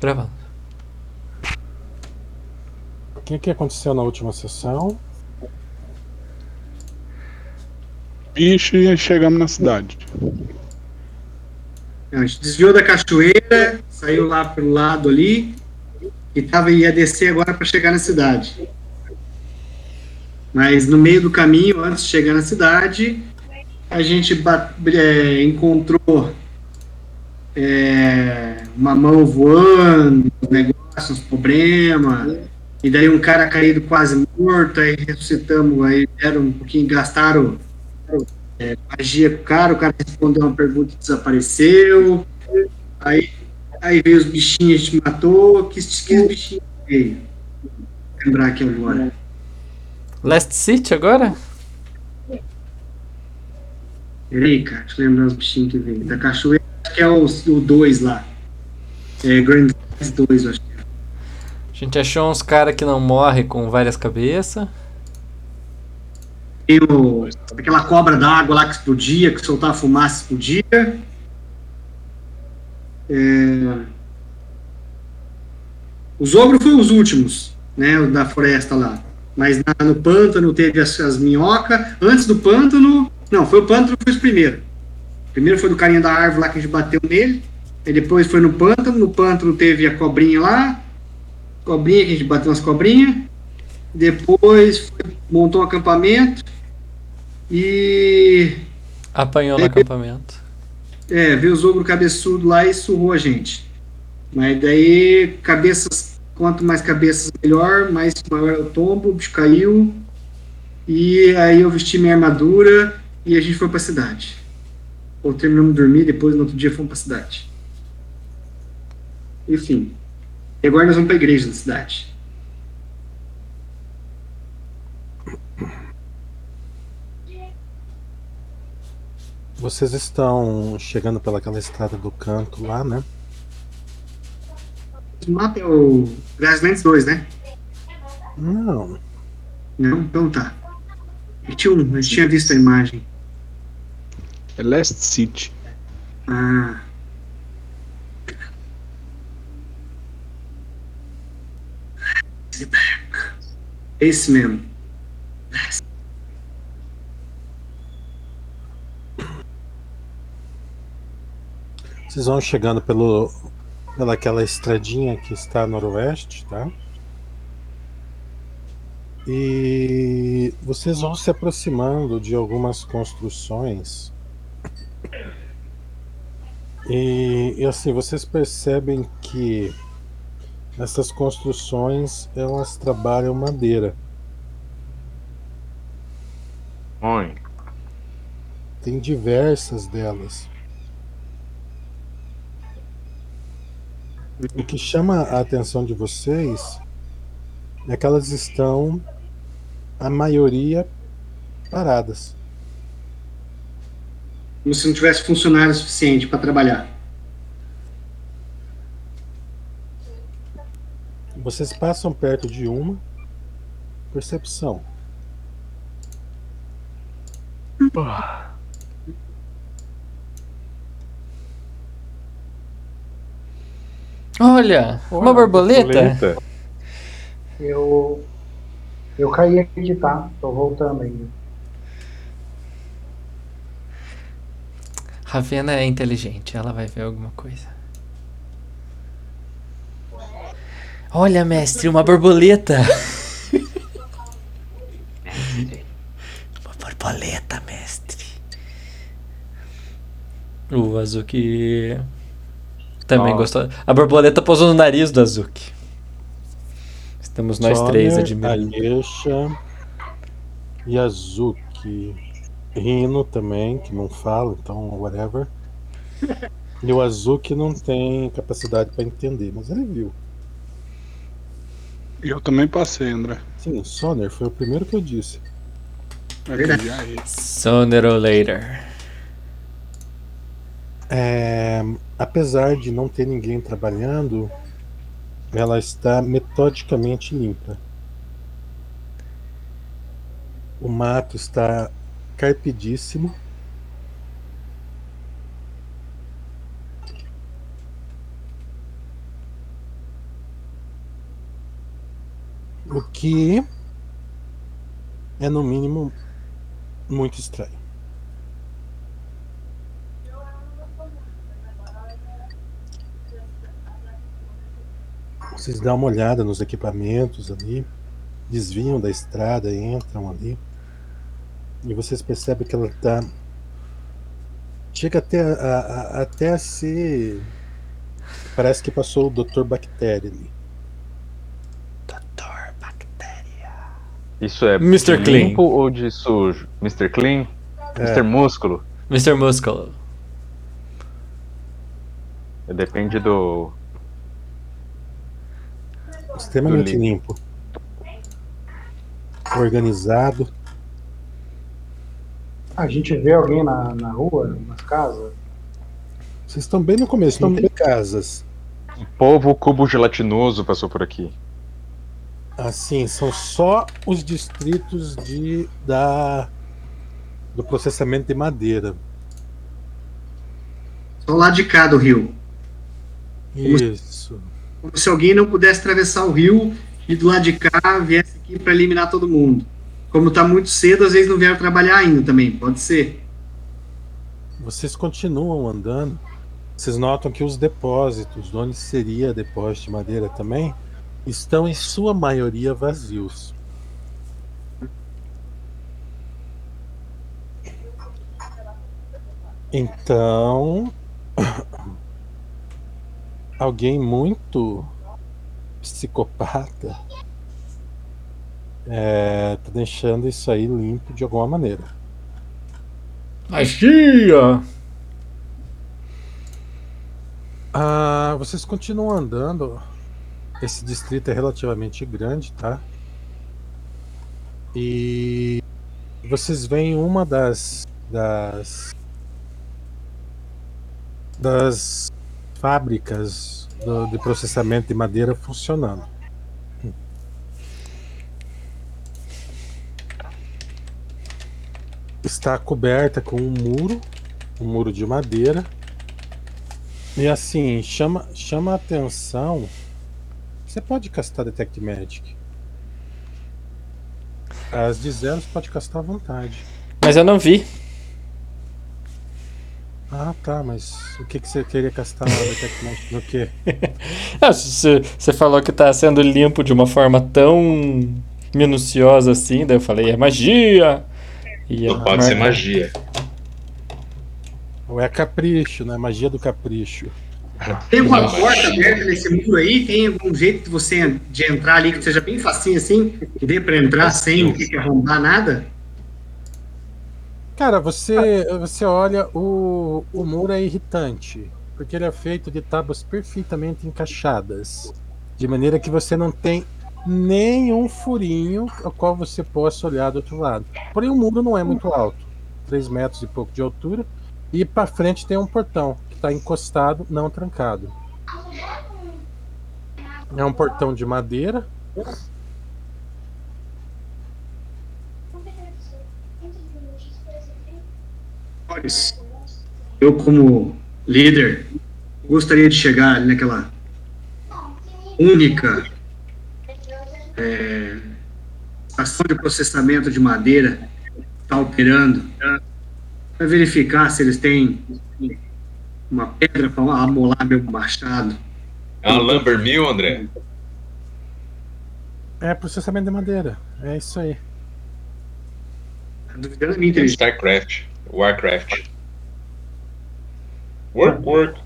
Gravando. O que, que aconteceu na última sessão? Bicho e chegamos na cidade. A gente desviou da cachoeira, saiu lá pelo lado ali e tava, ia descer agora para chegar na cidade. Mas no meio do caminho, antes de chegar na cidade, a gente é, encontrou é, uma mão voando, negócios, uns problemas. E daí um cara caído quase morto, aí ressuscitamos, aí deram um pouquinho, gastaram é, magia com o cara, o cara respondeu uma pergunta e desapareceu. Aí, aí veio os bichinhos, a gente matou. Que, que bichinho veio? Vou lembrar aqui agora. Last City agora? Peraí, cara, deixa eu lembrar os bichinhos que veio. Da cachoeira, acho que é o 2 lá. É Grand 2, eu acho. é. A gente achou uns caras que não morrem com várias cabeças. Tem o, aquela cobra d'água lá que explodia, que soltava fumaça e explodia. É... Os ogros foram os últimos, né, da floresta lá. Mas na- no pântano teve as, as minhocas. Antes do pântano. Não, foi o pântano que foi o primeiro. Primeiro foi do carinha da árvore lá que a gente bateu nele. E depois foi no pântano. No pântano teve a cobrinha lá. Cobrinha que a gente bateu nas cobrinhas. Depois foi- montou um acampamento. E. Apanhou no acampamento. É, veio os ogro cabeçudo lá e surrou a gente. Mas daí, cabeças, quanto mais cabeças, melhor, mais maior é o tombo, o bicho caiu. E aí eu vesti minha armadura e a gente foi pra cidade. Ou terminamos de dormir, depois no outro dia fomos pra cidade. Enfim. E agora nós vamos pra igreja da cidade. Vocês estão chegando pelaquela estrada do canto lá, né? O mapa é o Grasslands 2, né? Não. Não? Então tá. Eu tinha, um, eu tinha visto a imagem. É Last City. Ah. Esse mesmo. Vocês vão chegando pelo pelaquela estradinha que está noroeste, tá? E vocês vão se aproximando de algumas construções. E, e assim, vocês percebem que essas construções elas trabalham madeira. Oi. Tem diversas delas. O que chama a atenção de vocês é que elas estão, a maioria, paradas. Como se não tivesse funcionário suficiente para trabalhar. Vocês passam perto de uma. Percepção. Olha, uma borboleta. Eu. Eu caí aqui, tá? Tô voltando ainda. Ravena é inteligente, ela vai ver alguma coisa. Olha, mestre, uma borboleta. uma borboleta, mestre. O Azuki também gostou. A borboleta pousou no nariz do Azuki. Estamos nós três admirando. Ayesha, Yazuki, Rino também, que não fala, então whatever. E o Azuki não tem capacidade para entender, mas ele viu. Eu também passei, André. Sim, Sonner foi o primeiro que eu disse. É é. Sooner or later. É, apesar de não ter ninguém trabalhando, ela está metodicamente limpa. O mato está carpidíssimo. O que é, no mínimo, muito estranho. Vocês dão uma olhada nos equipamentos ali, desviam da estrada, entram ali. E vocês percebem que ela está. Chega até a, a- até a ser. Parece que passou o Dr. Bactéria ali. Doutor Bactéria. Isso é Mr. de Clean. limpo ou de sujo? Mr. Clean? É. Mr. Músculo? Mr. Muscle. Depende do. Extremamente Do limpo. Organizado. A gente vê alguém na, na rua, nas casas. Vocês estão bem no começo, não tem casas. O povo cubo gelatinoso passou por aqui. Assim, são só os distritos de da do processamento de madeira. Só lá de cá do rio. Isso. Como se alguém não pudesse atravessar o rio e do lado de cá viesse aqui para eliminar todo mundo. Como tá muito cedo, às vezes não vieram trabalhar ainda também, pode ser. Vocês continuam andando. Vocês notam que os depósitos, onde seria depósito de madeira também, estão em sua maioria vazios. Então, alguém muito psicopata é, tá deixando isso aí limpo de alguma maneira. Magia! Ah, vocês continuam andando. Esse distrito é relativamente grande, tá? E vocês veem uma das das das fábricas do- de processamento de madeira funcionando. Está coberta com um muro, um muro de madeira. E assim, chama, chama a atenção. Você pode castar Detect Magic. As de zero você pode castar à vontade. Mas eu não vi. Ah, tá, mas o que, que você queria castar Detect Magic no quê? Ah, Você falou que tá sendo limpo de uma forma tão minuciosa assim, daí eu falei, é magia! E Não a pode ser marca- magia. Ou é capricho, né? Magia do capricho. Tem uma porta aberta nesse muro aí? Tem algum jeito de você de entrar ali que seja bem facinho assim? Que dê pra entrar sem ter que arrombar nada? Cara, você, você olha, o, o muro é irritante. Porque ele é feito de tábuas perfeitamente encaixadas. De maneira que você não tem nenhum furinho ao qual você possa olhar do outro lado. Porém, o muro não é muito alto 3 metros e pouco de altura. E para frente tem um portão está encostado, não trancado. É um portão de madeira. Eu como líder gostaria de chegar naquela única é, estação de processamento de madeira que está operando para verificar se eles têm uma pedra para amolar meu machado. É uma Lumber Mill, André? É processamento de madeira. É isso aí. Tá duvidando da minha inteligência. StarCraft. Warcraft. Work, work.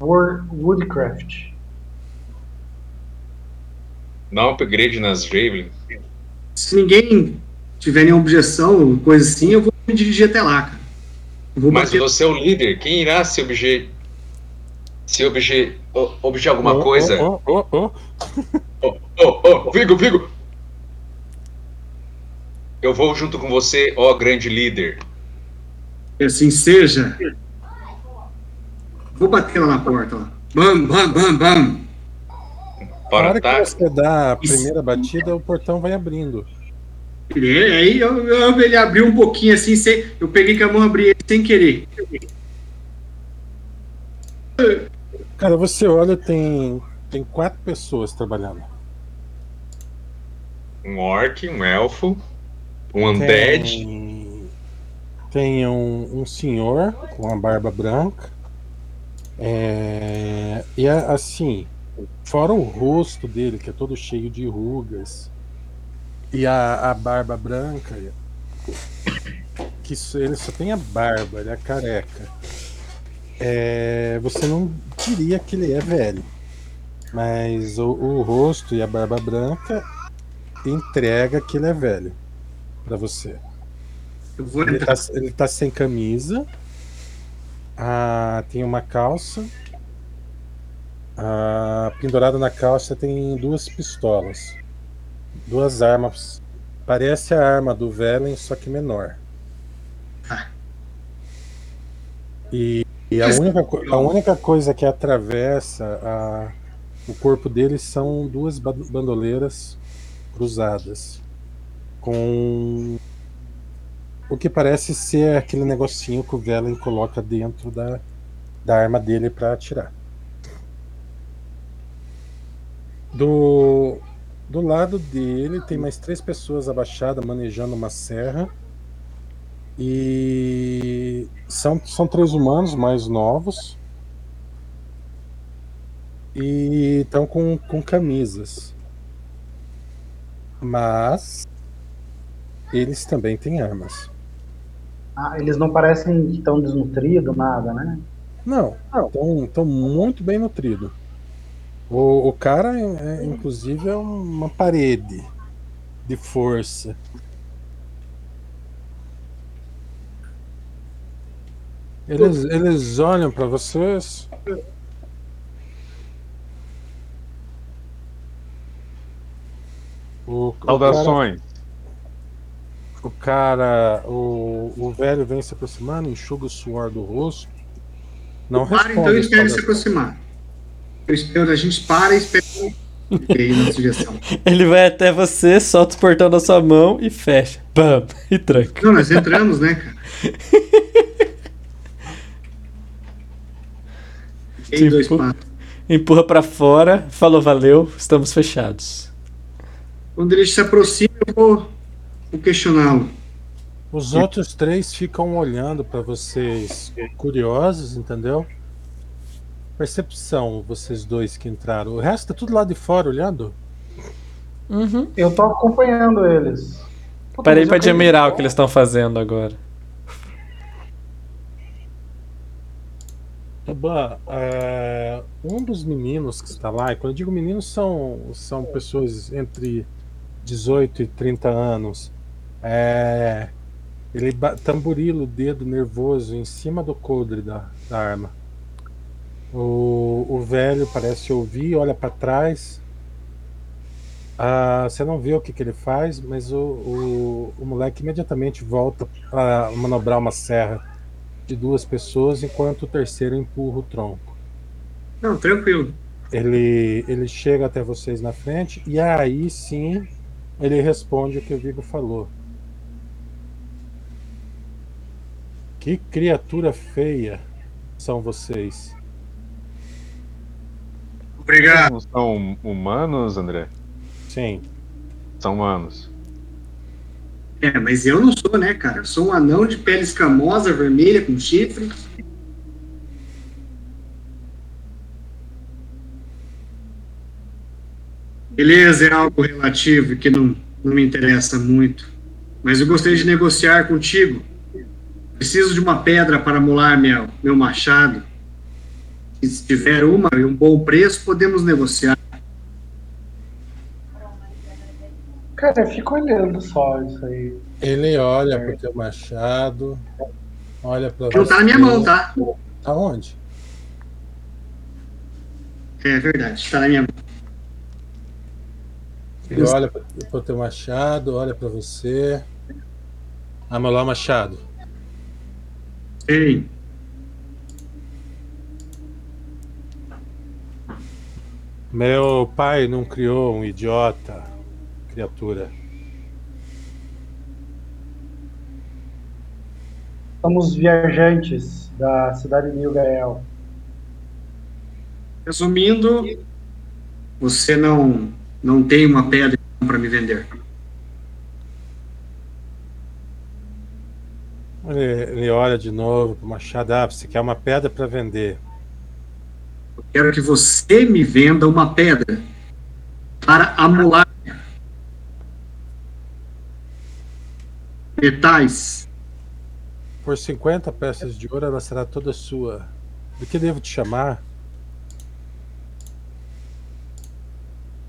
War, Woodcraft. Dá um upgrade nas Javelin. Se ninguém tiver nenhuma objeção, coisa assim, eu vou me dirigir até lá, cara. Vou Mas bater você é o líder. Quem irá se obje... Se obje... obje alguma Oh, coisa? oh, oh, oh, oh. Ô, ô, Vigo, Vigo! Eu vou junto com você, ó grande líder. que assim seja. Vou bater lá na porta, lá. Bam, bam, bam, bam. Na Para hora que ataque. você dá a primeira batida, o portão vai abrindo. E aí eu, eu- ele abriu um pouquinho assim, sem, eu peguei com a mão e abri ele sem querer. Cara, você olha, tem, tem quatro pessoas trabalhando. um orc, um elfo, um undead. Tem, tem um, um senhor com a barba branca. É, e assim, fora o rosto dele, que é todo cheio de rugas, e a, a barba branca, que isso- ele só tem a barba, ele é careca. É, você não diria que ele é velho. Mas o, o rosto e a barba branca entrega que ele é velho pra você. Eu vou Ele tá, ele tá sem camisa. Ah, tem uma calça. Ah, pendurado na calça tem duas pistolas. Duas armas. Parece a arma do Velen, só que menor. E, e a, única, a única coisa que atravessa a- o corpo dele são duas ba- bandoleiras cruzadas. Com o que parece ser aquele negocinho que o Velen coloca dentro da, da arma dele para atirar. Do, do lado dele tem mais três pessoas abaixadas manejando uma serra. E são, são três humanos mais novos. E estão com, com camisas. Mas eles também têm armas. Ah, eles não parecem que estão desnutridos, nada, né? Não, estão muito bem nutridos. O, o cara, é, é, inclusive, é uma parede de força. Eles, eles olham para vocês. O, o Saudações. o cara, o, o velho vem se aproximando, enxuga o suor do rosto. Não Para, responde. então espero ele as se aproximar. Eu espero, a gente para e espera ele vai até você, solta o portão da sua mão e fecha. Bam! E tranca. Não, nós entramos, né, cara? Em dois passos. Empurra pra fora, falou valeu, estamos fechados. Quando ele se aproxima, eu vou, vou questioná-lo. Os outros três ficam olhando pra vocês, curiosos, entendeu? Percepção, vocês dois que entraram. O resto tá tudo lá de fora olhando? Uhum. Eu tô acompanhando eles. Puta, Parei pra admirar o que eles estão fazendo agora. Bah, é, um dos meninos que está lá, e quando eu digo meninos, são, são pessoas entre 18 e 30 anos. É, ele tamborila o dedo nervoso em cima do coldre da, da arma. O, o velho parece ouvir, olha para trás. Ah, você não vê o que, que ele faz, mas o, o, o moleque imediatamente volta a manobrar uma serra de duas pessoas, enquanto o terceiro empurra o tronco. Não, tranquilo. Ele, ele chega até vocês na frente e aí sim ele responde o que o Vigo falou. Que criatura feia são vocês. Obrigado. Não são humanos, André? Sim. São humanos. É, mas eu não sou, né, cara? Eu sou um anão de pele escamosa, vermelha, com chifre. Beleza, é algo relativo que não, não me interessa muito. Mas eu gostaria de negociar contigo. Preciso de uma pedra para molar meu, meu machado. E se tiver uma e um bom preço, podemos negociar. Cara, eu fico olhando só isso aí. Ele olha pro teu machado, olha pra Não tá na minha mão, tá? Aonde? É verdade, tá na minha mão. Ele olha pro pro teu machado, olha pra você. Amolar machado. Ei, Meu pai não criou um idiota, criatura. Somos viajantes da cidade de New Gael. Resumindo, você não não tem uma pedra para me vender. Ele, ele olha de novo para o Machado. Ah, você quer uma pedra para vender? Quero que você me venda uma pedra para amolar metais. Por 50 peças de ouro, ela será toda sua. Do que devo te chamar?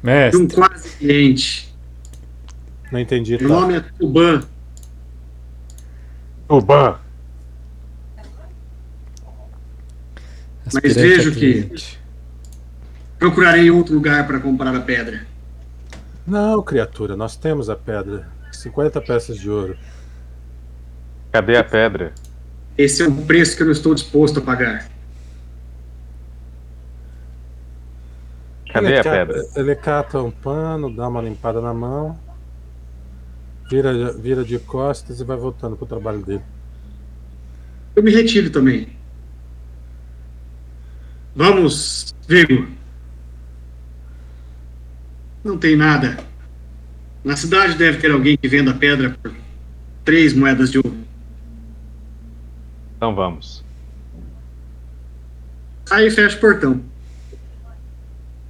De um Mestre, quase cliente. Não entendi. Meu Tá. nome é Tuban. Tuban. Aspirante vejo que-. Procurarei outro lugar para comprar a pedra. Não, criatura, nós temos a pedra. 50 peças de ouro. Cadê a pedra? Esse é um preço que eu não estou disposto a pagar. Cadê ele a ca- pedra? Ele cata um pano, dá uma limpada na mão, vira, vira de costas e vai voltando pro trabalho dele. Eu me retiro também. Vamos, Vigo. Não tem nada. Na cidade deve ter alguém que venda pedra por três moedas de ouro. Então vamos. Aí fecha o portão.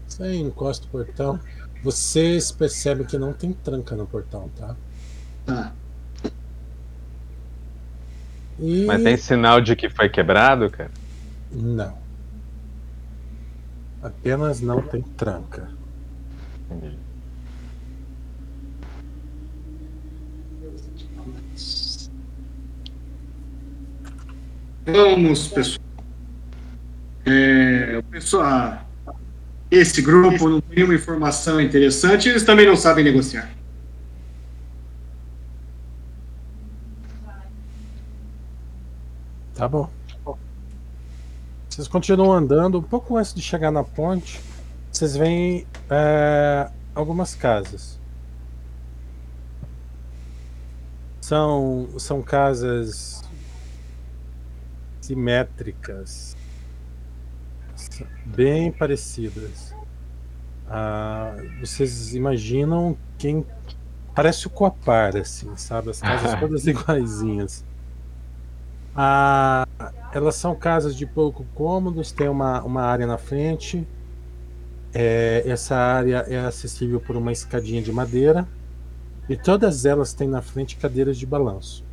Você encosta o portão. Vocês percebem que não tem tranca no portão, tá? Tá. E... Mas tem sinal de que foi quebrado, cara? Não. Apenas não tem tranca. Entendi. Vamos, pessoal. É, pessoal. Esse grupo não tem nenhuma informação interessante, eles também não sabem negociar. Tá bom. Vocês continuam andando. Um pouco antes de chegar na ponte, vocês veem é, algumas casas. São, são casas simétricas, bem parecidas. Ah, vocês imaginam quem parece o Copar, assim, sabe? As casas todas iguaizinhas. Ah, elas são casas de pouco cômodos, tem uma, uma área na frente. É, essa área é acessível por uma escadinha de madeira. E todas elas têm na frente cadeiras de balanço.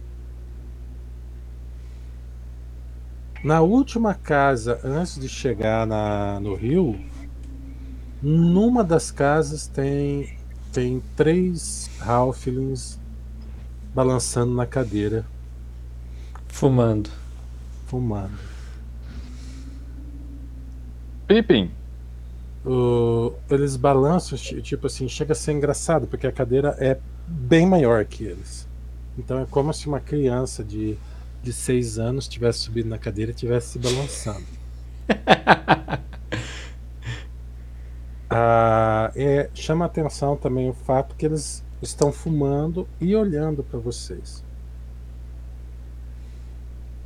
Na última casa, antes de chegar na, no rio, numa das casas tem, tem três halflings balançando na cadeira, Fumando. fumando. Pippin, O- eles balançam, ti- tipo assim, chega a ser engraçado, porque a cadeira é bem maior que eles. Então é como se uma criança de, de seis anos tivesse subido na cadeira e estivesse se balançando. Ah, é, chama a atenção também o fato que eles estão fumando e olhando para vocês.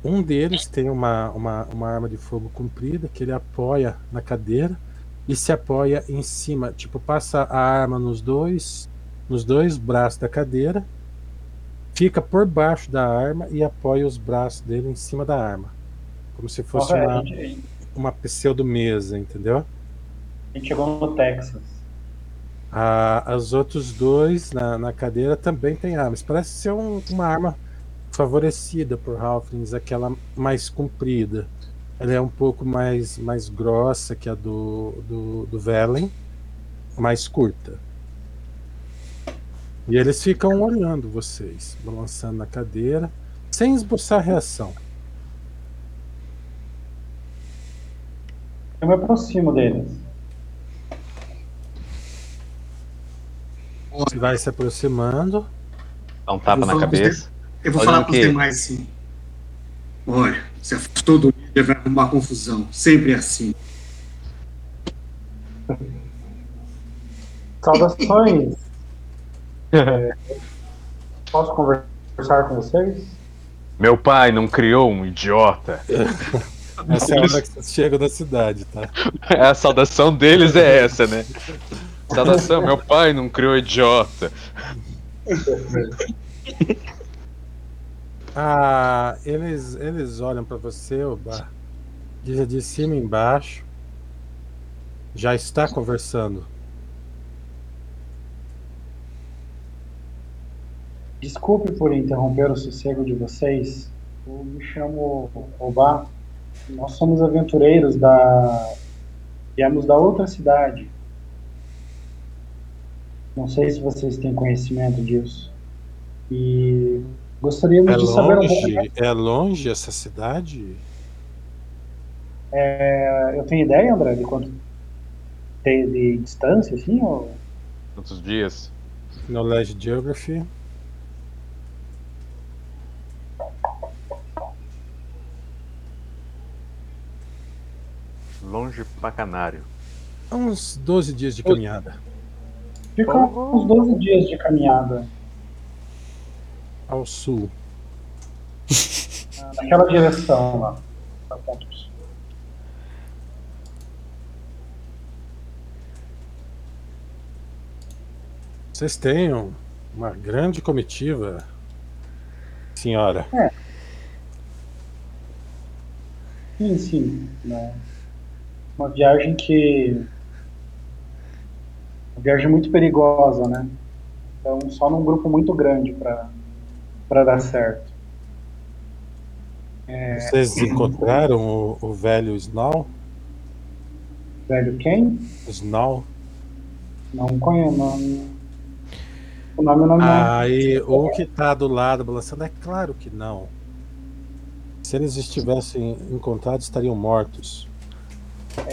Um deles tem uma, uma, uma arma de fogo comprida que ele apoia na cadeira e se apoia em cima, tipo, passa a arma nos dois, nos dois braços da cadeira, fica por baixo da arma e apoia os braços dele em cima da arma, como se fosse Porra, uma, uma pseudo mesa, entendeu? a gente chegou no Texas. Ah, os outros dois na, na cadeira também têm armas. Parece ser um- uma arma favorecida por Halflings, aquela mais comprida. Ela é um pouco mais, mais grossa que a do, do, do Velen, mais curta. E eles ficam olhando vocês, balançando na cadeira, sem esboçar reação. Eu me aproximo deles. Você vai se aproximando. dá um tapa na cabeça. Eu vou Olha falar para os demais assim. Olha, se afastou do líder, vai arrumar confusão. Sempre é assim. Saudações. Posso conversar com vocês? Meu pai não criou um idiota. Essa é a hora que vocês chegam na cidade, tá? A saudação deles é essa, né? Saudação, meu pai não criou idiota. Ah, eles, eles olham pra você, Oba. De, de cima e embaixo. Já está conversando. Desculpe por interromper o sossego de vocês. Eu me chamo Obá. Nós somos aventureiros da. Viemos da outra cidade. Não sei se vocês têm conhecimento disso. E gostaríamos É de saber um pouco mais. longe, é longe essa cidade? É, eu tenho ideia, André, de quanto tem de distância, assim? Ou... Quantos dias? Knowledge Geography. Longe pra canário. Uns 12 dias de caminhada. Fica uns 12 dias de caminhada Ao sul. naquela direção lá. Pra pontos. Vocês têm um- uma grande comitiva, senhora. Sim, sim. Né? Uma viagem que. Uma viagem muito perigosa, né? Então, só num grupo muito grande pra para dar certo. Vocês encontraram o, o velho Snow? Velho quem? Snow? Não conheço. Não... O nome não me Aí, o que tá do lado balançando, é claro que não. Se eles estivessem encontrados, estariam mortos.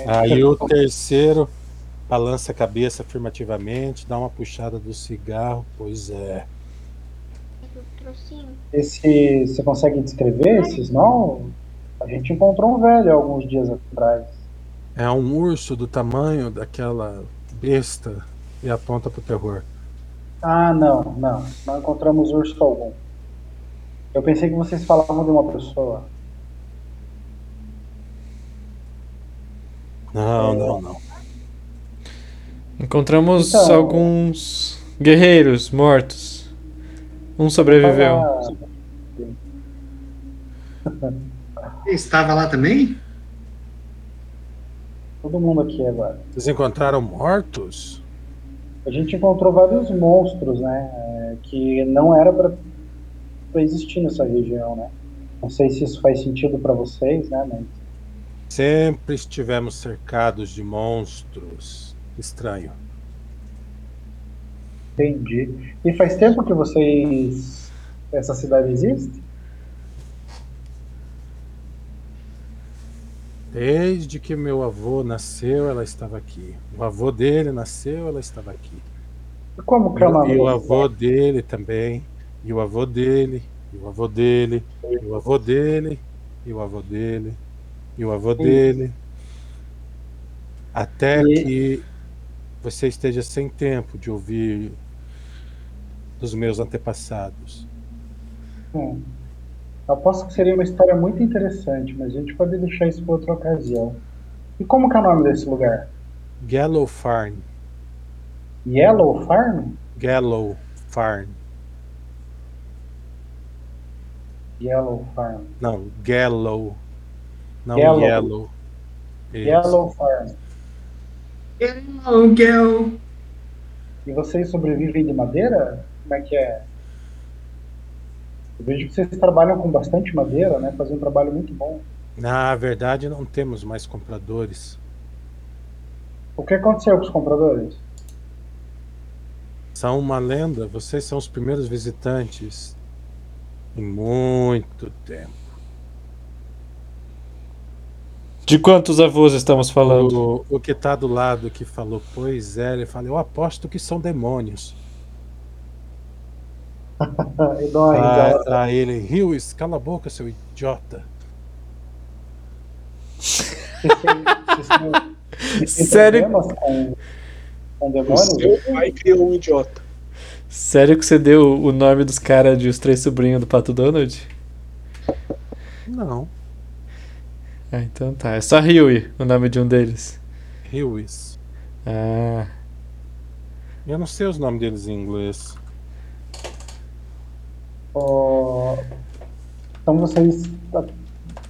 Aí o terceiro balança a cabeça afirmativamente, dá uma puxada do cigarro, pois é. Esse, você consegue descrever esses não? A gente encontrou um velho alguns dias atrás. É um urso do tamanho daquela besta e aponta pro terror. Ah, não, não. Não encontramos urso algum. Eu pensei que vocês falavam de uma pessoa. Não, não, não. Encontramos Então- alguns guerreiros mortos. Um sobreviveu. Ah, Estava lá também? todo mundo aqui agora. Vocês encontraram mortos? A gente encontrou vários monstros, né? é, Que não era pra pra existir nessa região, né? Não sei se isso faz sentido pra vocês, né? Mas Sempre estivemos cercados de monstros. Estranho. Entendi. E faz tempo que vocês. Essa cidade existe? Desde que meu avô nasceu, ela estava aqui. O avô dele nasceu, ela estava aqui. Como que é o E o avô dele também. E o avô dele. E o avô dele. E o avô dele. E o avô dele. E o avô dele. Até E- que você esteja sem tempo de ouvir dos meus antepassados. Hum. Aposto que seria uma história muito interessante, mas a gente pode deixar isso para outra ocasião. E como que é o nome desse lugar? Gallow Farm. Yellow Farm? Gallow Farm. Yellow Farm. Não, Gallow. Não. Yellow. Isso. Yellow Farm. Hello, girl. E vocês sobrevivem de madeira? Como é que é? Eu vejo que vocês trabalham com bastante madeira, né? Fazem um trabalho muito bom. Na verdade, não temos mais compradores. O que aconteceu com os compradores? São uma lenda. Vocês são os primeiros visitantes em muito tempo. De quantos avós estamos falando? O, o que está do lado que falou, pois é, ele fala, eu aposto que são demônios. Uma risada. Ah, ah, ele, Rios, cala a boca, seu idiota. Sério? com, com O seu pai criou um idiota. Sério que você deu o nome dos caras de Os Três Sobrinhos do Pato Donald? Não, Ah, então tá. É só Huey o nome de um deles. Rios. Ah, Eu não sei os nomes deles em inglês. Então vocês,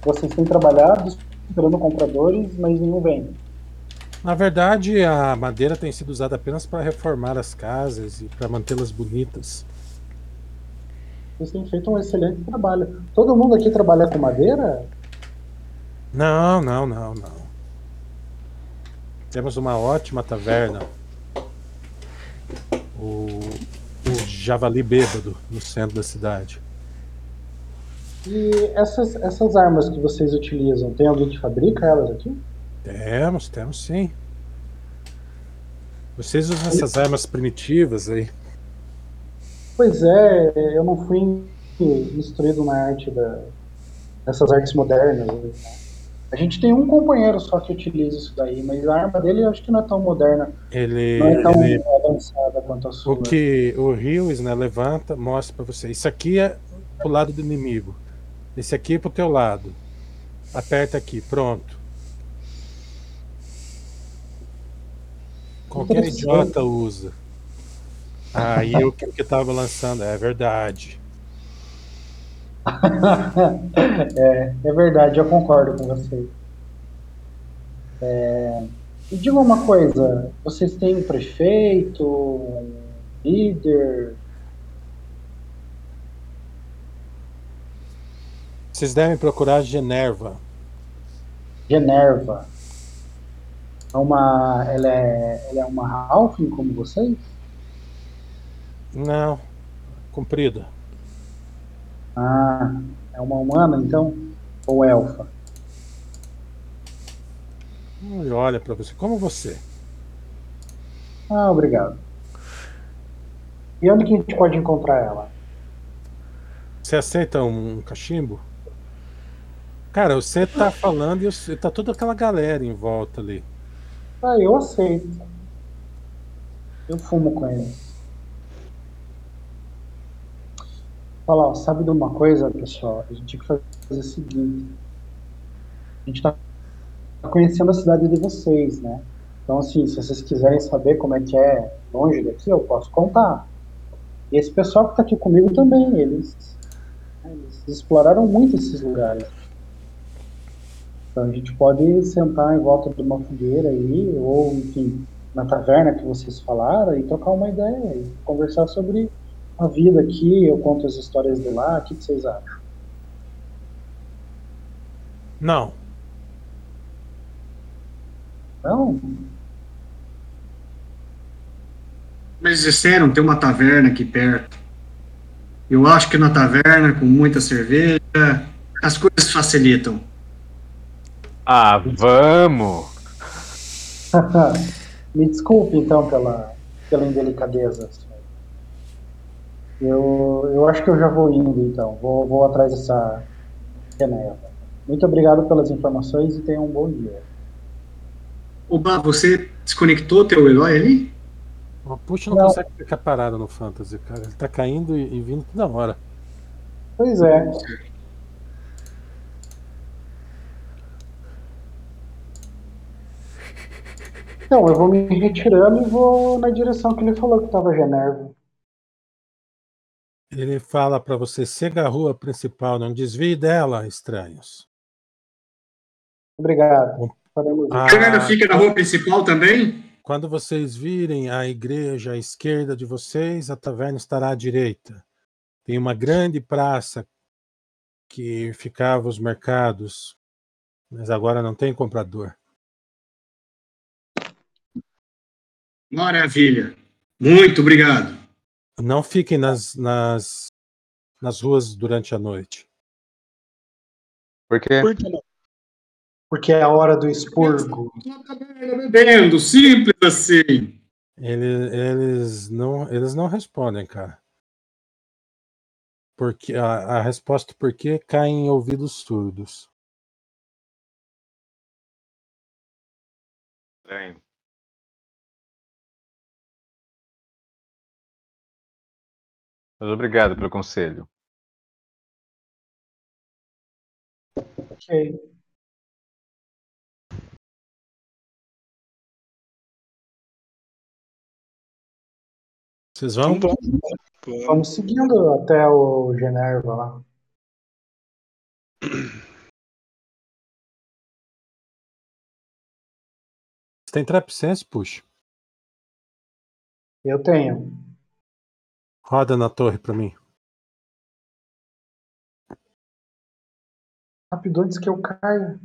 vocês têm trabalhado esperando compradores, mas nenhum vem. Na verdade, a madeira tem sido usada apenas para reformar as casas e para mantê-las bonitas. Vocês têm feito um excelente trabalho. Todo mundo aqui trabalha com madeira? Não, não, não, não. Temos uma ótima taverna. O Javali Bêbado, no centro da cidade. E essas, essas armas que vocês utilizam, tem alguém que fabrica elas aqui? Temos, temos sim. Vocês usam essas armas primitivas aí. Pois é, eu não fui instruído na arte da, dessas artes modernas. A gente tem um companheiro só que utiliza isso daí, mas a arma dele eu acho que não é tão moderna, Ele, não é tão ele- avançada quanto a sua. o que o Rios né, levanta, mostra pra você. Isso aqui é pro lado do inimigo. Esse aqui é pro teu lado. Aperta aqui, pronto. Qualquer idiota usa. Aí o que, o que tava lançando é verdade. é, é verdade, eu concordo com você. É, e diga uma coisa, vocês têm um prefeito, um líder? Vocês devem procurar Generva. Generva. É uma, ela, é, ela é uma Halfling como vocês? Não, comprida. Ah, é uma humana então? Ou elfa? Ele olha pra você, como você. Ah, obrigado. E onde que a gente pode encontrar ela? Você aceita um cachimbo? Cara, você tá falando e você, tá toda aquela galera em volta ali. Ah, eu aceito. Eu fumo com ele. Fala, ó, sabe de uma coisa, pessoal? A gente tinha que fazer o seguinte. A gente tá conhecendo a cidade de vocês, né? Então, assim, se vocês quiserem saber como é que é longe daqui, eu posso contar. E esse pessoal que tá aqui comigo também, eles, eles exploraram muito esses lugares. Então a gente pode sentar em volta de uma fogueira aí, ou enfim, na taverna que vocês falaram, e trocar uma ideia, e conversar sobre a vida aqui, eu conto as histórias de lá, o que, que vocês acham? Não, Não? Eles disseram tem uma taverna aqui perto. Eu acho que na taverna, com muita cerveja, as coisas facilitam. Ah, vamos! Me desculpe então pela, pela indelicadeza. Eu, eu acho que eu já vou indo então, vou, vou atrás dessa Geneva. Muito obrigado pelas informações e tenham um bom dia. Oba, você desconectou teu herói ali? o Puxa não, Não. consegue ficar parado no Fantasy, cara. Ele tá caindo e, e vindo toda hora. Pois é. Então, eu vou me retirando e vou na direção que ele falou que estava Geneva. Ele fala pra você, siga a rua principal, não desvie dela, estranhos. Obrigado. Faremos isso. Ah, A taverna fica na rua principal também? Quando vocês virem a igreja à esquerda de vocês, a taverna estará à direita. Tem uma grande praça que ficava os mercados, mas agora não tem comprador. Maravilha. Muito obrigado. Não fiquem nas, nas, nas ruas durante a noite. Porque Por que não? Porque é a hora do expurgo. Na bebendo, simples assim. Ele- eles, não, eles não respondem, cara. Porque a, a resposta por quê cai em ouvidos surdos. Estranho. Mas obrigado pelo conselho. Ok. Vocês Então vão? vamos. Vamos. Seguindo até o Geneva lá. Você tem trap sense, puxa? Eu tenho. Roda na torre pra mim. Rápido antes que eu caia.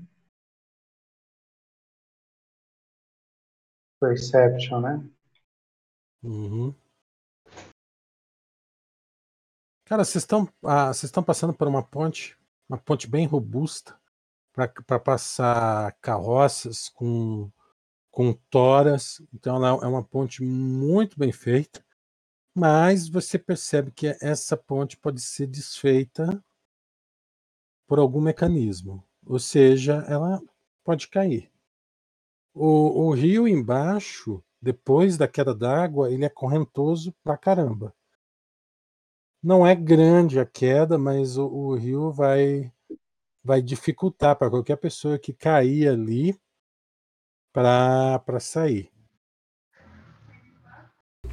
Perception, né? Uhum. Cara, vocês estão ah, estão passando por uma ponte, uma ponte bem robusta para passar carroças com com toras. Então ela é uma ponte muito bem feita, mas você percebe que essa ponte pode ser desfeita por algum mecanismo, ou seja, ela pode cair. O, o rio embaixo, depois da queda d'água, ele é correntoso pra caramba. Não é grande a queda, mas o, o rio vai vai dificultar para qualquer pessoa que cair ali para sair.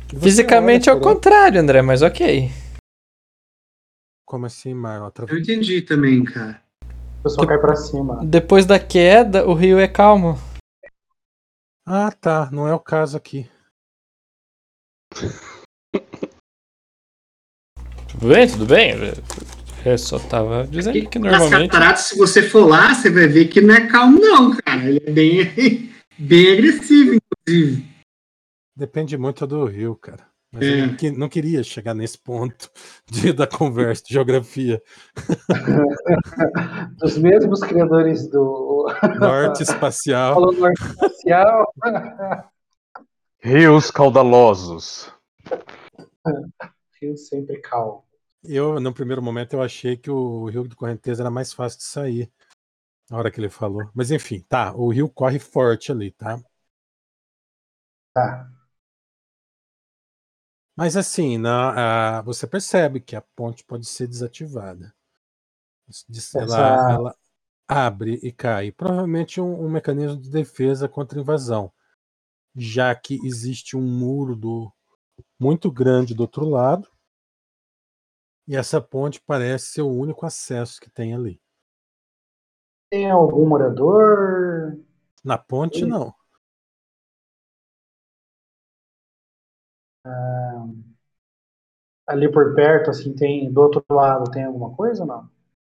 Fisicamente é o por- contrário, André, mas ok. Como assim, Marlon? Eu entendi também, cara. O pessoal cai pra cima. Depois da queda, o rio é calmo. Ah, tá. Não é o caso aqui. Tudo bem, tudo bem. Eu só tava dizendo que normalmente. cataratas, se você for lá, você vai ver que não é calmo, não, cara. Ele é bem, bem agressivo, inclusive. Depende muito do rio, cara. Mas É. eu não, que- não queria chegar nesse ponto de, da conversa de geografia. Dos mesmos criadores do Norte espacial. Polo Norte Espacial. Rios caudalosos. Rio sempre calmo. Eu, no primeiro momento, eu achei que o rio de correnteza era mais fácil de sair. Na hora que ele falou. Mas enfim, tá. O rio corre forte ali, tá? Tá. Mas assim, na, a- você percebe que a ponte pode ser desativada. Ela, Essa- ela abre e cai. Provavelmente um, um mecanismo de defesa contra invasão, já que existe um muro do, muito grande do outro lado. E essa ponte parece ser o único acesso que tem ali. Tem algum morador? Na ponte, Sim. não. Ali por perto, assim, tem. Do outro lado, tem alguma coisa ou não?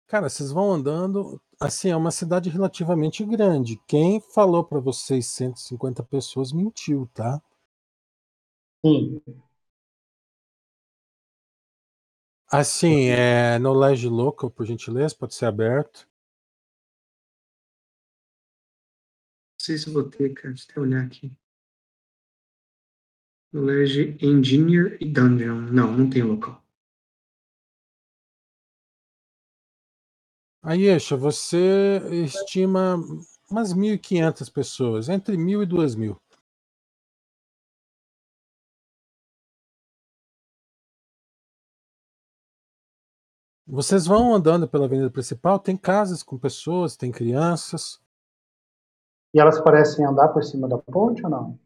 Cara, vocês vão andando. Assim, é uma cidade relativamente grande. Quem falou para vocês 150 pessoas mentiu, tá? Sim. Assim, é knowledge local, por gentileza, pode ser aberto. Não sei se eu vou ter, cara. Deixa eu olhar aqui. Knowledge Engineer e Dungeon. Não, não tem local. Aí, Eixa, você estima umas 1.500 pessoas, entre 1.000 e 2.000. Vocês vão andando pela avenida principal, tem casas com pessoas, tem crianças. E elas parecem andar por cima da ponte ou não?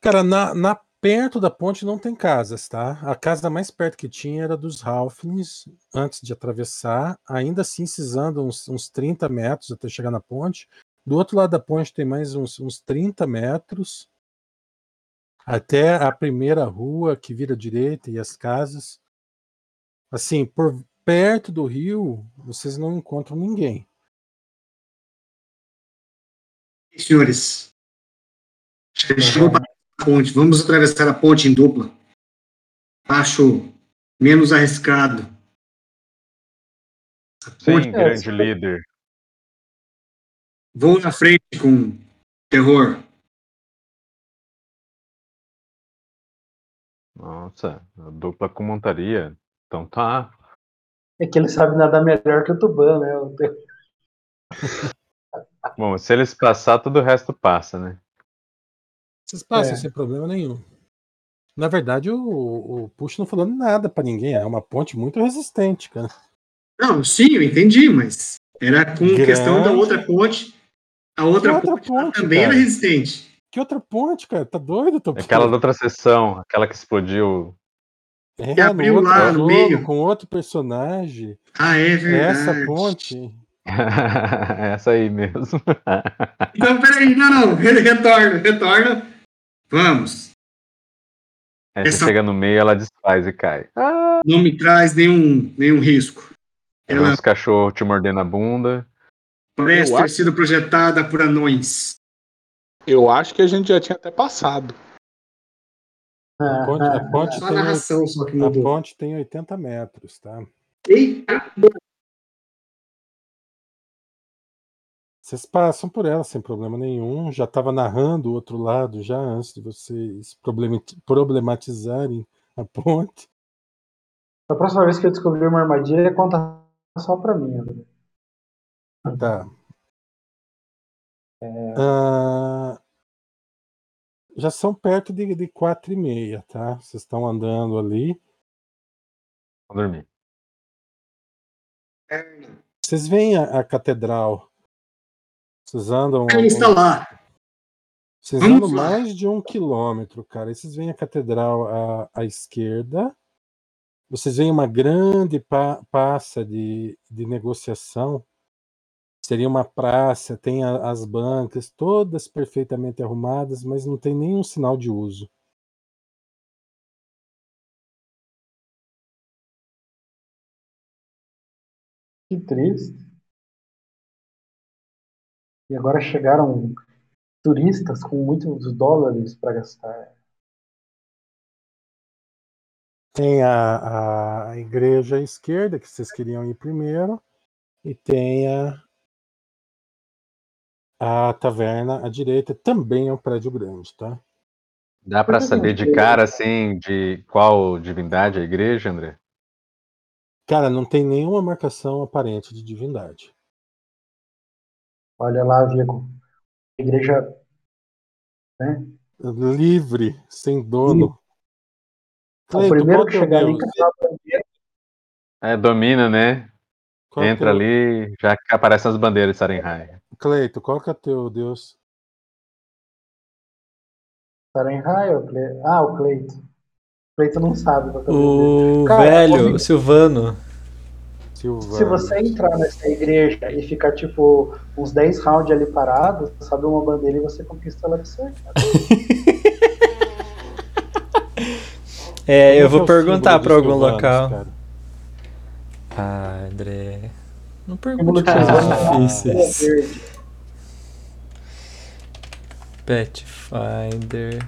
Cara, na, na- perto da ponte não tem casas, tá? A casa mais perto que tinha era dos Halflings, antes de atravessar, ainda assim cisando uns, uns 30 metros até chegar na ponte. Do outro lado da ponte tem mais uns, uns 30 metros até a primeira rua que vira direita e as casas. Assim, por perto do rio, vocês não encontram ninguém. Senhores, chegou para a ponte. Vamos atravessar a ponte em dupla. Acho menos arriscado. Sim, grande líder. vou na frente com terror. Nossa, a dupla com montaria. Então tá. É que ele sabe nadar melhor que o Tuban, né? Bom, se eles passar, todo o resto passa, né? Vocês passam É. sem problema nenhum. Na verdade, o, o Push não falou nada pra ninguém. É uma ponte muito resistente, cara. Não, sim, eu entendi, mas era com Grande. questão da outra ponte. A outra, outra ponte, ponte, também cara? era resistente. Que outra ponte, cara? Tá doido, Topo? Aquela da outra sessão, aquela que explodiu É, Que abriu outro lá no meio. com outro personagem. Ah, é verdade. Essa ponte. Essa aí mesmo. Então, peraí, não, não, re- retorna, retorna. Vamos. Aí você Essa- chega no meio, ela desfaz e cai. Ah, Não me traz nenhum, nenhum risco. Tem Ela uns cachorros te mordendo a bunda. parece Eu ter acho- sido projetada por anões. Eu acho que a gente já tinha até passado. A ponte, a ponte Só a tem, narração só que a ponte tem 80 metros, tá? Eita, Vocês passam por ela sem problema nenhum. Já estava narrando o outro lado já antes de vocês problematizarem a ponte. A próxima vez que eu descobrir uma armadilha, conta só pra mim, André. Tá. Ah, já são perto de, de quatro e meia, tá? Vocês estão andando ali. Vou dormir. Vocês veem a, a catedral. Vocês andam. ela está lá. Vocês Vamos andam lá. mais de um quilômetro, cara. Aí vocês veem a catedral à, à esquerda. Vocês veem uma grande pa- praça de, de negociação. Seria uma praça, tem a- as bancas, todas perfeitamente arrumadas, mas não tem nenhum sinal de uso. Que triste. E agora chegaram turistas com muitos dólares para gastar. Tem a, a igreja à esquerda, que vocês queriam ir primeiro, e tem a, a taverna à direita, também é um prédio grande, tá? Dá pra saber de cara, assim, de qual divindade é a igreja, André? Cara, não tem nenhuma marcação aparente de divindade. Olha lá, Vigo. Igreja. Né? Livre, sem dono. O Cleito, primeiro que é o chegar ali, É, domina, né? Qual é Entra o- ali, já que aparecem as bandeiras de Sarenhai. Cleito, qual que é o teu Deus? Fahrenheit, o Cle... Ah, o Cleito. O Cleito não sabe qual que é o O velho, o Silvano. Silvano. Se você entrar nessa igreja e ficar, tipo, uns 10 rounds ali parado, sobe uma bandeira e você conquista ela de você. cara. É, eu vou é perguntar pra algum Silvanos, local. cara? Ah, André. Não pergunte coisas é difíceis. Pathfinder.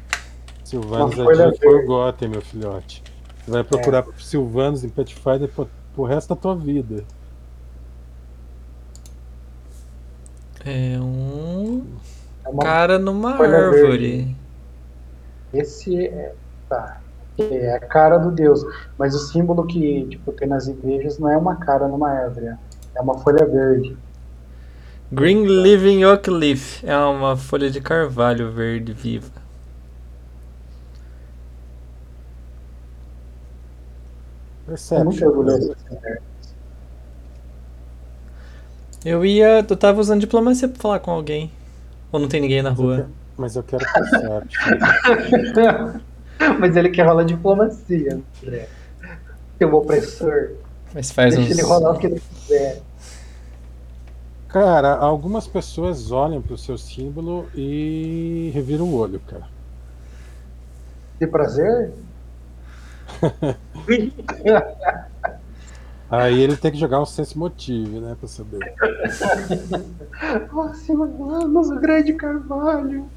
Silvanos é de. Forgotten, meu filhote. Você vai procurar Silvanos em Pathfinder pro, pro resto da tua vida. É um É uma... cara numa folha árvore. Esse é. Tá. É a cara do Deus. Mas o símbolo que tipo, tem nas igrejas não é uma cara numa árvore. É uma folha verde. Green Living Oak Leaf. É uma folha de carvalho verde viva. É muito orgulhoso nerd. Eu ia. Eu tava usando diplomacia pra falar com alguém. Ou não tem ninguém na Mas eu rua? quero- Mas eu quero Perception. Mas ele quer rolar diplomacia, André. Seu opressor. Mas faz Deixa uns. ele rolar o que ele quiser. Cara, algumas pessoas olham pro seu símbolo e reviram o olho, cara. De prazer? Aí ele tem que jogar um sense motive, né, pra saber. Oh, Silvanos, o grande carvalho.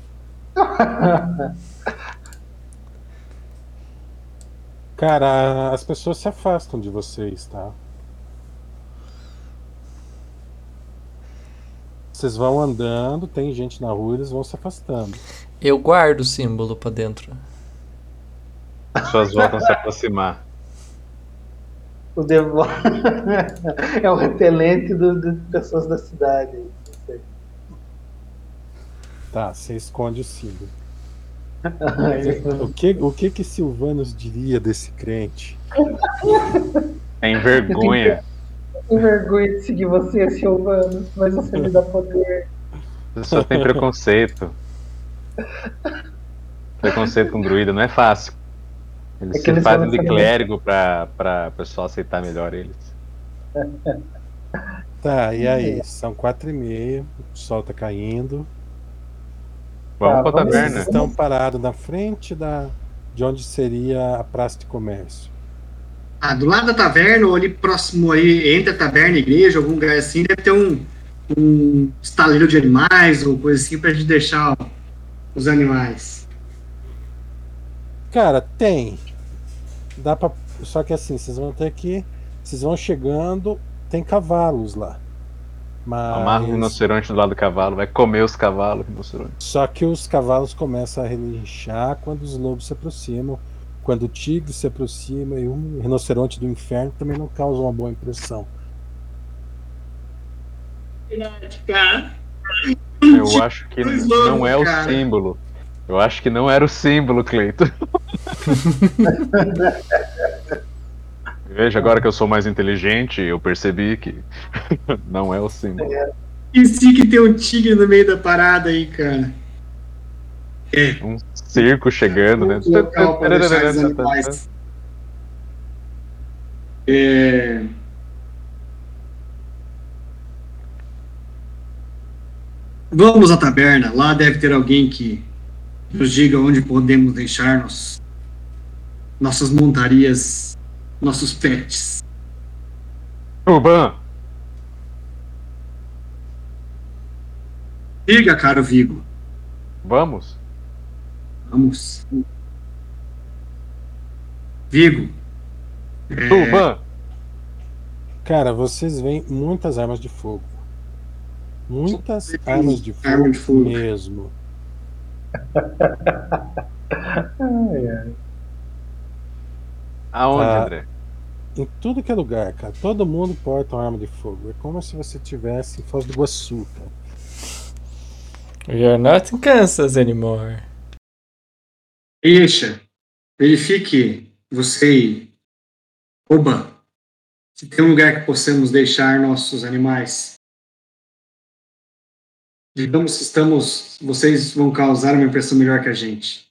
Cara, as pessoas se afastam de vocês, tá? Vocês vão andando, tem gente na rua, eles vão se afastando. Eu guardo o símbolo pra dentro. As pessoas voltam a se aproximar. O devo... é o repelente do, de pessoas da cidade. Tá, você esconde o símbolo. O que, o que que Silvanos diria desse crente? Tem vergonha. Com vergonha de seguir você, Silvano, mas você me dá poder. As pessoas têm preconceito. Preconceito com druida não é fácil. Eles É que se eles fazem de clérigo pra, pra pessoal aceitar melhor eles. Tá, e aí? São quatro e meia, o sol tá caindo. Vamos Tá, pra taverna. estão parados na frente da, de onde seria a praça de comércio. Ah, do lado da taverna, ou ali próximo aí, entre a taverna e a igreja, algum lugar assim, deve ter um, um estaleiro de animais ou coisa assim pra gente deixar ó, os animais. Cara, tem. Dá pra. Só que assim, vocês vão ter que. Vocês vão chegando, tem cavalos lá. Amarra o Mas. rinoceronte do lado do cavalo, vai comer os cavalos, rinoceronte. Só que os cavalos começam a relinchar quando os lobos se aproximam. Quando o tigre se aproxima e um rinoceronte do inferno também não causa uma boa impressão. Eu acho que não é o símbolo. Eu acho que não era o símbolo, Cleito. Veja, agora que eu sou mais inteligente, eu percebi que não é o símbolo. e sim que tem um tigre no meio da parada aí, cara. É, Um circo chegando, né? um local pra deixar os animais. É... Vamos à taberna. Lá deve ter alguém que nos diga onde podemos deixar nos, nossas montarias, nossos pets. Urban! Diga, caro Vigo. Vamos? Vamos. Vigo. É, Urban! Cara, vocês veem muitas armas de fogo. Muitas armas de fogo, arma de fogo. mesmo. Ai, ai. Aonde, Ah. André? Em tudo que é lugar, cara. Todo mundo porta uma arma de fogo. É como se você tivesse em Foz do Iguaçu, cara. Are not in Kansas anymore. Eixa, verifique você e Oba. Se tem um lugar que possamos deixar nossos animais. Digamos que estamos. Vocês vão causar uma impressão melhor que a gente.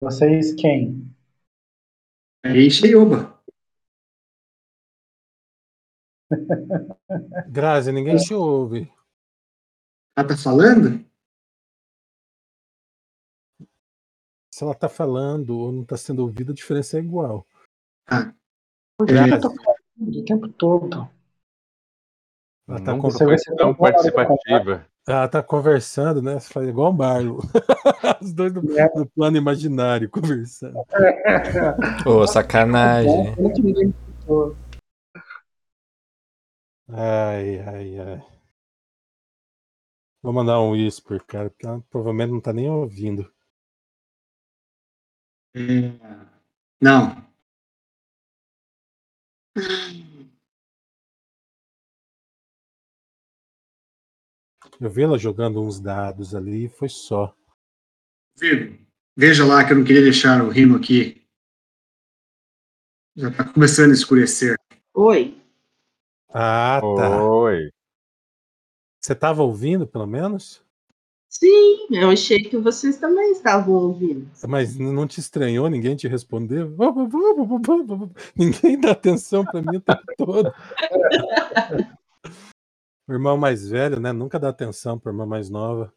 Vocês quem? Eixa e Oba. Grazi, ninguém te ouve. Ela tá falando? Se ela tá falando ou não tá sendo ouvida, a diferença é igual. Por que Grazi. O tempo todo? Ela tá, Nunca con- Você vai foi ser tão tão claro, participativa. ela tá conversando, né? Você faz igual o Marlo. Os dois no, É. no plano imaginário conversando. Ô, sacanagem. Muito ninguém escutou. Ai, ai, ai. Vou mandar um whisper, cara, porque ela provavelmente não tá nem ouvindo. Não. Eu vi ela jogando uns dados ali e foi só. Vigo, veja lá que eu não queria deixar o rino aqui. Já tá começando a escurecer. Oi. Ah, tá. Oi. Você tava ouvindo, pelo menos? Sim, eu achei que vocês também estavam ouvindo. Mas não te estranhou? Ninguém te respondeu? Ninguém dá atenção pra mim o tempo todo. O irmão mais velho, né? Nunca dá atenção pra irmã mais nova.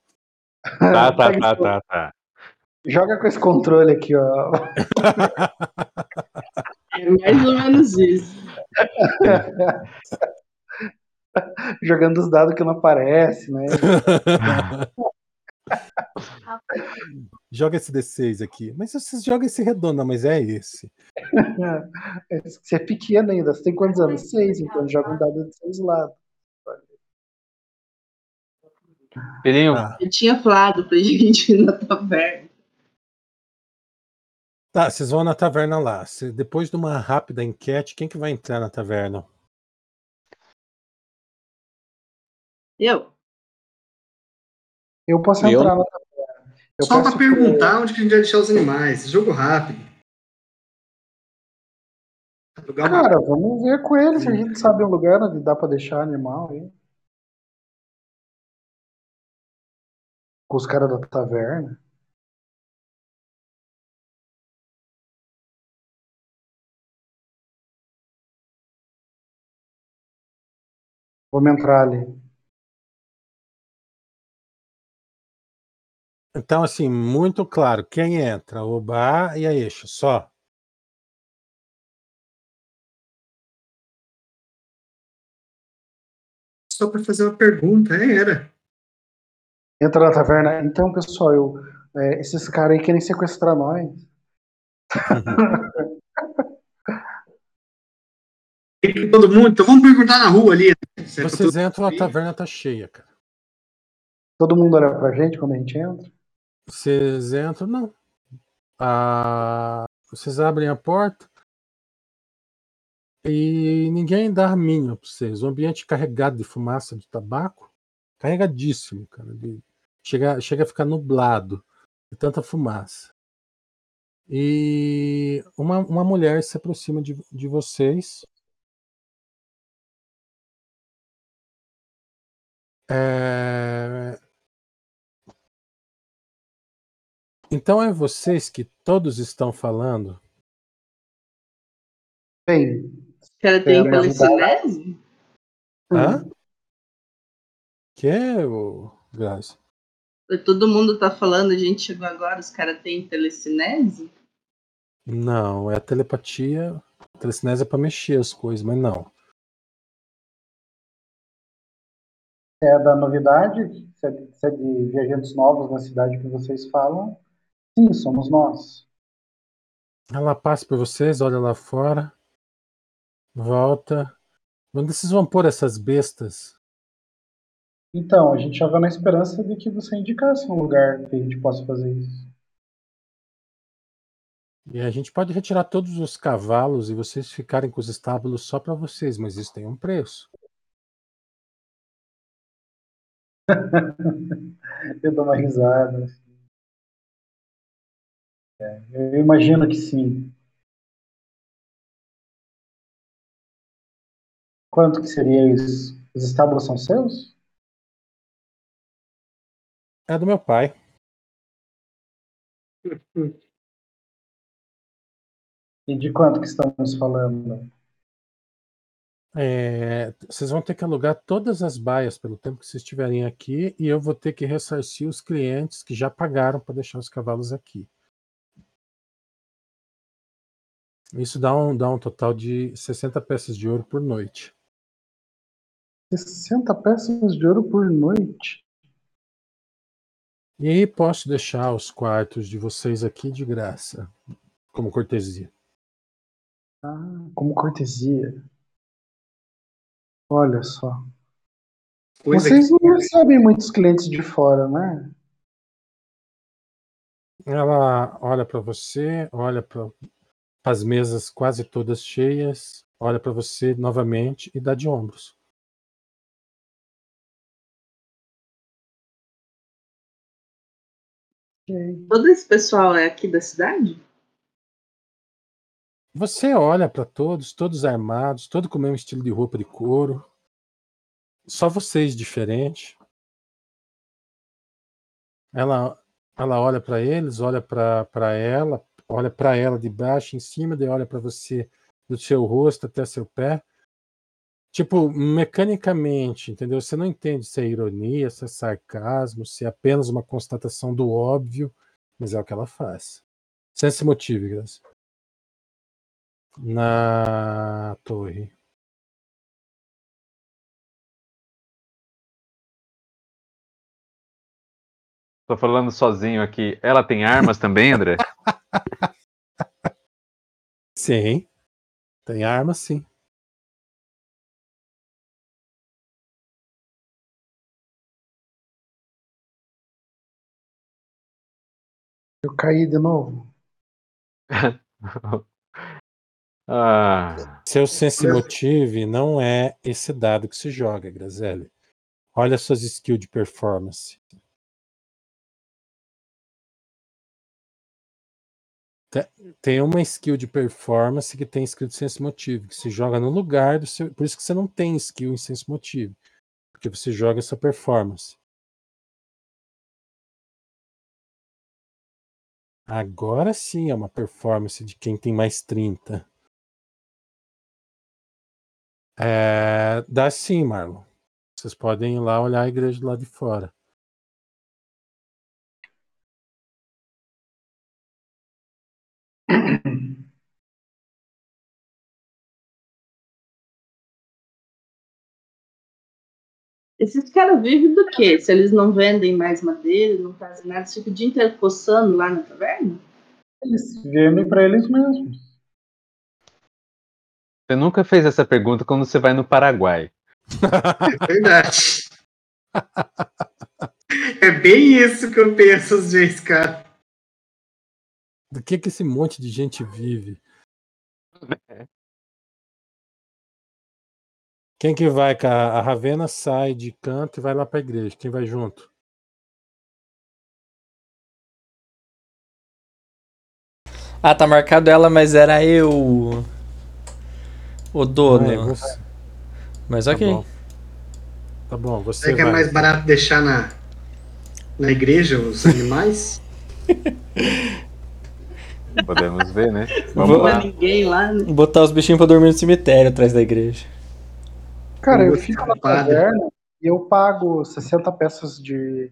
Tá, tá, Pega tá, esse- tá, tá. Joga com esse controle aqui, ó. É mais ou menos isso. Jogando os dados que não aparece, né? Joga esse D6 aqui. Mas você joga esse redondo, mas é esse. Você é pequeno ainda. Você tem quantos anos? Seis, então joga um dado de seis lados. Filhinho, Ah, Eu tinha falado pra gente ir na taverna. tá, vocês vão na taverna lá. Cê- depois de uma rápida enquete, quem que vai entrar na taverna? Eu? Eu posso Eu? entrar na taverna. Eu Só pra perguntar onde que a gente vai deixar os animais. Jogo rápido. Alugar uma- Cara, vamos ver com ele se a gente sabe um lugar onde dá pra deixar animal aí. Com os caras da taverna. Vamos entrar ali. Então, assim, muito claro, quem entra? O Bar e a Eixa, só. Só para fazer uma pergunta, é, era. Entra na taverna. Então, pessoal, eu, é, esses caras aí querem sequestrar nós. Todo mundo, então vamos perguntar na rua ali. né? Se é Vocês entram, a taverna tá cheia, cara. Todo mundo olha pra gente quando a gente entra. Vocês entram, não. Ah, vocês abrem a porta e ninguém dá a mínima pra vocês. O ambiente carregado de fumaça de tabaco, carregadíssimo, cara. chega, chega a ficar nublado de tanta fumaça. E uma, uma mulher se aproxima de, de vocês. É, Então é vocês que todos estão falando? Bem, O cara tem telecinese? Hã? Que é, ô, Grazi? Todo mundo tá falando, a gente chegou agora, os caras têm telecinese? Não, é a telepatia. A telecinese é pra mexer as coisas, mas não. é da novidade, se é, de, se é de viajantes novos na cidade que vocês falam, sim, somos nós. Ela passa por vocês, olha lá fora, volta. Onde vocês vão pôr essas bestas? Então, a gente estava na esperança de que você indicasse um lugar que a gente possa fazer isso. E a gente pode retirar todos os cavalos e vocês ficarem com os estábulos só pra vocês, mas isso tem um preço. Eu dou uma risada. É, eu imagino que sim. Quanto que seria isso? Os estábulos são seus? É do meu pai. E de quanto que estamos falando? É, vocês vão ter que alugar todas as baias pelo tempo que vocês estiverem aqui e eu vou ter que ressarcir os clientes que já pagaram para deixar os cavalos aqui. Isso dá um, dá um total de 60 peças de ouro por noite. 60 peças de ouro por noite. E aí posso deixar os quartos de vocês aqui de graça, como cortesia. Ah, como cortesia. Olha só. Coisa Vocês que- não recebem muitos clientes de fora, né? Ela olha para você, olha para as mesas quase todas cheias, olha para você novamente e dá de ombros. Todo esse pessoal é aqui da cidade? Você olha para todos, todos armados, todo com o mesmo estilo de roupa de couro. Só vocês diferente. Ela, ela olha para eles, olha para ela, olha para ela de baixo em cima, daí olha para você do seu rosto até seu pé. Tipo, mecanicamente, entendeu? Você não entende se é ironia, se é sarcasmo, se é apenas uma constatação do óbvio, mas é o que ela faz. Sem se motive, Graça. Na torre. Tô falando sozinho aqui. Ela tem armas também, André? Sim. Tem arma, sim. Eu caí de novo. ah, Seu sense motive não é esse dado que se joga, Grazelli. Olha suas skills de performance. Tem uma skill de performance que tem escrito sense motive, que se joga no lugar do seu. Por isso que você não tem skill em sense motive. Porque você joga essa performance. Agora sim é uma performance de quem tem mais 30. É, dá sim, Marlon. Vocês podem ir lá olhar a igreja do lado de fora. Esses caras vivem do quê? Se eles não vendem mais madeira, não fazem nada, ficam o dia inteiro coçando lá na taverna? Eles vivem para eles mesmos. Você nunca fez essa pergunta quando você vai no Paraguai. É verdade. É bem isso que eu penso às vezes, cara. Do que que esse monte de gente vive? Quem que vai? A Ravena sai de canto e vai lá pra igreja. Quem vai junto? Ah, tá marcado ela, mas era eu. O dono. Ah, é você. Mas Tá ok. bom. Tá bom, você Será que é vai. mais barato deixar na, na igreja os animais? Podemos ver, né? Vou- Vamos Não lá. vai ninguém lá, né? Botar os bichinhos pra dormir no cemitério atrás da igreja. Cara, eu fico na taverna e eu pago 60 peças de,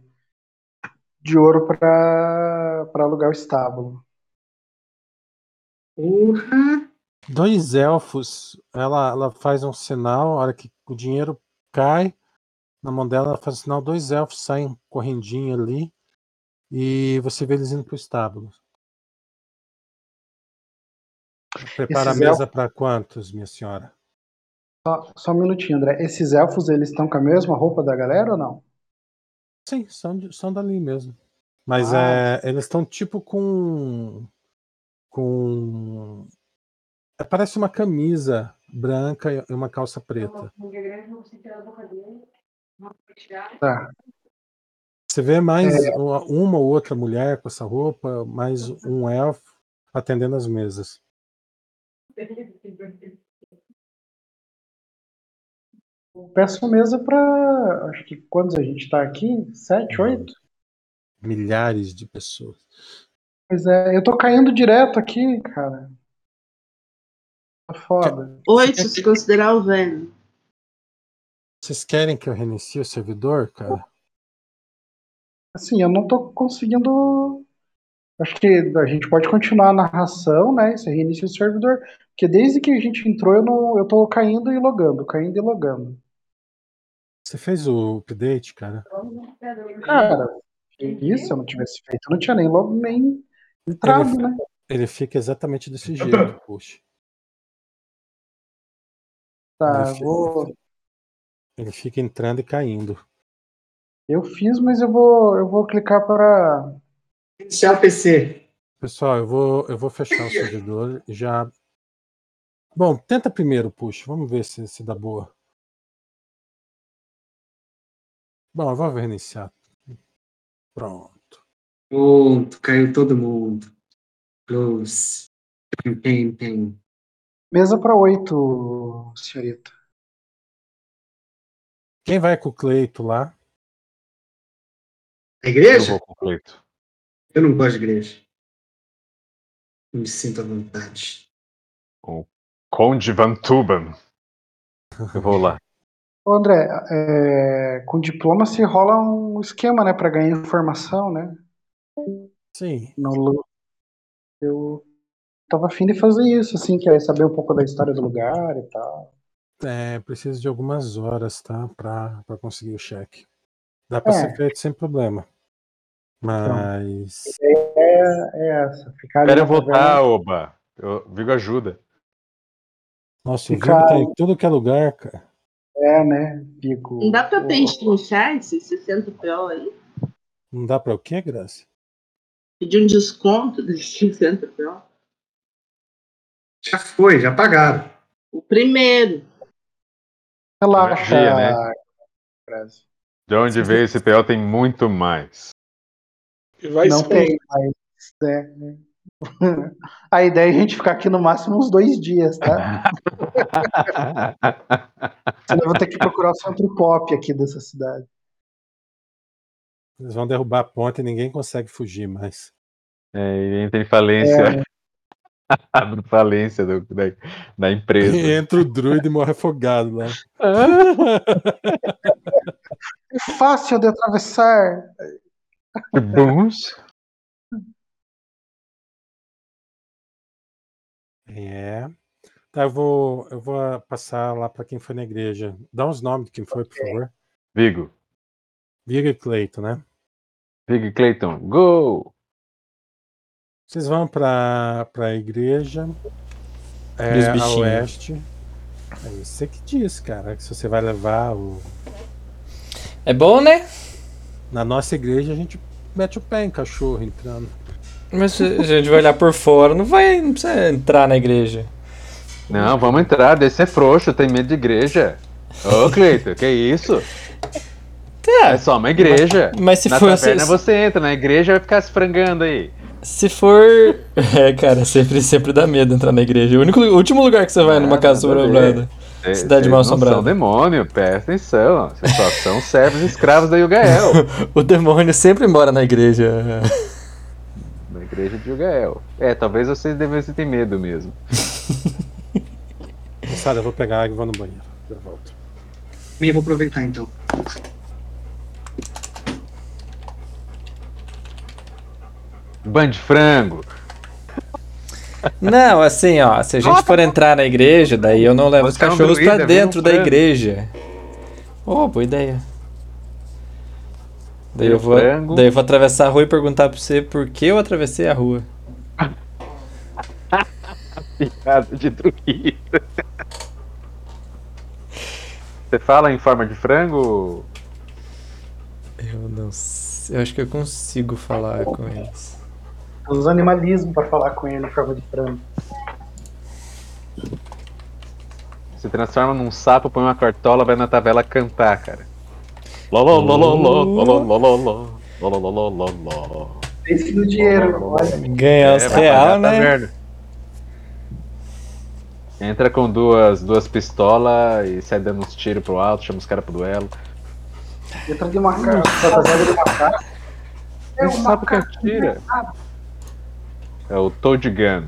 de ouro pra, pra alugar o estábulo. Porra! Dois elfos, ela, ela faz um sinal, a hora que o dinheiro cai na mão dela, ela faz um sinal, dois elfos saem correndinho ali e você vê eles indo pro estábulo. Prepara Esses a mesa para quantos, minha senhora? Só, só um minutinho, André. Esses elfos, eles estão com a mesma roupa da galera ou não? Sim, são, de- são dali mesmo. Mas Ah. é, eles estão tipo com. com. é, parece uma camisa branca e uma calça preta. Tá. Você vê mais É. uma, uma ou outra mulher com essa roupa, mais um elfo atendendo as mesas. Eu peço mesa pra. Acho que quantos a gente tá aqui? Sete, oito? Milhares de pessoas. Pois é, eu tô caindo direto aqui, cara. Tá foda. Oito, se considerar o velho. Vocês querem que eu reinicie o servidor, cara? Assim, eu não tô conseguindo. Acho que a gente pode continuar a narração, né? Você reinicia o servidor. Porque desde que a gente entrou, eu, não, eu tô caindo e logando, caindo e logando. Você fez o update, cara? Cara, isso, se eu não tivesse feito, eu não tinha nem logo nem entrado, Ele- né? Ele fica exatamente desse jeito, puxa. Tá, Ele fica- vou. Ele fica entrando e caindo. Eu fiz, mas eu vou, eu vou clicar para. Iniciar o PC. Pessoal, eu vou, eu vou fechar o servidor e já. Bom, tenta primeiro, puxa. Vamos ver se, se dá boa. Bom, eu vou reiniciar. Pronto. Pronto, caiu todo mundo. Close. Tem, tem. Mesa para oito, senhorita. Quem vai com o Cleito lá? A Eu igreja? vou com o Cleito. Eu não gosto de igreja. Não me sinto à vontade. Conde Van Tuban. Eu vou lá. Ô, André, é, com diploma se rola um esquema, né, para ganhar informação, né? Sim. No, eu tava afim de fazer isso, assim, que é saber um pouco da história do lugar e tal. É, preciso de algumas horas, tá? Pra, pra conseguir o cheque. Dá pra É. ser feito sem problema. Mas. É, é essa. Ficar Espera eu voltar, Oba. Eu, Vigo ajuda. Nossa, o Fica- Vigo tá em tudo que é lugar, cara. É, né? Fico. Não dá pra pechinchar esses 60 PO aí? Não dá pra o quê, Graça? Pedir um desconto desses 60 PO? Já foi, já pagaram. O primeiro. Relaxa, Magia, né? Grazi. De onde veio esse PO tem muito mais. E vai Não ser tem, mas. né? A ideia é a gente ficar aqui no máximo uns dois dias, tá? Senão eu vou ter que procurar o centro pop aqui dessa cidade. Eles vão derrubar a ponte e ninguém consegue fugir mais. É, e entra em falência. Abre falência do- da, da empresa. Entra o druida e morre afogado lá. É fácil de atravessar. Bons. É. Tá, eu vou, eu vou passar lá para quem foi na igreja. Dá uns nomes de quem foi, por favor. Vigo. Viga e Cleito, né? Vigo e Clayton. Go! Vocês vão para a igreja é, a oeste. É você que diz, cara, que se você vai levar o. É bom, né? Na nossa igreja a gente mete o pé em cachorro entrando. Mas se a gente vai olhar por fora, não vai. Não precisa entrar na igreja. Não, vamos entrar. Desse é frouxo, tem medo de igreja. Ô, Cleiton, que isso? Tá. É só uma igreja. Mas se Na for. taverna Se, você entra, na igreja vai ficar se frangando aí. se for. É, cara, sempre, sempre dá medo entrar na igreja. O, único, o último lugar que você vai numa Ah, casa assombrada. Cê- Cidade mal não São assombrada. demônio, presta atenção. Vocês só são servos e escravos da Yugael. O demônio sempre mora na igreja. Igreja de Yugael. É, talvez vocês devessem ter medo mesmo. Moçada, eu vou pegar água e vou no banheiro. Já volto. Também vou aproveitar então. Band de frango. Não, assim, ó, se a gente for entrar na igreja, daí eu não levo os é um cachorros pra vira um dentro da igreja. Oh, boa ideia. Daí eu, vou, daí eu vou atravessar a rua e perguntar pra você por que eu atravessei a rua. Piada de druida. Você fala em forma de frango? Eu não sei. Eu acho que eu consigo falar com eles. Usa animalismo pra falar com ele em forma de frango. Se transforma num sapo, põe uma cartola, vai na tabela cantar, cara. Pense no dinheiro, olha. Ganhar os É, real, né? Entra com duas, duas pistolas e sai dando uns tiros pro alto, chama os caras pro duelo. Entra de uma cara, fantasiada de macaco. É um que macaco atira. É o Toad Gun.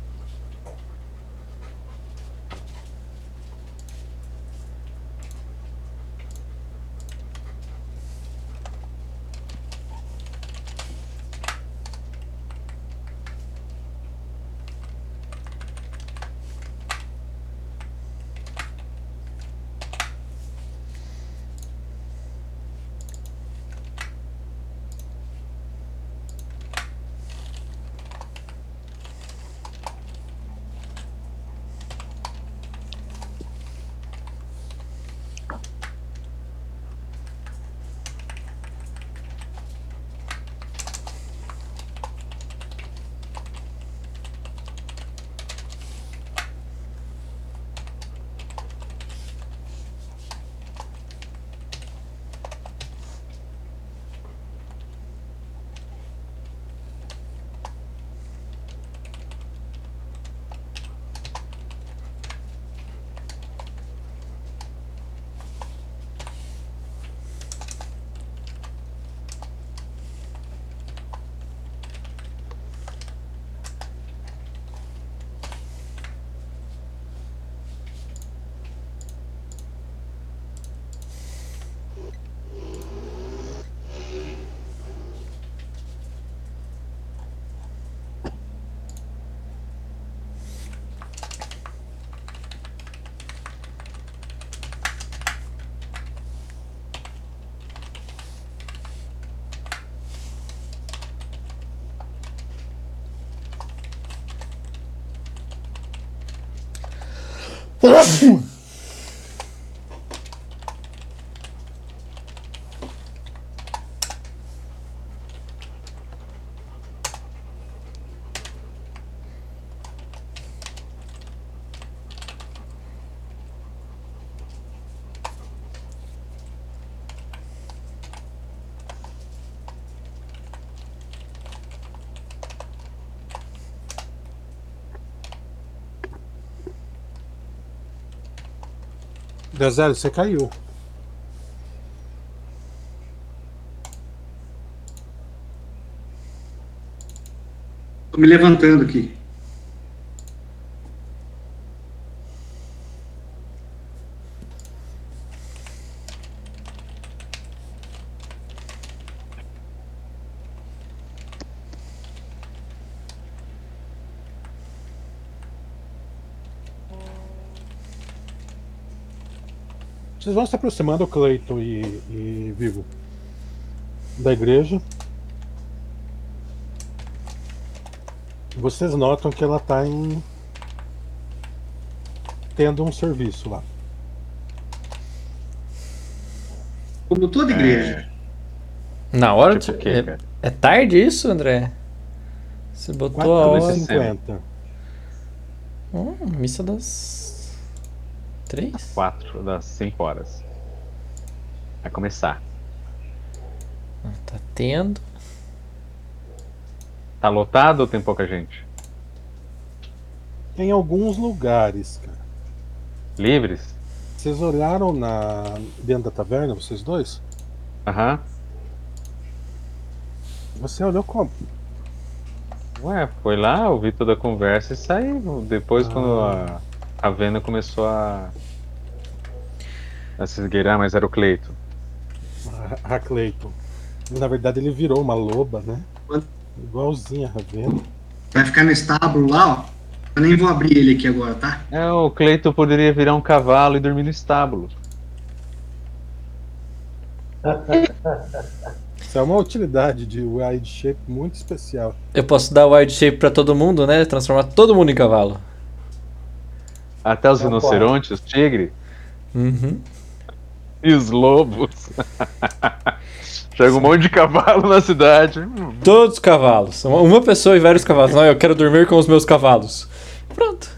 Ugh. Gazelle, você caiu. Tô me levantando aqui. Vocês vão se aproximando, Cleiton e, e Vigo, da igreja. Vocês notam que ela está em. tendo um serviço lá. Como toda igreja. Na hora Tipo de... quê, é, é tarde isso, André? Você botou a hora. 4h50. Hum, missa das. Três? 4 das 5 horas. Vai começar. Tá tendo. Tá lotado ou tem pouca gente? Tem alguns lugares, cara. Livres? Vocês olharam na dentro da taverna, vocês dois? Aham. Você olhou como? Ué, foi lá, ouvi toda a conversa e saiu. Depois, Ah. quando a Ravena começou a. a se esgueirar, mas era o Cleito. A, a Cleiton. Na verdade, ele virou uma loba, né? Igualzinha a Ravena. Vai ficar no estábulo lá, ó. Eu nem vou abrir ele aqui agora, tá? É, o Cleito poderia virar um cavalo e dormir no estábulo. Isso é uma utilidade de wide shape muito especial. Eu posso dar wide shape pra todo mundo, né? Transformar todo mundo em cavalo. Até os Não rinocerontes, os tigres Uhum. e os lobos. Chega um monte de cavalo na cidade. Todos os cavalos. Uma- pessoa e vários cavalos. Não, eu quero dormir com os meus cavalos. Pronto.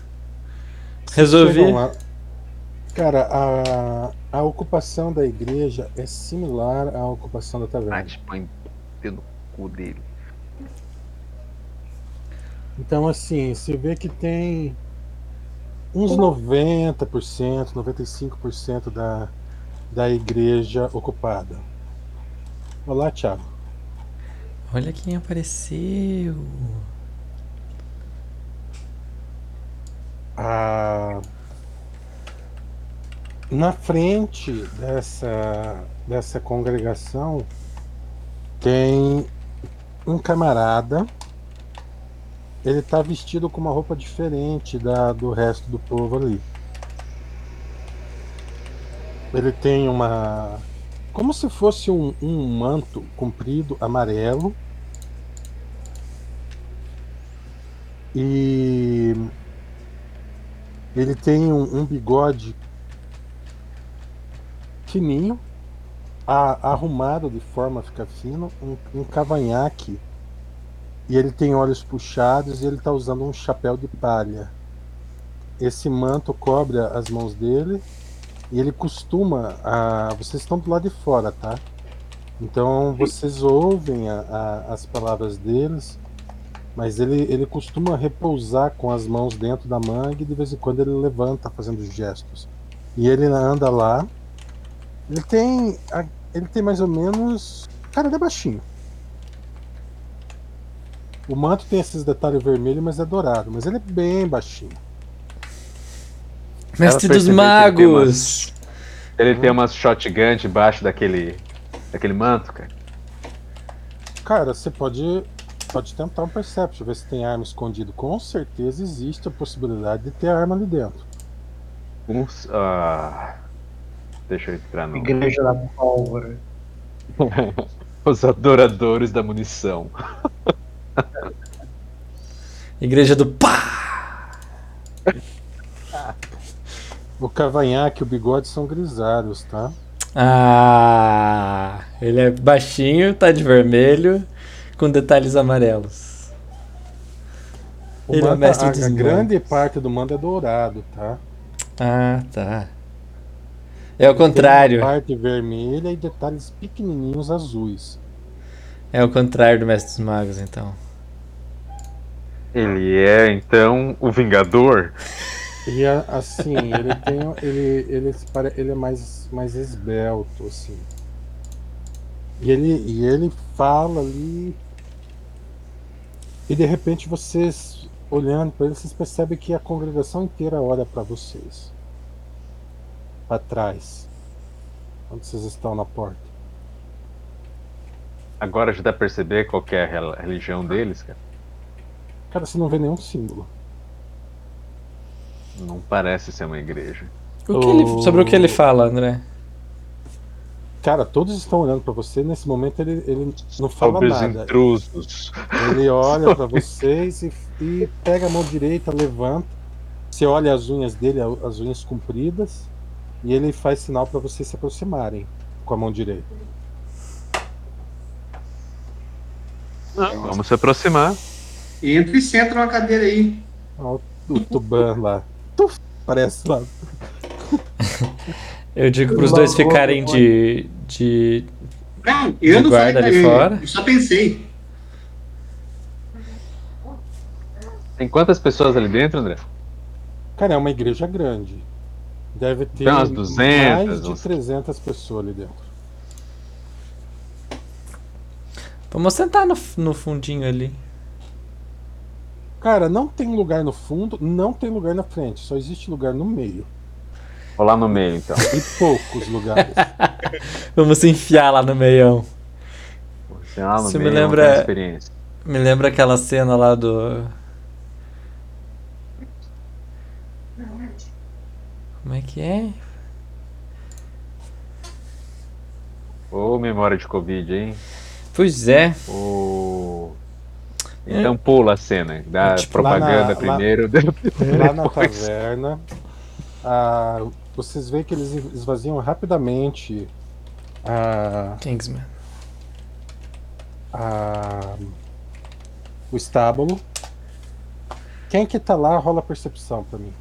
Resolvi. Cara, a, a ocupação da igreja é similar à ocupação da taverna. Ai, põe no cu dele. Então, assim, você vê que tem uns 90%, 95% da, da igreja ocupada. Olá, Thiago. Olha quem apareceu. a- na frente dessa, dessa congregação tem um camarada. Ele está vestido com uma roupa diferente da, do resto do povo ali. Ele tem uma. Como se fosse um, um manto comprido amarelo. E ele tem um, um bigode fininho, a- arrumado de forma a ficar fino, um, um cavanhaque. E ele tem olhos puxados e ele está usando um chapéu de palha. Esse manto cobre as mãos dele e ele costuma. A, vocês estão do lado de fora, tá? Então vocês ouvem a- a- as palavras deles, mas ele, ele costuma repousar com as mãos dentro da manga e de vez em quando ele levanta fazendo gestos. E ele anda lá. Ele tem. Ele tem mais ou menos. Cara, ele é baixinho. O manto tem esses detalhes vermelhos, mas é dourado. Mas ele é bem baixinho. Mestre dos magos. Ele tem umas shotgun debaixo daquele. daquele manto, cara. Cara, você pode. Pode tentar um perception, ver se tem arma escondida. Com certeza existe a possibilidade de ter arma ali dentro. Uns. Ah, deixa eu entrar no. Igreja da pólvora. Os adoradores da munição. Igreja do pá. O cavanhaque e o bigode são grisalhos, tá? Ah, ele é baixinho, tá de vermelho, com detalhes amarelos. O Ele é o mestre a, dos a grande magos. parte do mando é dourado, tá? Ah, tá. É o Tem contrário. uma parte vermelha e detalhes pequenininhos azuis. É o contrário do mestre dos magos, então. Ele é, então, o Vingador? E assim, ele tem. Ele, ele, ele é mais, mais esbelto, assim. E ele, e ele fala ali. E de repente vocês, olhando para ele, vocês percebem que a congregação inteira olha para vocês. Para trás. Onde vocês estão na porta. Agora já dá pra perceber qual que é a rel- religião deles, cara. Cara, você não vê nenhum símbolo. Não parece ser uma igreja. O que ele- sobre o que ele fala, André? Cara, todos estão olhando pra você. Nesse momento ele, ele não fala Sobre os nada. intrusos. Ele olha pra vocês e, e pega a mão direita, levanta. Você olha as unhas dele, as unhas compridas, e ele faz sinal pra vocês se aproximarem com a mão direita. Vamos se aproximar. Entra e senta numa cadeira aí. Ó, o Tuban lá. Tuf, parece lá. Eu digo pros dois ficarem de. de. Não, eu De não guarda falei ali ele, fora? Eu só pensei. Tem quantas pessoas ali dentro, André? Cara, é uma igreja grande. Deve ter Tem umas 200, mais de uns- 300 pessoas ali dentro. Vamos sentar no, no fundinho ali. Cara, não tem lugar no fundo, não tem lugar na frente, só existe lugar no meio. Vou lá no meio, então. E poucos lugares. Vamos se enfiar lá no meião. Você lá no Você me meio, lembra-. Me lembra aquela cena lá do. Como é que é? Ô, memória de Covid, hein? Pois é. Ô. Então pula a cena. Dá É tipo propaganda lá na- lá- primeiro. Lá na depois. taverna, ah, vocês veem que eles esvaziam rapidamente a, Kingsman. a- o estábulo. Quem que tá lá rola percepção pra mim.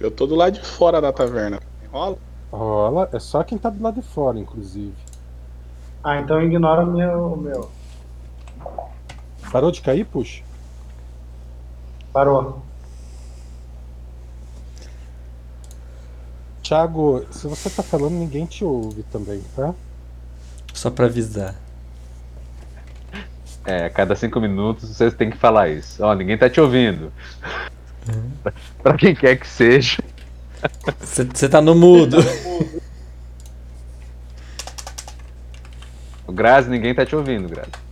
Eu tô do lado de fora da taverna. Rola? Rola, é só quem tá do lado de fora, inclusive. Ah, então ignora o meu. o meu. Parou de cair, puxa? Parou. Thiago, se você tá falando, ninguém te ouve também, tá? Só pra avisar. É, a cada cinco minutos vocês têm que falar isso. Ó, ninguém tá te ouvindo. Pra- pra quem quer que seja. Você tá no mudo. O Grazi, ninguém tá te ouvindo, Grazi.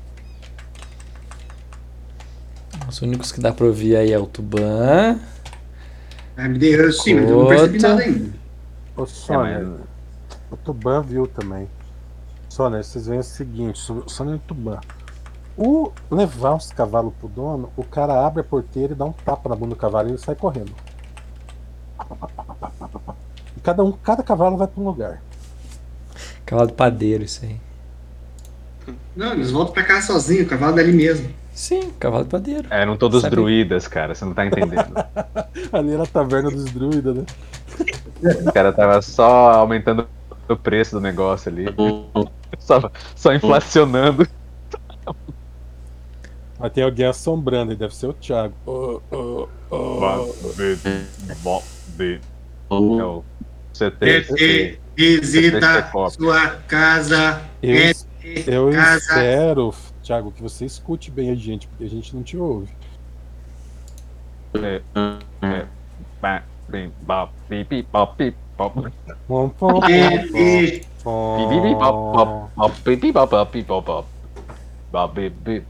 Os únicos que dá pra ouvir aí é o Tuban. Ah, me dei, eu sim, mas eu não percebi nada ainda. Ô, É, Sônia, mas- o Tuban viu também. Sônia, vocês veem o seguinte, Sô- Sônia e Tuban. O levar os cavalos pro dono, o cara abre a porteira e dá um tapa na bunda do cavalo e ele sai correndo. E cada um, cada cavalo vai pra um lugar. Cavalo de padeiro, isso aí. Não, eles voltam pra casa sozinhos, o cavalo dali mesmo. Sim, cavalo de padeiro. Eram todos Sabe- druidas, cara, você não tá entendendo. Ali era a taverna dos druidas, né? O cara tava só aumentando o preço do negócio ali. Só, só inflacionando. Mas tem alguém assombrando e deve ser o Thiago. Ô, ô, ô. É o CT. Visita sua casa. Eu, é eu casa. espero, Thiago, que você escute bem a gente, porque a gente não te ouve.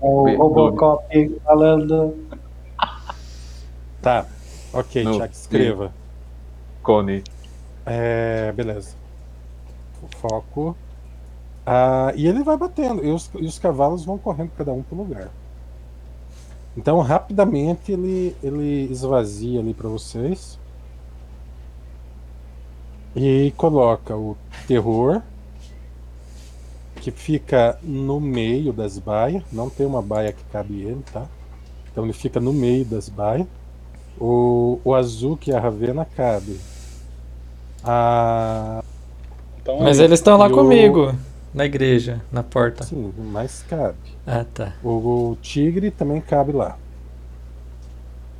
O Robocop falando. Tá, ok, No- Thiago, escreva. Cone. É, beleza. Foco. Ah, e ele vai batendo, e os, e os cavalos vão correndo cada um pro lugar. Então, rapidamente, ele, ele esvazia ali para vocês. E coloca o terror, que fica no meio das baias. Não tem uma baia que cabe ele, tá? Então ele fica no meio das baias. O, o azul, que é a Ravena, cabe. A, Então, Mas aí, eles estão lá E o- comigo. Na igreja, na porta. sim, mas cabe. Ah, tá. O, o tigre também cabe lá.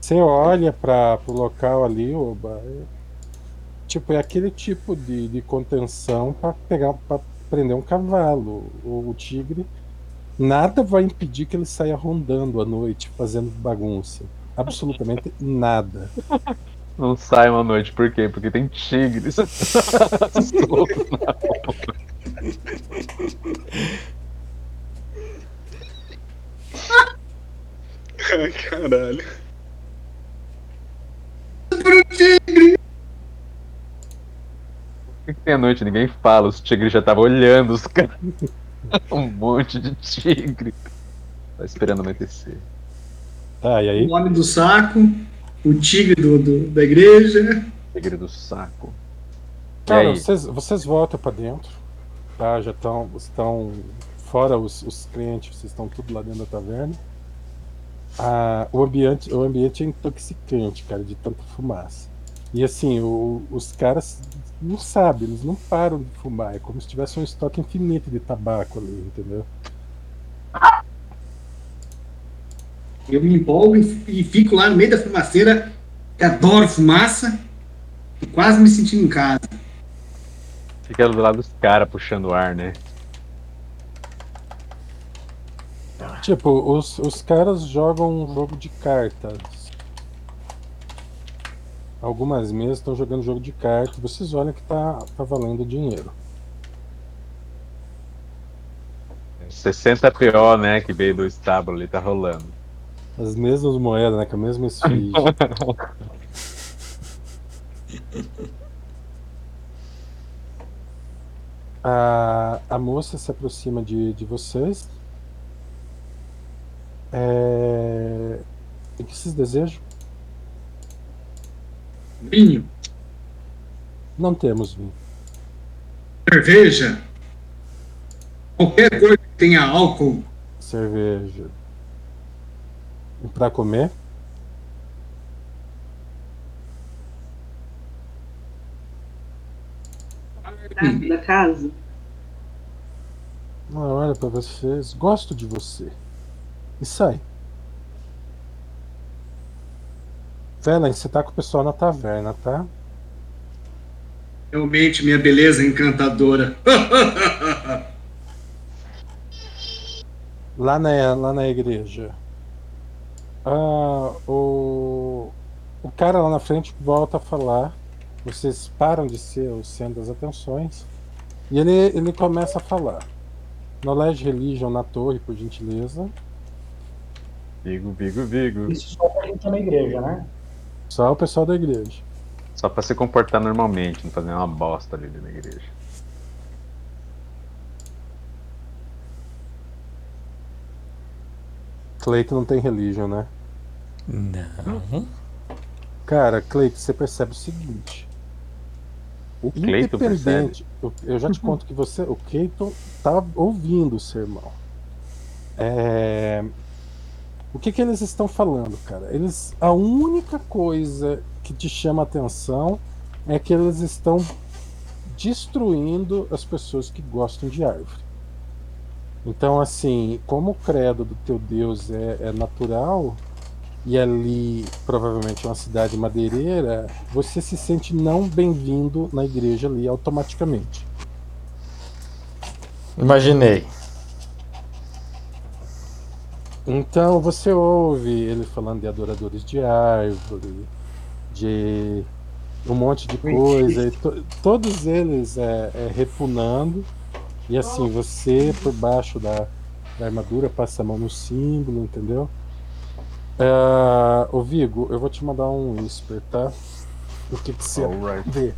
Você olha para o local ali, Oba, é, tipo, é aquele tipo de, de contenção para pegar para prender um cavalo. O, o tigre nada vai impedir que ele saia rondando à noite, fazendo bagunça. Absolutamente nada. Não sai uma noite, por quê? Porque tem tigres. Ai, caralho. Por que, que tem à noite? Ninguém fala, os tigres já estavam olhando os caras. um monte de tigre. Tá esperando anoitecer. Tá, e aí? O homem do saco, o tigre do, do- da igreja. Tigre do saco. Cara, vocês, vocês voltam para dentro, tá? Já estão estão fora os, os clientes, vocês estão tudo lá dentro da taverna. Ah, o ambiente o ambiente é intoxicante, cara, de tanta fumaça. E assim, o- os caras não sabem, eles não param de fumar, é como se tivesse um estoque infinito de tabaco ali, entendeu? Eu me empolgo e, e fico lá no meio da fumaceira, adoro fumaça, quase me sentindo em casa. Fica do lado dos caras puxando o ar, né? Tipo, os, os caras jogam um jogo de cartas. Algumas mesas estão jogando jogo de cartas. Vocês olham que tá, tá valendo dinheiro. 60 PO, né? Que veio do estábulo ali, tá rolando. As mesmas moedas, né? Com a mesma esfinge. a, a moça se aproxima de, de vocês. É... O que vocês desejam? Vinho, Não temos vinho. cerveja, qualquer coisa que tenha álcool. cerveja. E pra comer? Sabe, da casa. Ah, olha pra vocês. Gosto de você. E sai. Velen, você tá com o pessoal na taverna, tá? Realmente, minha beleza encantadora. Lá na, lá na igreja. Ah, o, o cara lá na frente volta a falar. Vocês param de ser o centro das atenções. E ele, ele começa a falar. Knowledge Religion na torre, por gentileza. Vigo, Vigo, Vigo. Isso só pra gente tá na igreja, né? Só o pessoal da igreja. Só pra se comportar normalmente, não fazer uma bosta ali na igreja. Cleiton não tem religion, né? Não. Cara, Cleiton, você percebe o seguinte. O Cleiton percebe. Independente, eu- eu já te conto que você, o Cleiton tá ouvindo o sermão. É, O que que eles estão falando, cara? Eles, a única coisa que te chama atenção é que eles estão destruindo as pessoas que gostam de árvore. Então, assim, como o credo do teu Deus é, é natural, e ali provavelmente é uma cidade madeireira, você se sente não bem-vindo na igreja ali automaticamente. Imaginei. Então você ouve ele falando de adoradores de árvore, de um monte de coisa, e to- todos eles é, é repunando, e assim, você por baixo da, da armadura passa a mão no símbolo, entendeu? Ah, ô Vigo, eu vou te mandar um whisper, tá? O que, que você Alright. vê?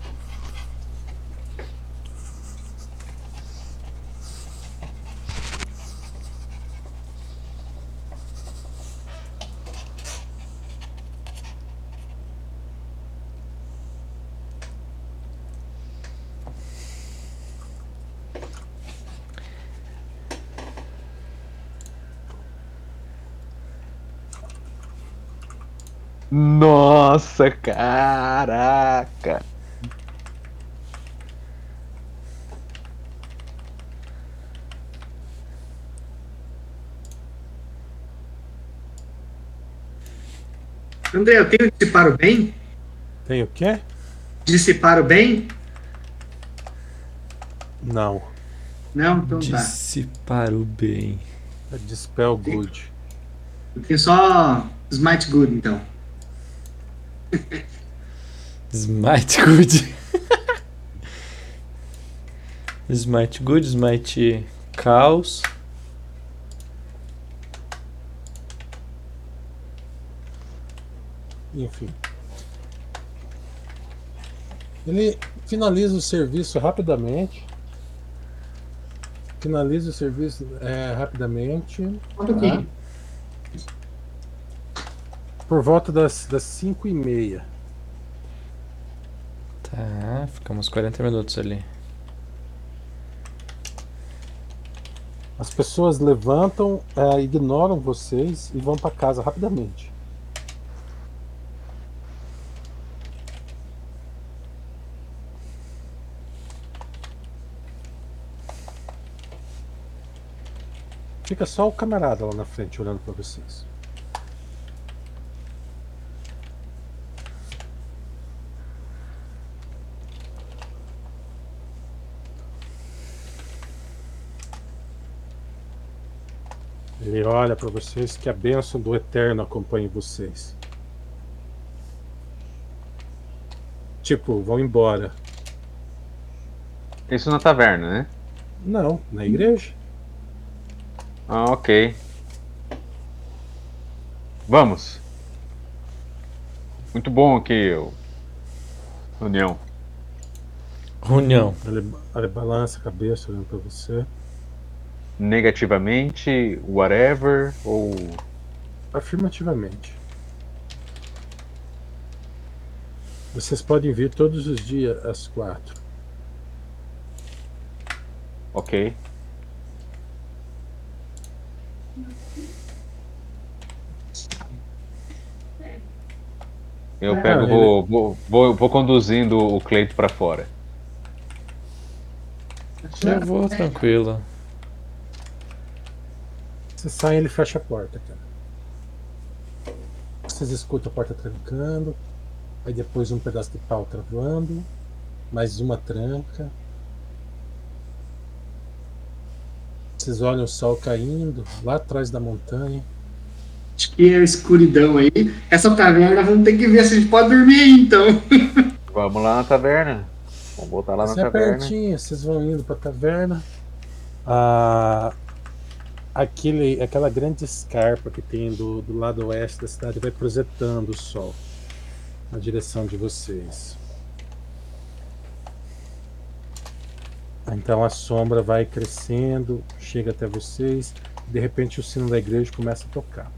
Nossa, caraca! André, eu tenho dissipar o bem? Tem o quê? Dissipar o bem? Não. Não, então tá. Dissipar o bem. É Dispel Good. Eu tenho só Smite Good, então. Smite Good. Smite Good, Smite Caos. Enfim. Ele finaliza o serviço rapidamente. Finaliza o serviço é, rapidamente. Conta aqui. Por volta das 5 e meia. Tá, ficamos 40 minutos ali. As pessoas levantam, é, ignoram vocês e vão para casa rapidamente. Fica só o camarada lá na frente olhando para vocês. Ele olha para vocês que a bênção do Eterno acompanhe vocês. Tipo, vão embora. Isso na taverna, né? Não, na igreja. Ah, ok. Vamos. Muito bom aqui, o... União. União. Ele, ele balança a cabeça olhando para você. Negativamente, whatever, ou. Afirmativamente. Vocês podem vir todos os dias às quatro. Ok. Eu Ah, pego, ele- vou, vou, vou, vou conduzindo o Cleito pra fora. Eu vou tranquilo. Você sai e ele fecha a porta, cara. Vocês escutam a porta trancando. Aí depois um pedaço de pau travando. Mais uma tranca. Vocês olham o sol caindo lá atrás da montanha. Acho que é a escuridão aí. Essa taverna vamos ter que ver se a gente pode dormir aí, então. Vamos lá na taverna. Vamos voltar lá na é taverna. pertinho, vocês vão indo pra taverna. Ah, aquele, aquela grande escarpa que tem do, do lado oeste da cidade vai projetando o sol na direção de vocês. Então a sombra vai crescendo, chega até vocês, de repente o sino da igreja começa a tocar.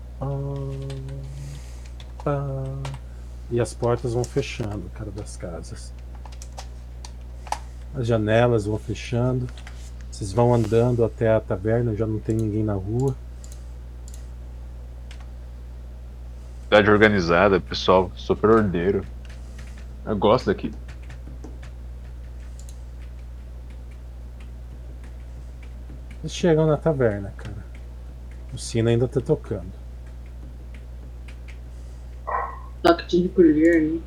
E as portas vão fechando, cara, das casas. As janelas vão fechando. Vocês vão andando até a taverna, já não tem ninguém na rua. Cidade organizada, pessoal super ordeiro. Eu gosto daqui. Eles chegam na taverna, cara. O sino ainda tá tocando. Toque de recolher, né?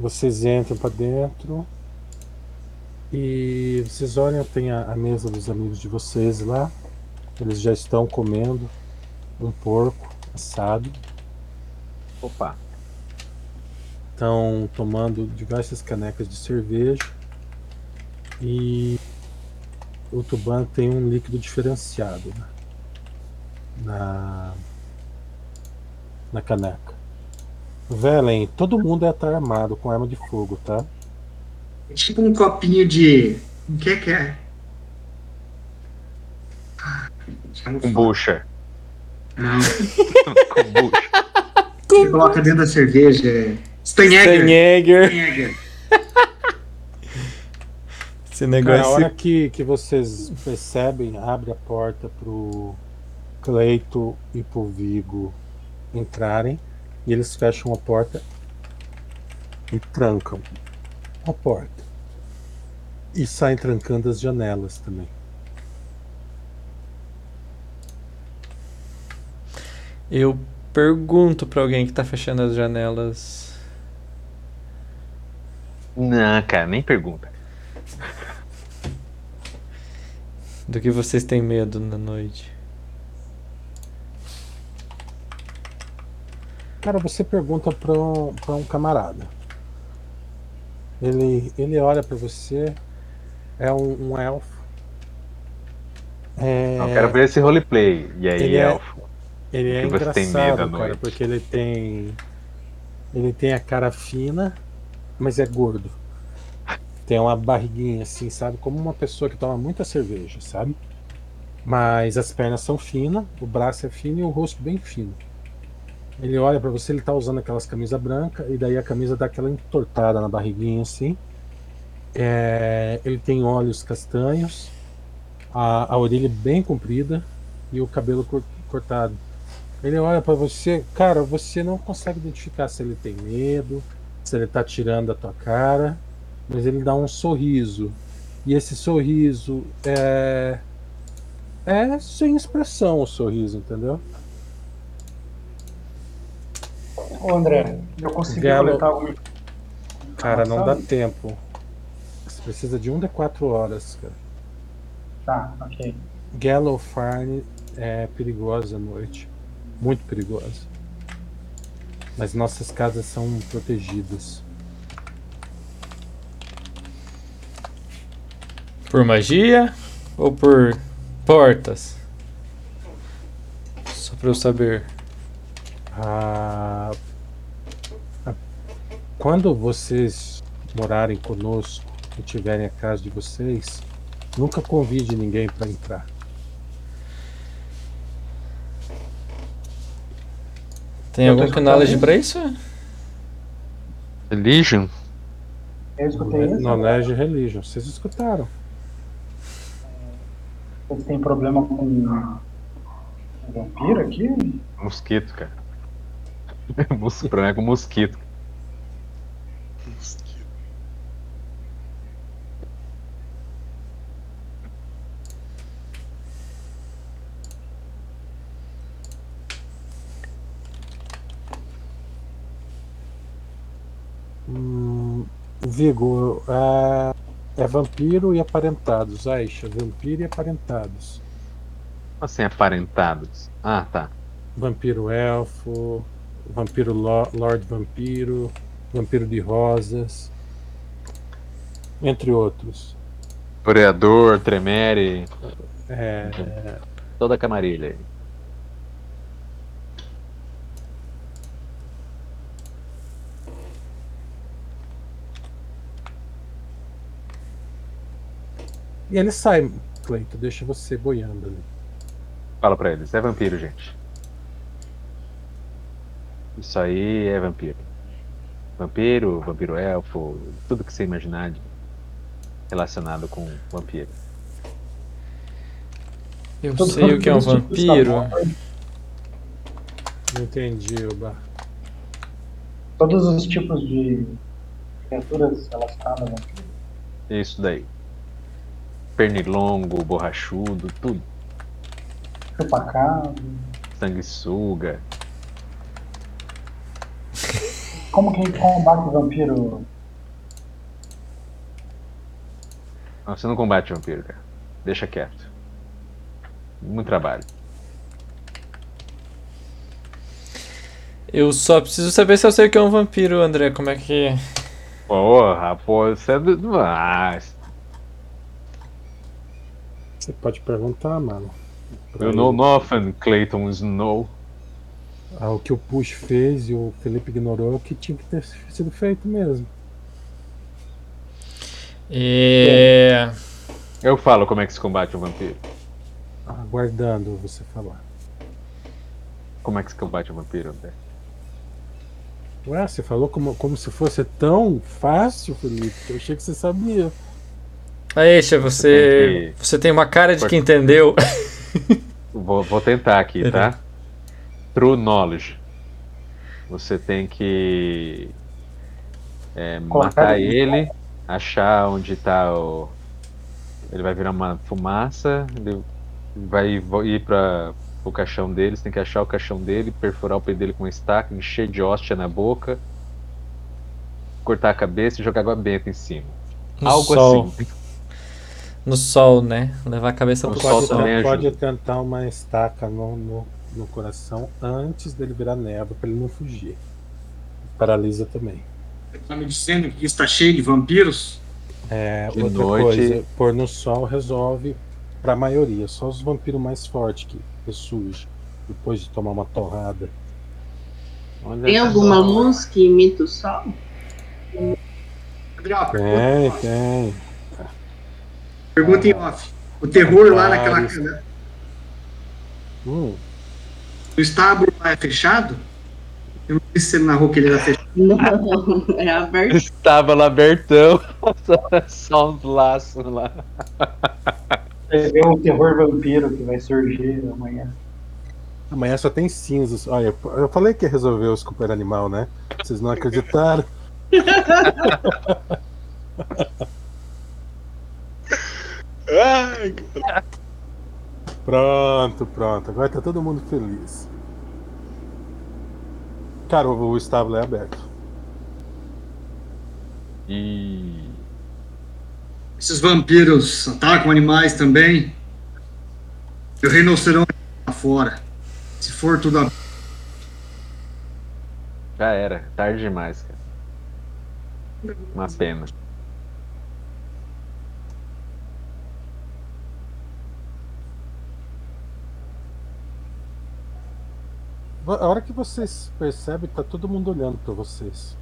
Vocês entram pra dentro. E vocês olham, tem a, a mesa dos amigos de vocês lá. Eles já estão comendo um porco assado. Opa. Estão tomando diversas canecas de cerveja. E o Tuban tem um líquido diferenciado né, na, na caneca. Velen, todo mundo é estar armado com arma de fogo, tá? É tipo um copinho de. O que é que é? Ah, já não. Kombucha. Não. Kombucha. Você coloca dentro da cerveja. é. Steinegger. Steinegger. Esse negócio. hora que, que vocês percebem, abre a porta pro Cleito e pro Vigo entrarem e eles fecham a porta e trancam a porta. E saem trancando as janelas também. Eu pergunto pra alguém que tá fechando as janelas. Não, cara, nem pergunta. Do que vocês têm medo na noite? Cara, você pergunta pra um, pra um camarada. Ele, ele olha pra você. É um, um elfo. É, Eu quero ver esse roleplay. E aí, Ele é- elfo? Ele é você tem engraçado, medo cara, porque ele tem. Ele tem a cara fina, mas é gordo. Tem uma barriguinha assim, sabe? Como uma pessoa que toma muita cerveja, sabe? Mas as pernas são finas, o braço é fino e o rosto bem fino. Ele olha pra você, ele tá usando aquelas camisas brancas, e daí a camisa dá aquela entortada na barriguinha assim. É, ele tem olhos castanhos, a, a orelha bem comprida e o cabelo cor- cortado. Ele olha pra você, cara, você não consegue identificar se ele tem medo, se ele tá tirando a tua cara, mas ele dá um sorriso. E esse sorriso é. É sem expressão o sorriso, entendeu? Ô André, eu consegui Galo- coletar alguma Cara, não dá tempo. Você precisa de um de quatro horas, cara. Tá, ok. Gallow Farm é perigosa à noite. Muito perigosa. Mas nossas casas são protegidas. Por magia ou por portas? Só pra eu saber. Ah, quando vocês morarem conosco e tiverem a casa de vocês, nunca convide ninguém para entrar. Tem Eu algum knowledge escutando pra isso? Legion? Eu escutei isso. Knowledge Religion. Vocês escutaram? Vocês têm problema com vampiro aqui? Mosquito, cara. Problema é com mosquito. Vigo, é, é vampiro e aparentados. Aisha, vampiro e aparentados. Assim, aparentados. Ah, tá. Vampiro elfo, vampiro lo- Lord Vampiro, vampiro de rosas, entre outros. Toreador, Tremere, É, toda a camarilha aí. E ele sai, Cleito, deixa você boiando ali. Fala pra eles, é vampiro, gente. Isso aí é vampiro. Vampiro, vampiro elfo, tudo que você imaginar de- relacionado com vampiro. Eu Todos sei o que é um vampiro. Não entendi, Oba. Todos os tipos de criaturas relacionadas a vampiro. Isso daí. Pernilongo, borrachudo, tudo. Chupacabra. Sanguessuga. Como que combate vampiro? Não, você não combate vampiro, cara. Deixa quieto. Muito trabalho. Eu só preciso saber se eu sei o que é um vampiro, André. Como é que. Porra, pô, você é do. demais. Você pode perguntar, mano. pra Eu know nothing, Clayton Snow. Ah, o que o Push fez e o Felipe ignorou é o que tinha que ter sido feito mesmo. É. Eu falo como é que se combate um vampiro. Aguardando você falar. Como é que se combate um vampiro, André? Ué, você falou como, como se fosse tão fácil, Felipe. Eu achei que você sabia. Aisha, você. tem Você tem uma cara de que entendeu. Vou, vou tentar aqui, tá? True knowledge. Você tem que é, matar ele- achar onde tá o. Ele vai virar uma fumaça, ele vai ir pra o caixão dele, você tem que achar o caixão dele, perfurar o peito dele com uma estaca, encher de hóstia na boca, cortar a cabeça e jogar água benta em cima. Algo sol. assim. No sol, né? Levar a cabeça No pro sol também pode tentar uma estaca no, no, no coração antes dele virar névoa para ele não fugir. Paralisa também. Você tá me dizendo que está cheio de vampiros? É, De outra noite- coisa, pôr no sol resolve pra maioria. Só os vampiros mais fortes que ressurgem depois de tomar uma torrada. Olha Tem alguma luz que imita o sol? Gabriel, Tem, tem. Pergunta em off. O terror lá naquela. Vários. Hum, O estábulo lá é fechado? Eu não sei se ele narrou que ele era fechado. Não, é aberto. Estava lá abertão, só uns laços lá. Você vê o terror vampiro que vai surgir amanhã. amanhã só tem cinzas. Olha, eu falei que ia resolver o super animal, né? Vocês não acreditaram. Ai, Pronto, pronto. Agora tá todo mundo feliz. Cara, o, o estábulo é aberto. E. Esses vampiros atacam animais também. E o rinoceronte lá fora. Se for tudo aberto. Já era, tarde demais, cara. Uma pena. A hora que vocês percebem, tá todo mundo olhando pra vocês.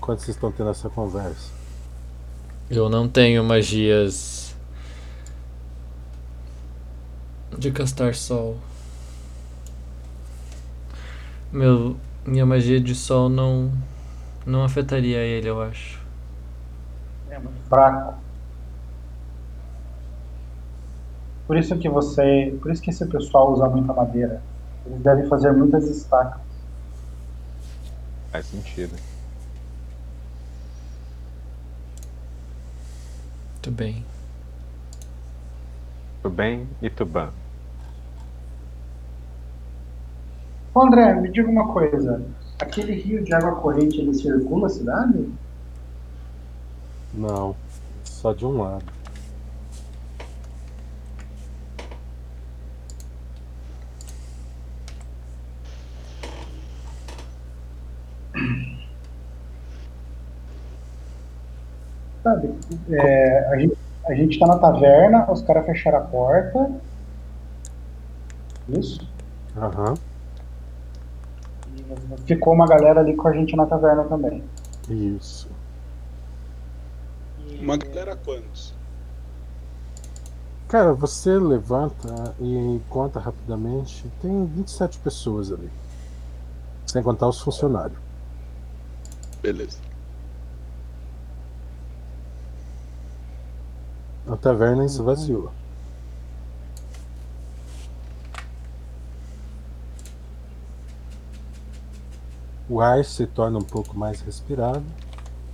Quando vocês estão tendo essa conversa. Eu não tenho magias de castar sol. Meu, minha magia de sol não não afetaria ele, eu acho. É muito fraco. Por isso que você. Por isso que esse pessoal usa muita madeira. Eles devem fazer muitas estacas. Faz sentido. Muito bem. Tudo bem e Tuban. Ô, André, me diga uma coisa. Aquele rio de água corrente, ele circula a cidade? Não. Só de um lado. Sabe? É, a, gente, a gente tá na taverna, os caras fecharam a porta. Isso. Aham. E ficou uma galera ali com a gente na taverna também. Isso. uma galera quantos? Cara, você levanta e conta rapidamente. Tem 27 pessoas ali. Sem contar os funcionários. Beleza. A taverna esvaziou. O ar se torna um pouco mais respirado.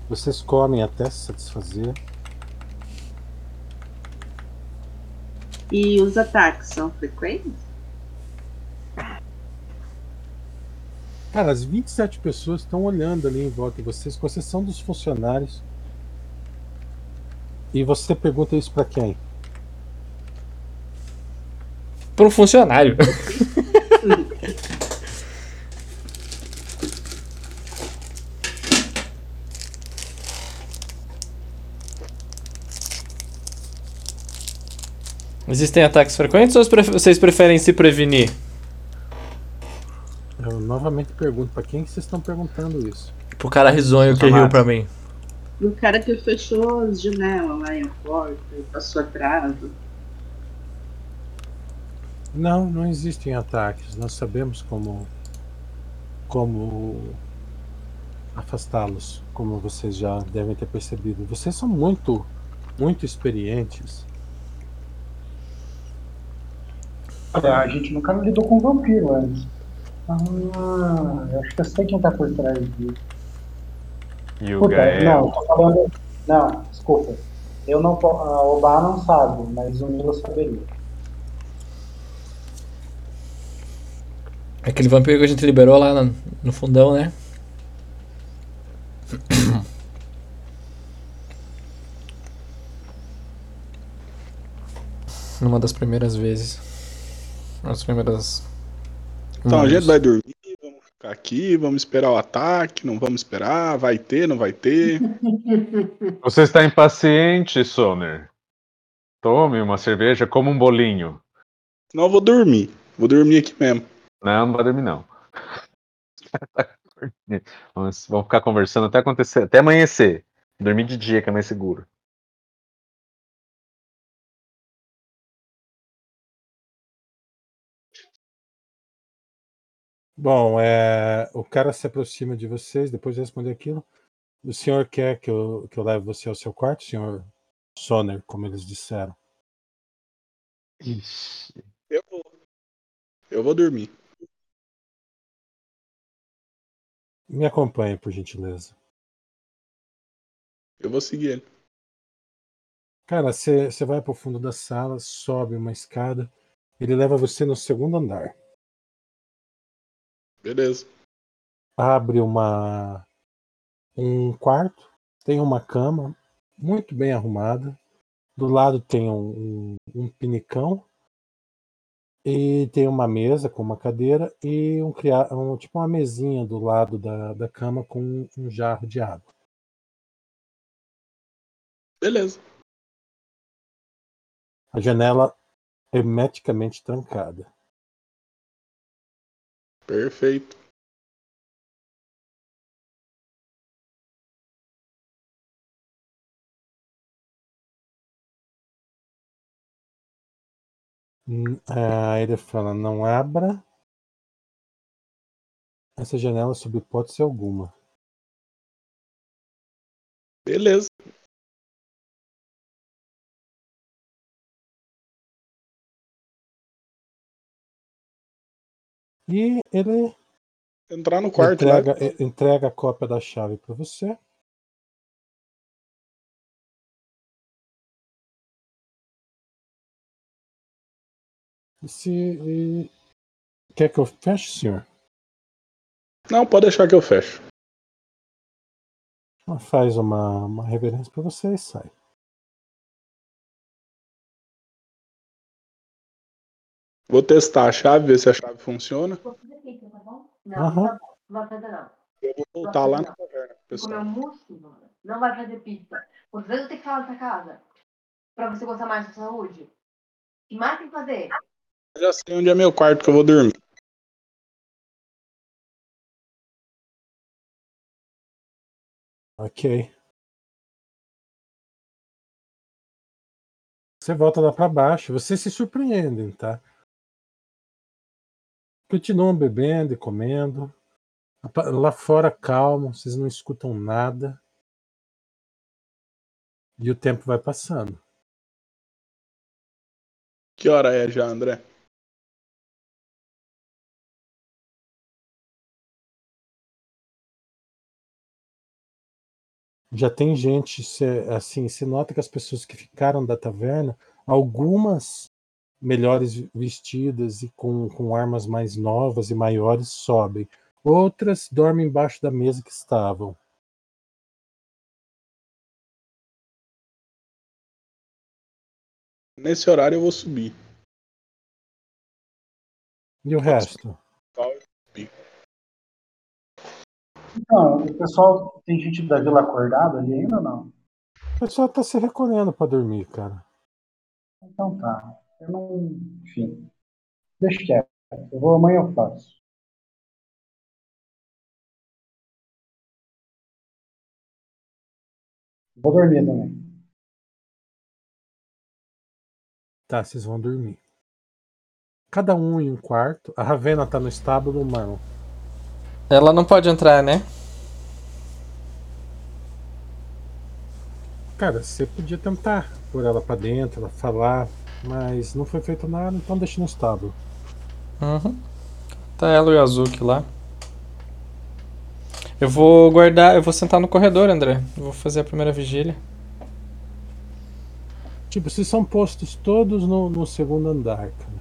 Vocês comem até se satisfazer. E os ataques são frequentes? Cara, as 27 pessoas estão olhando ali em volta de vocês, com exceção dos funcionários. E você pergunta isso pra quem? Para um funcionário. Existem ataques frequentes ou vocês preferem se prevenir? Eu novamente pergunto pra quem que vocês estão perguntando isso? Pro cara risonho que riu pra mim. O cara que fechou as janelas lá em a porta e passou atrás. Não, não existem ataques. Nós sabemos como como afastá-los, como vocês já devem ter percebido. Vocês são muito muito experientes. Olha, a gente nunca lidou com vampiro antes. Ah, eu acho que eu sei quem tá por trás disso. E o Puta, Gael. não, tô falando. Não, desculpa. Eu não po- A Obá não sabe, mas o Milo saberia. Aquele vampiro que a gente liberou lá no, no fundão, né? Numa das primeiras vezes. As primeiras. Então a gente vai dormir, ficar aqui, vamos esperar o ataque, não vamos esperar, vai ter, não vai ter. Você está impaciente, Sommer. Tome uma cerveja, coma um bolinho. Senão eu vou dormir. Vou dormir aqui mesmo. Não, não vai dormir, não. Vamos, vamos ficar conversando até acontecer, até amanhecer. Dormir de dia, que é mais seguro. Bom, é, o cara se aproxima de vocês, depois de responder aquilo. O senhor quer que eu, que eu leve você ao seu quarto, senhor Sonner, como eles disseram? Ixi. Eu vou. Eu vou dormir. Me acompanhe, por gentileza. Eu vou seguir ele. Cara, você você vai pro fundo da sala, sobe uma escada, ele leva você no segundo andar. Beleza. Abre uma um quarto, tem uma cama muito bem arrumada. Do lado tem um, um, um pinicão e tem uma mesa com uma cadeira e um, um tipo uma mesinha do lado da, da cama com um jarro de água. Beleza. A janela hermeticamente trancada. Perfeito. Hum, Aí ele fala: não abra essa janela sob hipótese alguma. Beleza. E ele Entrar no quarto lá. entrega, e- entrega a cópia da chave para você. E se e- quer que eu feche, senhor? Não, pode deixar que eu fecho. Ela faz uma, uma reverência para você e sai. Vou testar a chave, ver se a chave funciona. Não, Aham. não vai fazer não. Eu vou voltar lá na taverna, Comer pessoal. Não vai fazer pizza. Quantas vezes eu tenho que falar nessa casa? Pra você gostar mais da sua saúde? O que mais tem que fazer? Eu já sei onde é meu quarto que eu vou dormir. Ok. Você volta lá para baixo. Vocês se surpreendem, tá? Continuam bebendo e comendo. Lá fora, calmo, vocês não escutam nada. E o tempo vai passando. Que hora é já, André? Já tem gente, assim, se nota que as pessoas que ficaram da taverna, algumas melhores vestidas e com, com armas mais novas e maiores sobem. Outras dormem embaixo da mesa que estavam. Nesse horário eu vou subir. E o resto? Então, o pessoal, tem gente da vila acordada ali ainda ou não? O pessoal tá se recolhendo para dormir, cara. Então tá. Eu não. Enfim. Deixa quieto. Eu vou amanhã eu faço. Vou dormir também. Tá, vocês vão dormir. Cada um em um quarto. A Ravena tá no estábulo, mano. Ela não pode entrar, né? Cara, você podia tentar pôr ela pra dentro, ela falar, mas não foi feito nada, então deixa no estábulo. Uhum. Tá ela e o Azuki lá. Eu vou guardar, eu vou sentar no corredor, André. Eu vou fazer a primeira vigília. Tipo, vocês são postos todos no, no segundo andar, cara.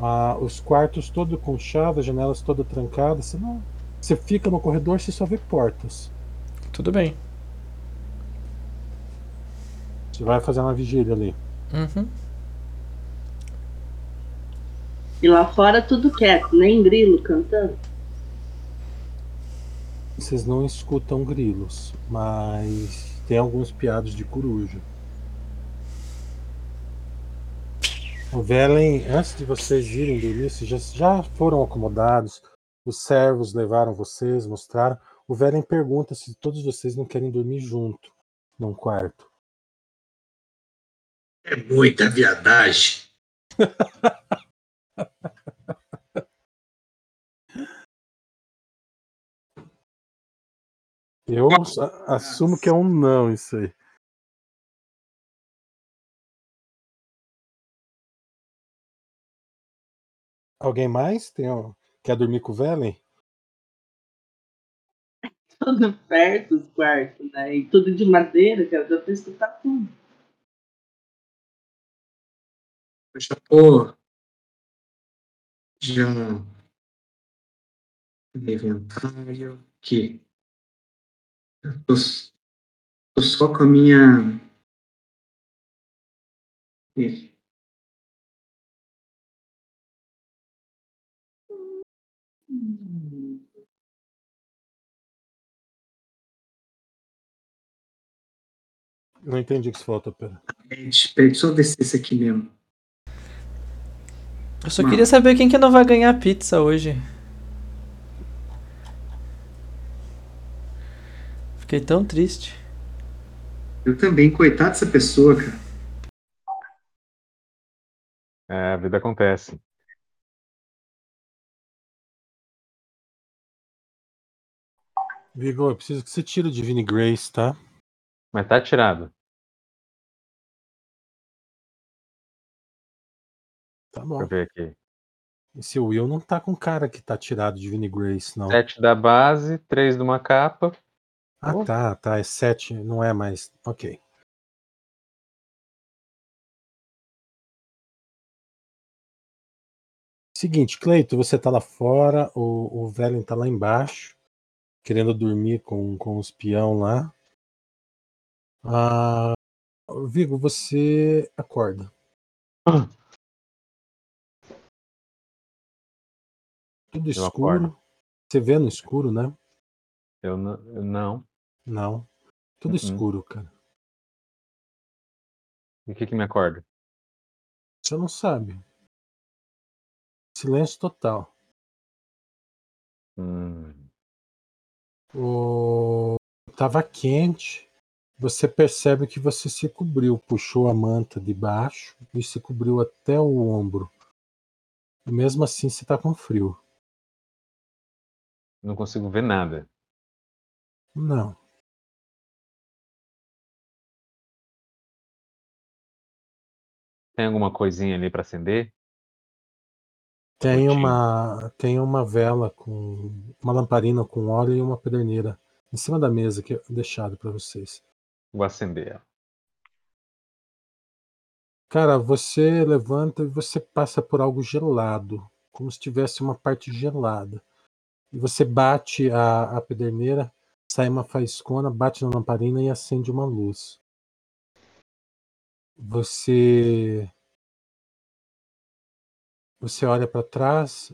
Ah, os quartos todos com chave, as janelas todas trancadas. Você, não... você fica no corredor, você só vê portas. Tudo bem. Você vai fazer uma vigília ali. Uhum. E lá fora tudo quieto, nem grilo cantando. Vocês não escutam grilos, mas tem alguns piados de coruja. O Velen, antes de vocês irem dormir, vocês já, já foram acomodados, os servos levaram vocês, mostraram. O Velen pergunta se todos vocês não querem dormir junto num quarto. É muita viadagem. Eu assumo que é um não isso aí. Alguém mais? Tem, ó, quer dormir com o Velen? Tudo perto os quartos, né? E tudo de madeira, cara. Dá pra escutar tudo. Eu pôr. Já. Inventário. Aqui. Eu tô, tô só com a minha. Não entendi o que você falou, Topera. Peraí, deixa eu ver se esse aqui mesmo. Eu só queria saber quem que não vai ganhar pizza hoje. Fiquei tão triste. Eu também, coitado dessa pessoa, cara. É, a vida acontece. Vigor, eu preciso que você tire o Divine Grace, tá? Mas tá tirado. Tá Deixa bom. eu ver aqui. Esse Will não tá com cara que tá tirado de Divine Grace, não. Sete da base, três de uma capa. Ah, tá, tá. É 7, não é mais. Ok. Seguinte, Cleito, você tá lá fora, o, o Velen tá lá embaixo, querendo dormir com, com os peão lá. Ah, Vigo, você acorda. Tudo Eu escuro. acordo. Você vê no escuro, né? Eu não. não. Não. Tudo Uhum. escuro, cara. E o que que me acorda? Você não sabe. Silêncio total. Hum, O... Tava quente. Você percebe que você se cobriu, puxou a manta de baixo e se cobriu até o ombro. Mesmo assim você tá com frio. Não consigo ver nada. Não. Tem alguma coisinha ali pra acender? Tem Curtinho. uma tem uma vela com uma lamparina com óleo e uma pederneira em cima da mesa que é deixado para vocês. Vou acender ela. Cara, você levanta e você passa por algo gelado, como se tivesse uma parte gelada. E você bate a, a pederneira, sai uma faiscona, bate na lamparina e acende uma luz. Você você olha para trás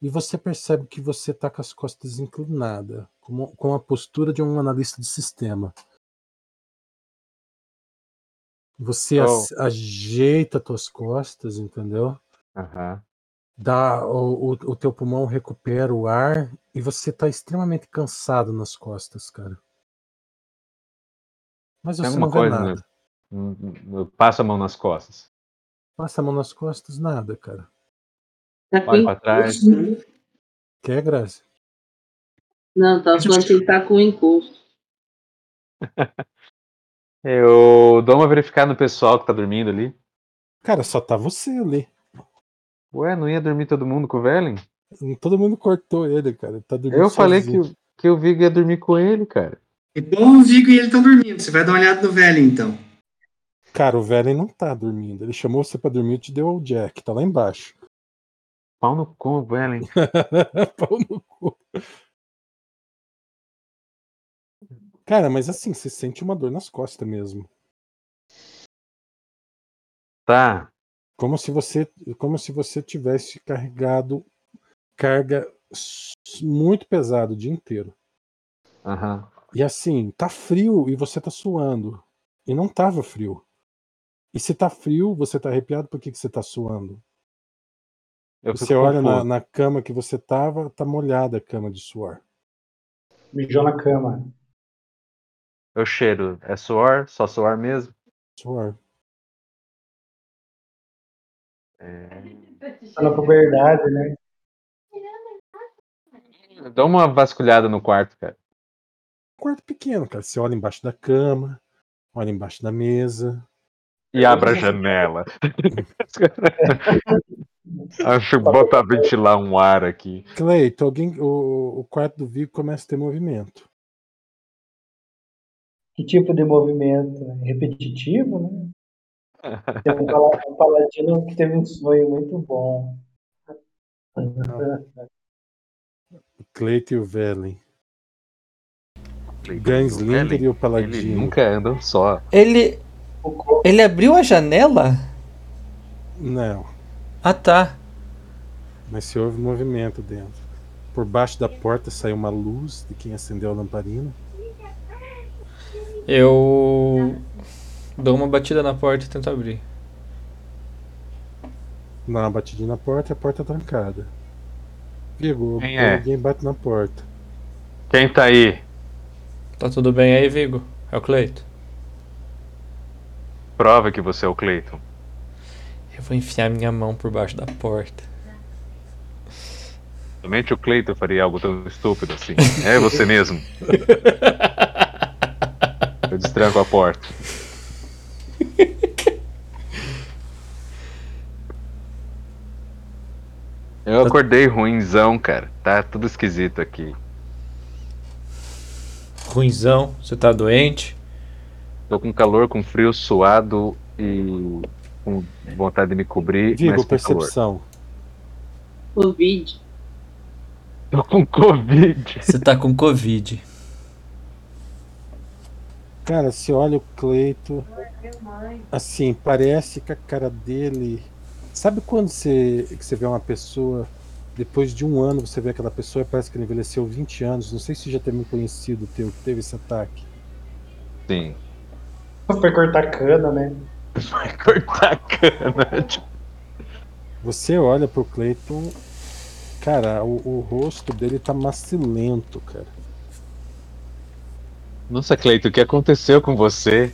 e você percebe que você está com as costas inclinadas, com, com a postura de um analista de sistema. Você Oh. as- ajeita tuas costas, entendeu? Aham. Dá, o, o, o teu pulmão recupera o ar e você tá extremamente cansado nas costas, cara. Mas você não vê coisa, nada. né? Hum, hum, Eu passo a mão nas costas. Passa a mão nas costas, nada, cara. Tá Olho pra trás. encosto, né? Quer, Grazi? Não, tava falando que ele tá com encosto. Eu dou uma verificada no pessoal que tá dormindo ali. Cara, só tá você ali. Ué, não ia dormir todo mundo com o Velen? Todo mundo cortou ele, cara. Tá dormindo Eu falei que, sozinho. o- que o Vig ia dormir com ele, cara. Igual o Vigo e ele estão dormindo. Você vai dar uma olhada no velho, então. Cara, o Velen não tá dormindo. Ele chamou você pra dormir e te deu o Jack. Tá lá embaixo. Pau no cu, Velen. Pau no cu. Cara, mas assim, você sente uma dor nas costas mesmo. Tá. Como se você, como se você tivesse carregado carga muito pesada o dia inteiro. Aham. E assim, tá frio e você tá suando. E não tava frio. E se tá frio, você tá arrepiado, por que, que você tá suando? Eu você olha na, na cama que você tava, tá molhada a cama de suor. Mijou na cama. Eu cheiro. É suor? Só suor mesmo? Suor. É... Tá na puberdade, né? Dá uma vasculhada no quarto, cara. Quarto pequeno, cara. Você olha embaixo da cama, olha embaixo da mesa. E abra a janela. Acho bota ventilar um ar aqui. Cleito, alguém, o, o quarto do Vigo começa a ter movimento. Que tipo de movimento? Repetitivo, né? Tem um pala- um paladino que teve um sonho muito bom. O Cleito e o Velen. Velen, e o Paladino. nunca andam só. Ele. Ele abriu a janela? Não, Ah tá. mas se houve movimento dentro. Por baixo da porta saiu uma luz de quem acendeu a lamparina. Eu. Dou uma batida na porta e tento abrir. Dá uma batidinha na porta e a porta trancada. Vigo, Quem é? alguém bate na porta. Quem tá aí? Tá tudo bem aí, Vigo? É o Cleito. Prova que você é o Cleiton. Eu vou enfiar minha mão por baixo da porta. Somente o Cleiton faria algo tão estúpido assim. É você mesmo. Eu destranco a porta. Eu acordei ruinzão, cara. Tá tudo esquisito aqui. Ruinzão, você tá doente? Tô com calor, com frio, suado e com vontade de me cobrir. Vigo, mas com calor. percepção. Covid. Tô com Covid. Você tá com Covid. Cara, você olha o Cleito. Assim, parece que a cara dele. Sabe quando você, que você vê uma pessoa, depois de um ano você vê aquela pessoa e parece que ele envelheceu 20 anos? Não sei se já teve um conhecido teu que teve esse ataque. Sim. Foi cortar cana, né? Vai cortar cana. tipo, Você olha pro Cleiton, cara, o, o rosto dele tá macilento, cara. Nossa, Cleiton, o que aconteceu com você?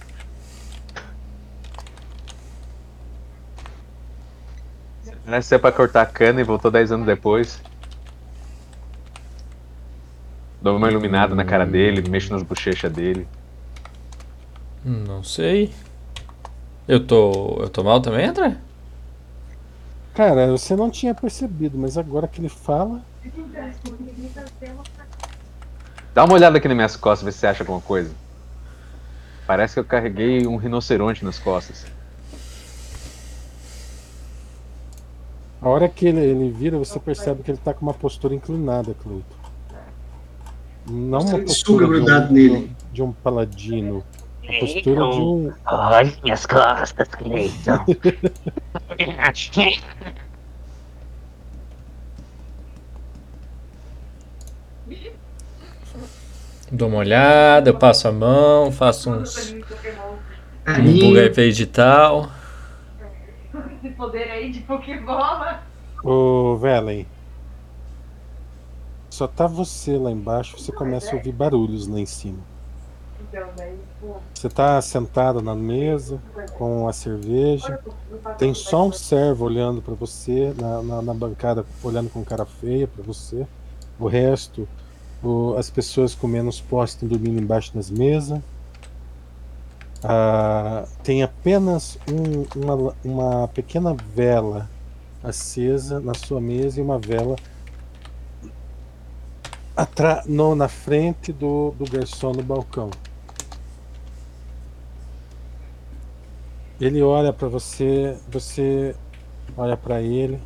Nasceu pra cortar cana e voltou 10 anos depois. Dou uma iluminada na cara dele, mexo nas bochechas dele. Não sei. Eu tô. Eu tô mal também, André? Cara, você não tinha percebido, mas agora que ele fala, Dá uma olhada aqui nas minhas costas, ver se você acha alguma coisa. Parece que eu carreguei um rinoceronte nas costas. a hora que ele, ele vira, você percebe que ele tá com uma postura inclinada, Cleiton. Não uma Ele postura suga de um, grudado nele. de um paladino. A postura de um. Olha minhas costas, Cleiton. Dou uma olhada, eu passo a mão, faço uns. Um buga e tal. Esse poder aí de Pokébola. Ô, Velen. Só tá você lá embaixo, você começa a ouvir barulhos lá em cima. Então, daí, pô. Você tá sentada na mesa com a cerveja. Tem só um servo olhando pra você na, na, na bancada, olhando com cara feia pra você. O resto, as pessoas com menos posse estão dormindo embaixo das mesas. Ah, tem apenas um- uma, uma pequena vela acesa na sua mesa e uma vela atra- no- na frente do, do garçom no balcão. Ele olha pra você, você olha pra ele.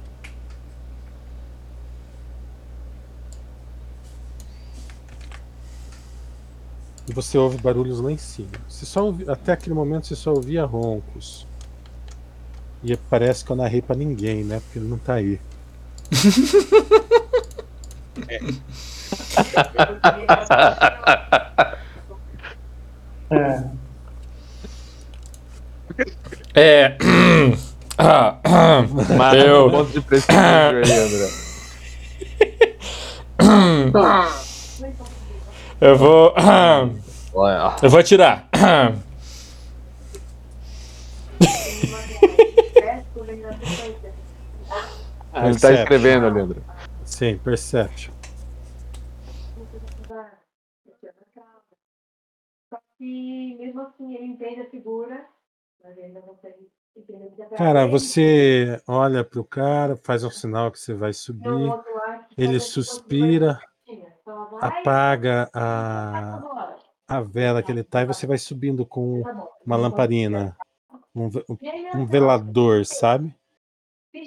E você ouve barulhos lá em cima. Você só ouvi- até aquele momento você só ouvia roncos. E parece que eu narrei pra ninguém, né? Porque ele não tá aí. É, É. Ah, Mata eu. um ponto de prestígio aí, André. Eu vou. Eu vou atirar. Ah, ele tá escrevendo, Leandro. Sim, Perception. Só que mesmo assim ele entende a figura, mas ele não é Cara, você olha pro cara, faz um sinal que você vai subir. Ele suspira, apaga a, a vela que ele tá e você vai subindo com uma lamparina, um, um velador, sabe?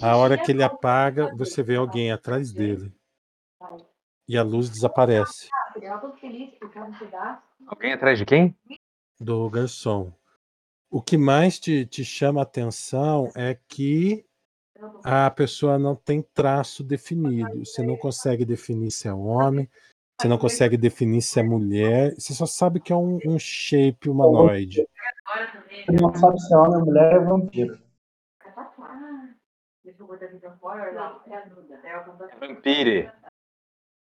A hora que ele apaga, você vê alguém atrás dele e a luz desaparece. Alguém atrás de quem? do garçom. O que mais te, te chama a atenção é que a pessoa não tem traço definido. Você não consegue definir se é homem, você não consegue definir se é mulher, você só sabe que é um, um shape humanoide. Você não sabe se é homem, mulher ou vampiro. Deixa eu botar aqui pra fora. Não, é. É computação. Vampire.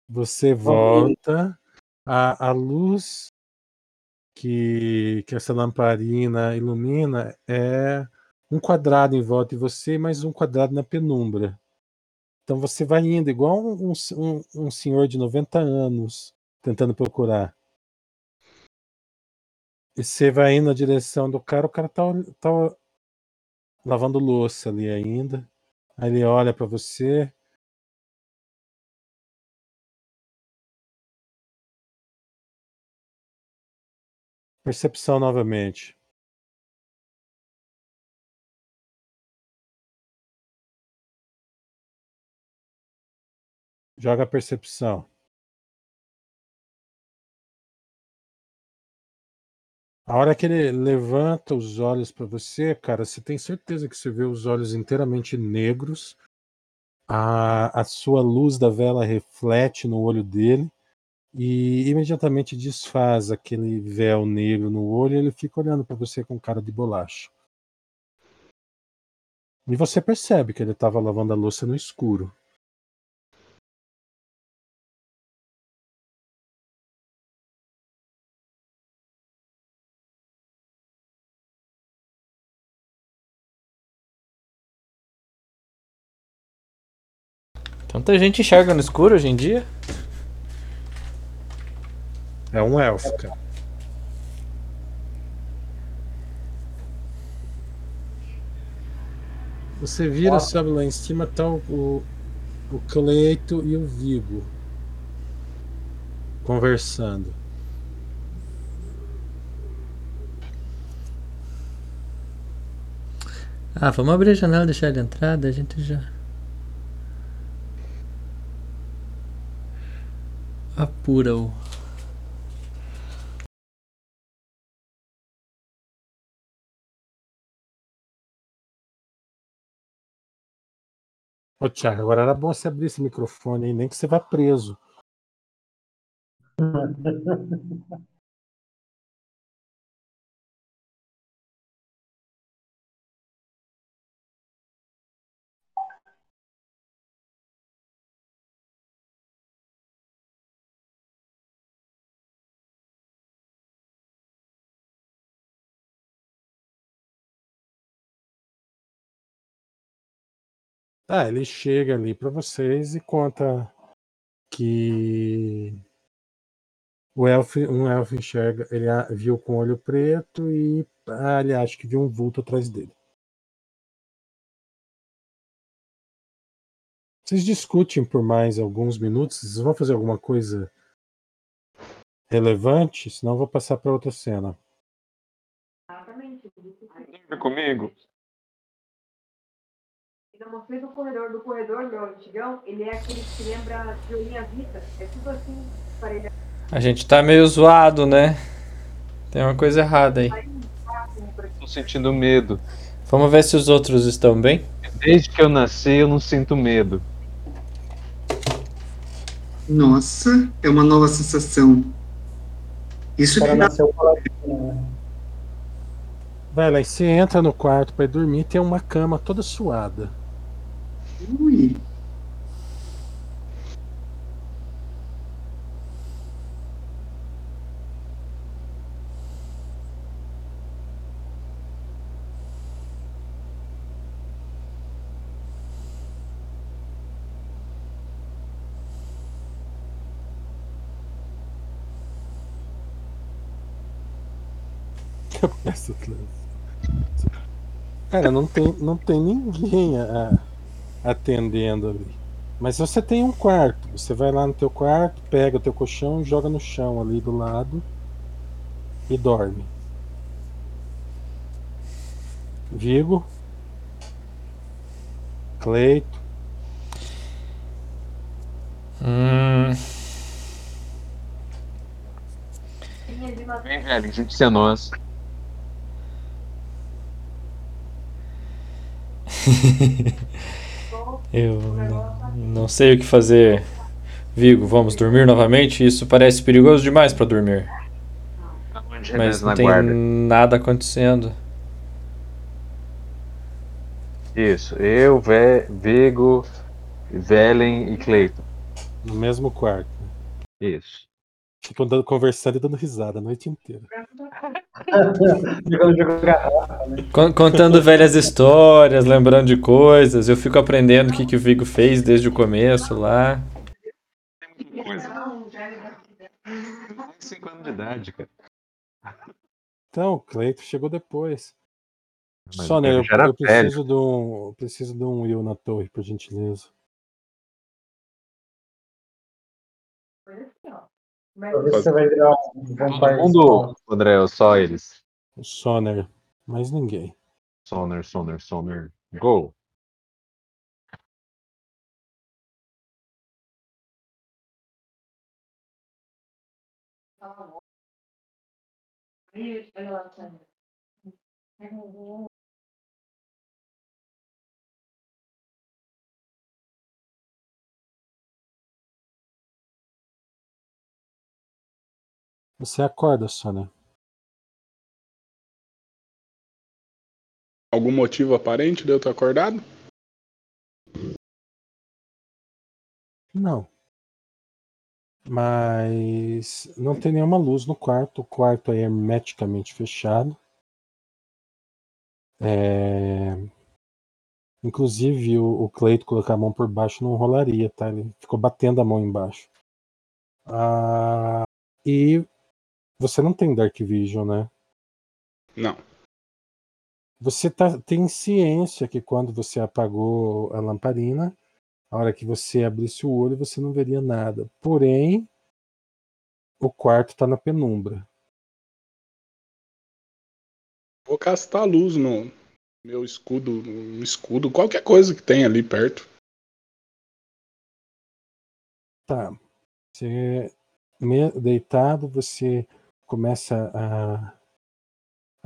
Você volta, a, a luz que, que essa lamparina ilumina é um quadrado em volta de você mais um quadrado na penumbra. Então você vai indo igual um, um, um senhor de 90 anos tentando procurar. E você vai indo na direção do cara, o cara tá, tá lavando louça ali ainda. Aí ele olha para você. Percepção novamente. Joga a percepção. A hora que ele levanta os olhos para você, cara, você tem certeza que você vê os olhos inteiramente negros. A, a sua luz da vela reflete no olho dele e imediatamente desfaz aquele véu negro no olho e ele fica olhando para você com cara de bolacha. E você percebe que ele estava lavando a louça no escuro. Tanta gente enxerga no escuro hoje em dia. É um elfo, cara. Você vira, sobe lá em cima, tá o, o, o Cleito e o Vigo conversando. Ah, vamos abrir a janela e deixar ele entrar, daí a gente já. Apura o. Ô, Thiago, agora era bom você abrir esse microfone aí, nem que você vá preso. Ah, ele chega ali para vocês e conta que o elfo, um elfo enxerga, ele viu com olho preto e ah, ele acha que viu um vulto atrás dele. Vocês discutem por mais alguns minutos, vocês vão fazer alguma coisa relevante, senão eu vou passar para outra cena. Comigo. Eu mostrei do corredor. Do corredor, meu antigão, ele é aquele que lembra de Olhinha Vita. É tudo assim, parelha. A gente tá meio zoado, né? Tem uma coisa errada aí. Tô sentindo medo. Vamos ver se os outros estão bem. Desde que eu nasci, eu não sinto medo. Nossa, é uma nova sensação. Isso que dá? Vai lá, e você entra no quarto pra ir dormir, tem uma cama toda suada. Ui. Classe. Cara, não tem, não tem ninguém a- atendendo ali. Mas você tem um quarto. Você vai lá no teu quarto, pega o teu colchão e joga no chão ali do lado e dorme. Vigo. Cleito. Hum, Vem, velho, junte-se a nós. Eu não, sei o que fazer. Vigo, vamos dormir novamente? Isso parece perigoso demais pra dormir. Onde Mas não tem nada acontecendo. Isso, eu, Ve Vigo, Velen e Cleiton. No mesmo quarto. Isso. Ficam dando, conversando e dando risada a noite inteira. Né? Con- Contando velhas histórias, lembrando de coisas. Eu fico aprendendo o que, que o Vigo fez desde o começo lá. Mais 5 anos de idade, cara. Então, o Cleito chegou depois. Mas Sônia, ele eu, eu preciso de um. Eu preciso de um Will na torre, por gentileza. Se você vai virar um Todo vampire. mundo, André, ou só eles? O Soner. Mais ninguém. Soner, Soner, Soner. Go. Você acorda, Soner. Algum motivo aparente de eu ter acordado? Não. Mas não tem nenhuma luz no quarto. O quarto é hermeticamente fechado. É... Inclusive, o, o Cleito colocar a mão por baixo não rolaria, tá? Ele ficou batendo a mão embaixo. Ah, E você não tem Dark Vision, né? Não. Você tá, tem ciência que quando você apagou a lamparina, a hora que você abrisse o olho, você não veria nada. Porém, o quarto está na penumbra. Vou castar a luz no meu escudo, no escudo, qualquer coisa que tem ali perto. Tá. Você deitado, você começa a,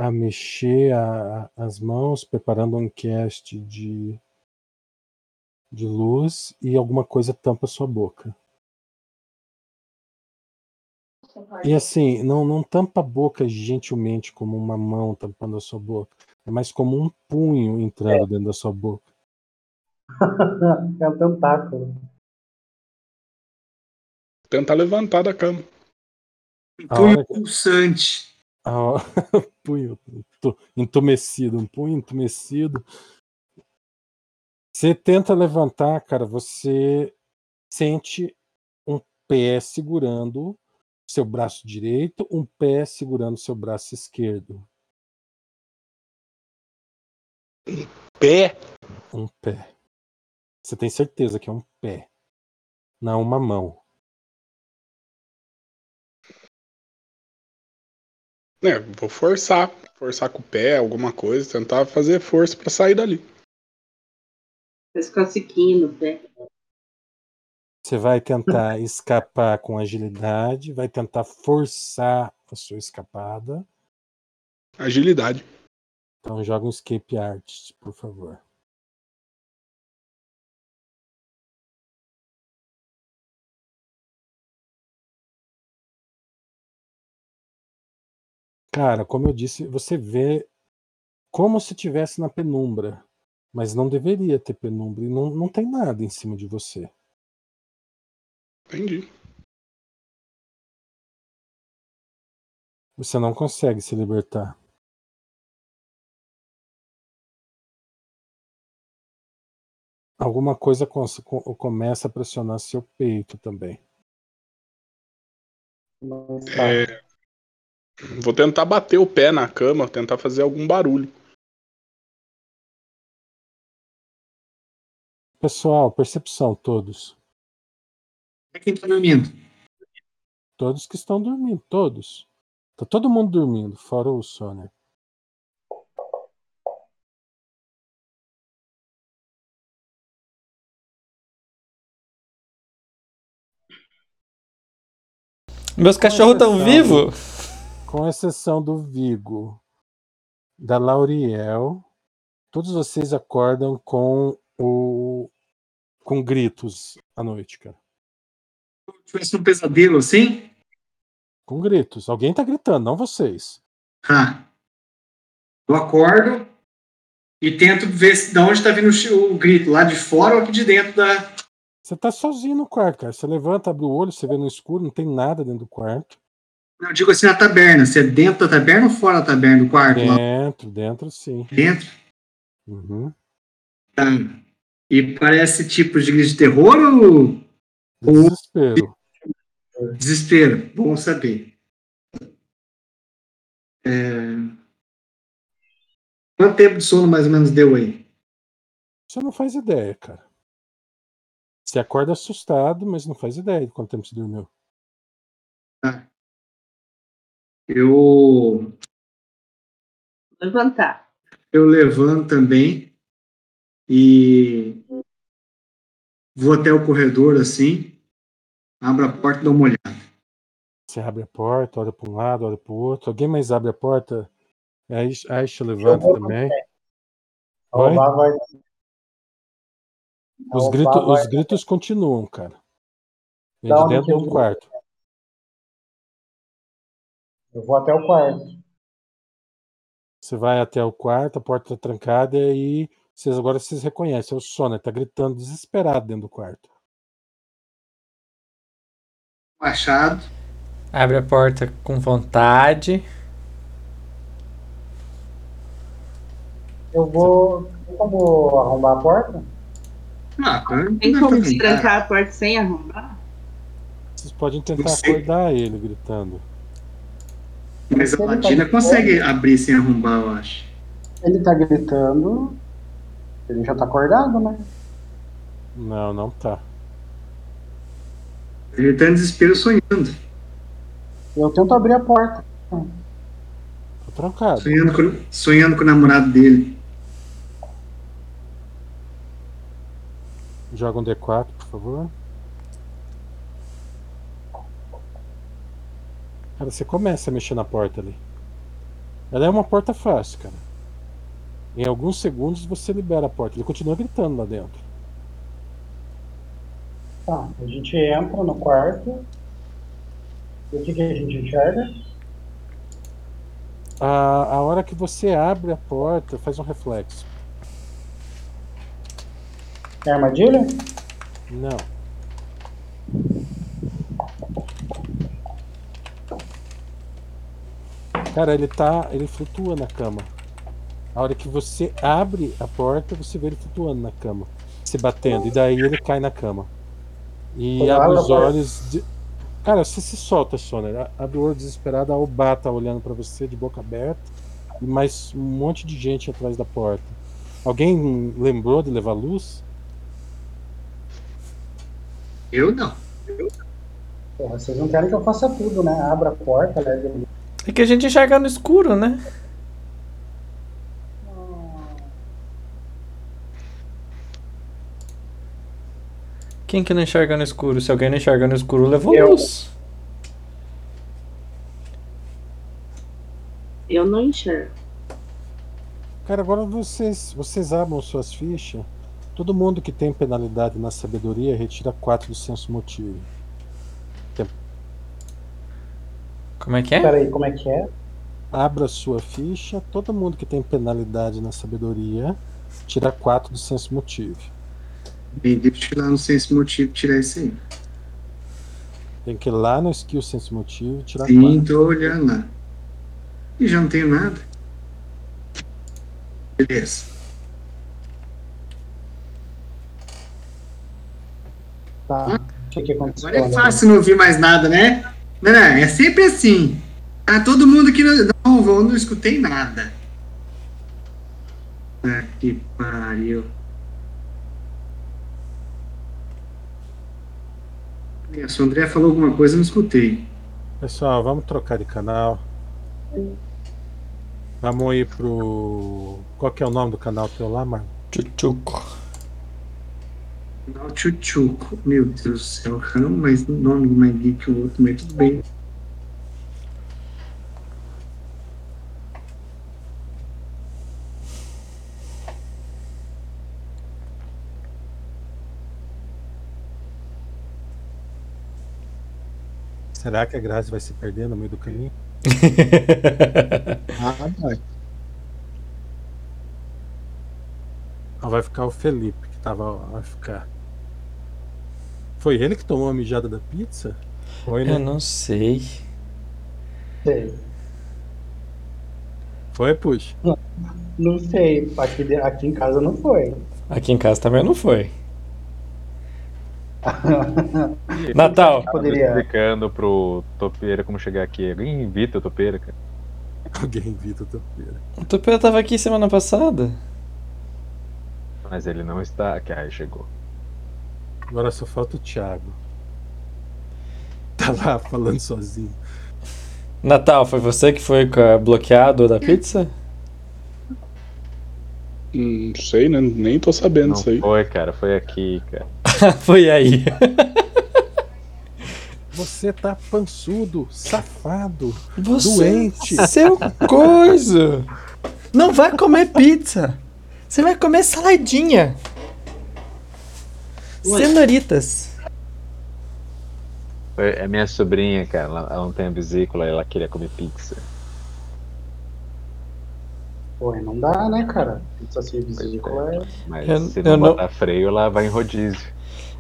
a mexer a- as mãos, preparando um cast de, de luz e alguma coisa tampa sua boca. E assim, não, não tampa a boca gentilmente como uma mão tampando a sua boca. É mais como um punho entrando dentro da sua boca. é um tentáculo. Tentar levantar da cama. A Punho pulsante. a hora- punho entu- entumecido, um punho entumecido. Você tenta levantar, cara, você sente um pé segurando seu braço direito, um pé segurando seu braço esquerdo. Pé? Um pé. Você tem certeza que é um pé, não uma mão. É, vou forçar. Forçar com o pé, alguma coisa, tentar fazer força pra sair dali. Faz cosiquinho no pé. Você vai tentar escapar com agilidade, vai tentar forçar a sua escapada. Agilidade. Então joga um escape artist, por favor. Cara, como eu disse, você vê como se estivesse na penumbra, mas não deveria ter penumbra e não, não tem nada em cima de você. Entendi. Você não consegue se libertar. Alguma coisa começa a pressionar seu peito também. Não está. É, Vou tentar bater o pé na cama, tentar fazer algum barulho. Pessoal, percepção, todos. É quem tá dormindo. Todos que estão dormindo, todos. Tá todo mundo dormindo, fora o Sônia. Meus cachorros estão vivos? Com exceção do Vigo, da Lauriel, todos vocês acordam com o com gritos à noite, cara. Tivesse um pesadelo assim? Com gritos. Alguém tá gritando, não vocês. Tá. Eu acordo e tento ver se, de onde tá vindo o grito, lá de fora ou aqui de dentro da. Você tá sozinho no quarto, cara. Você levanta, abre o olho, você vê no escuro, não tem nada dentro do quarto. Não, eu digo assim na taberna. Se é dentro da taberna ou fora da taberna do quarto? Lá Dentro, dentro sim. dentro? Uhum. Tá. E parece tipo de de terror ou Desespero. desespero? Bom saber. É... Quanto tempo de sono mais ou menos deu aí? Você não faz ideia, cara. Você acorda assustado, mas não faz ideia de quanto tempo você dormiu. Eu, Levantar. eu levanto também e vou até o corredor assim, abro a porta e dou uma olhada. Você abre a porta, olha para um lado, olha para o outro. Alguém mais abre a porta? A Aisha a Aisha levanta também. Vai. a Os, grito- os gritos continuam, cara. Dentro de um quarto. Eu vou até o quarto. Você vai até o quarto, a porta está trancada e aí vocês, agora vocês reconhecem. É o Sônia, tá gritando desesperado dentro do quarto. Machado. Abre a porta com vontade. Eu vou. Como arrombar a porta? Ah, tá. Tem Não como destrancar a porta sem arrombar? Vocês podem tentar Não acordar ele gritando. Mas a tá Latina de consegue abrir sem arrombar, eu acho. Ele tá gritando. Ele já tá acordado, né? Não, não tá. Ele tá em desespero sonhando. Eu tento abrir a porta. Tá trancado. Sonhando com, sonhando com o namorado dele. Joga um D4, por favor. Cara, você começa a mexer na porta ali. Ela é uma porta fácil, cara. Em alguns segundos você libera a porta. Ele continua gritando lá dentro. Tá, a gente entra no quarto. E o que, que a gente enxerga? A, a hora que você abre a porta, faz um reflexo. É armadilha? Não. Cara, ele tá. Ele flutua na cama. A hora que você abre a porta, você vê ele flutuando na cama. Se batendo. E daí ele cai na cama. E abre a os olhos. de- Cara, você se solta, Soner. A- Abre o olho desesperado, a Obá tá olhando pra você de boca aberta. E mais um monte de gente atrás da porta. Alguém lembrou de levar luz? Eu não. Porra, vocês não querem que eu faça tudo, né? Abra a porta, leve. É que a gente enxerga no escuro, né? Quem que não enxerga no escuro? Se alguém não enxerga no escuro, levou Eu. luz. Eu não enxergo. Cara, agora vocês, vocês abram suas fichas. Todo mundo que tem penalidade na sabedoria retira 4 do senso motivo. Como é que é? Peraí, como é que é? Abra sua ficha. Todo mundo que tem penalidade na sabedoria tira 4 do senso motivo. Bem, deixa eu ir lá no senso motivo tirar isso aí. Tem que ir lá no skill senso motivo e tirar Sim, 4. tô olhando lá. E já não tenho nada. Beleza. Tá. O que, que aconteceu? Agora é fácil não ouvir mais nada, né? É sempre assim. Ah, todo mundo que não. Não, eu não escutei nada. Ah, que pariu. Se o André falou alguma coisa, eu não escutei. Pessoal, vamos trocar de canal. Vamos ir pro. Qual que é o nome do canal teu lá, mano? Chuchuco. Canal Chuchuco. Meu Deus do céu, cara, mas nome mais geek que o outro, mas tudo bem. Será que a Grazi vai se perder no meio do caminho? Ah, vai. Ou vai ficar o Felipe tava. Vai ficar. Foi ele que tomou a mijada da pizza? Foi, né? Eu não sei. Sei. Foi, puxa. Não sei. Aqui, aqui em casa não foi. Aqui em casa também não foi. Natal. Poderia. Explicando pro Topeira como chegar aqui. Alguém invita o Topeira, cara. Alguém invita o topeira. O Topeira tava aqui semana passada. Mas ele não está aqui. Aí chegou. Agora só falta o Thiago. Tá lá falando sozinho. Natal, foi você que foi bloqueado da pizza? Hum, Não sei, né? Nem tô sabendo Não disso aí. foi, cara. Foi aqui, cara. foi aí. Você tá pançudo, safado, Você- doente. Seu coisa! Não vai comer pizza! Você vai comer saladinha! Cenoritas! Foi a minha sobrinha, cara. Ela, ela não tem a vesícula, ela queria comer pizza. Pô, não dá, né, cara? Pizza sem vesícula é. Mas Eu- se não não- botar freio, ela vai em rodízio.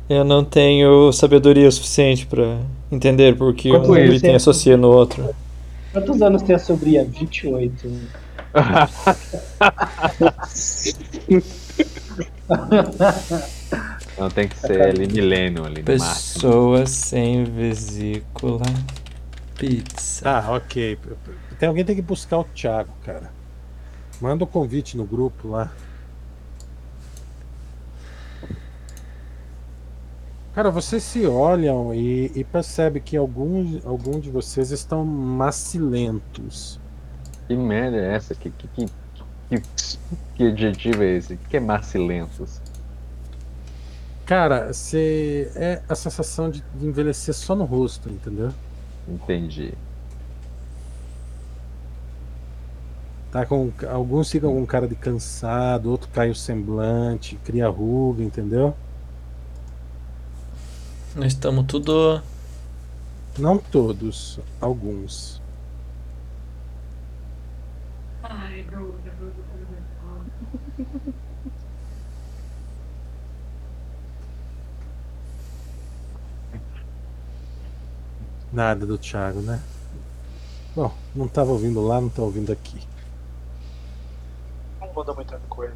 Eu não tenho sabedoria suficiente pra entender porque Quantos um item tem? associa no outro. Quantos anos tem a sobrinha? 28. Não tem que ser ali milênio ali no máximo. Pessoas sem vesícula. Pizza. Ah, ok. Tem alguém que tem que buscar o Thiago, cara. Manda o convite no grupo lá. Cara, vocês se olham e, e percebem que alguns, alguns de vocês estão macilentos. Que merda é essa? Que, que, que, que, que adjetivo é esse? O que é macilentos? Cara, você é a sensação de de envelhecer só no rosto, entendeu? Entendi. Tá com, alguns ficam com cara de cansado, outro cai o semblante, cria ruga, entendeu? Nós estamos tudo. Não todos, alguns. Nada do Thiago, né? Bom, não tava ouvindo lá, não tá ouvindo aqui. Não muda muita coisa.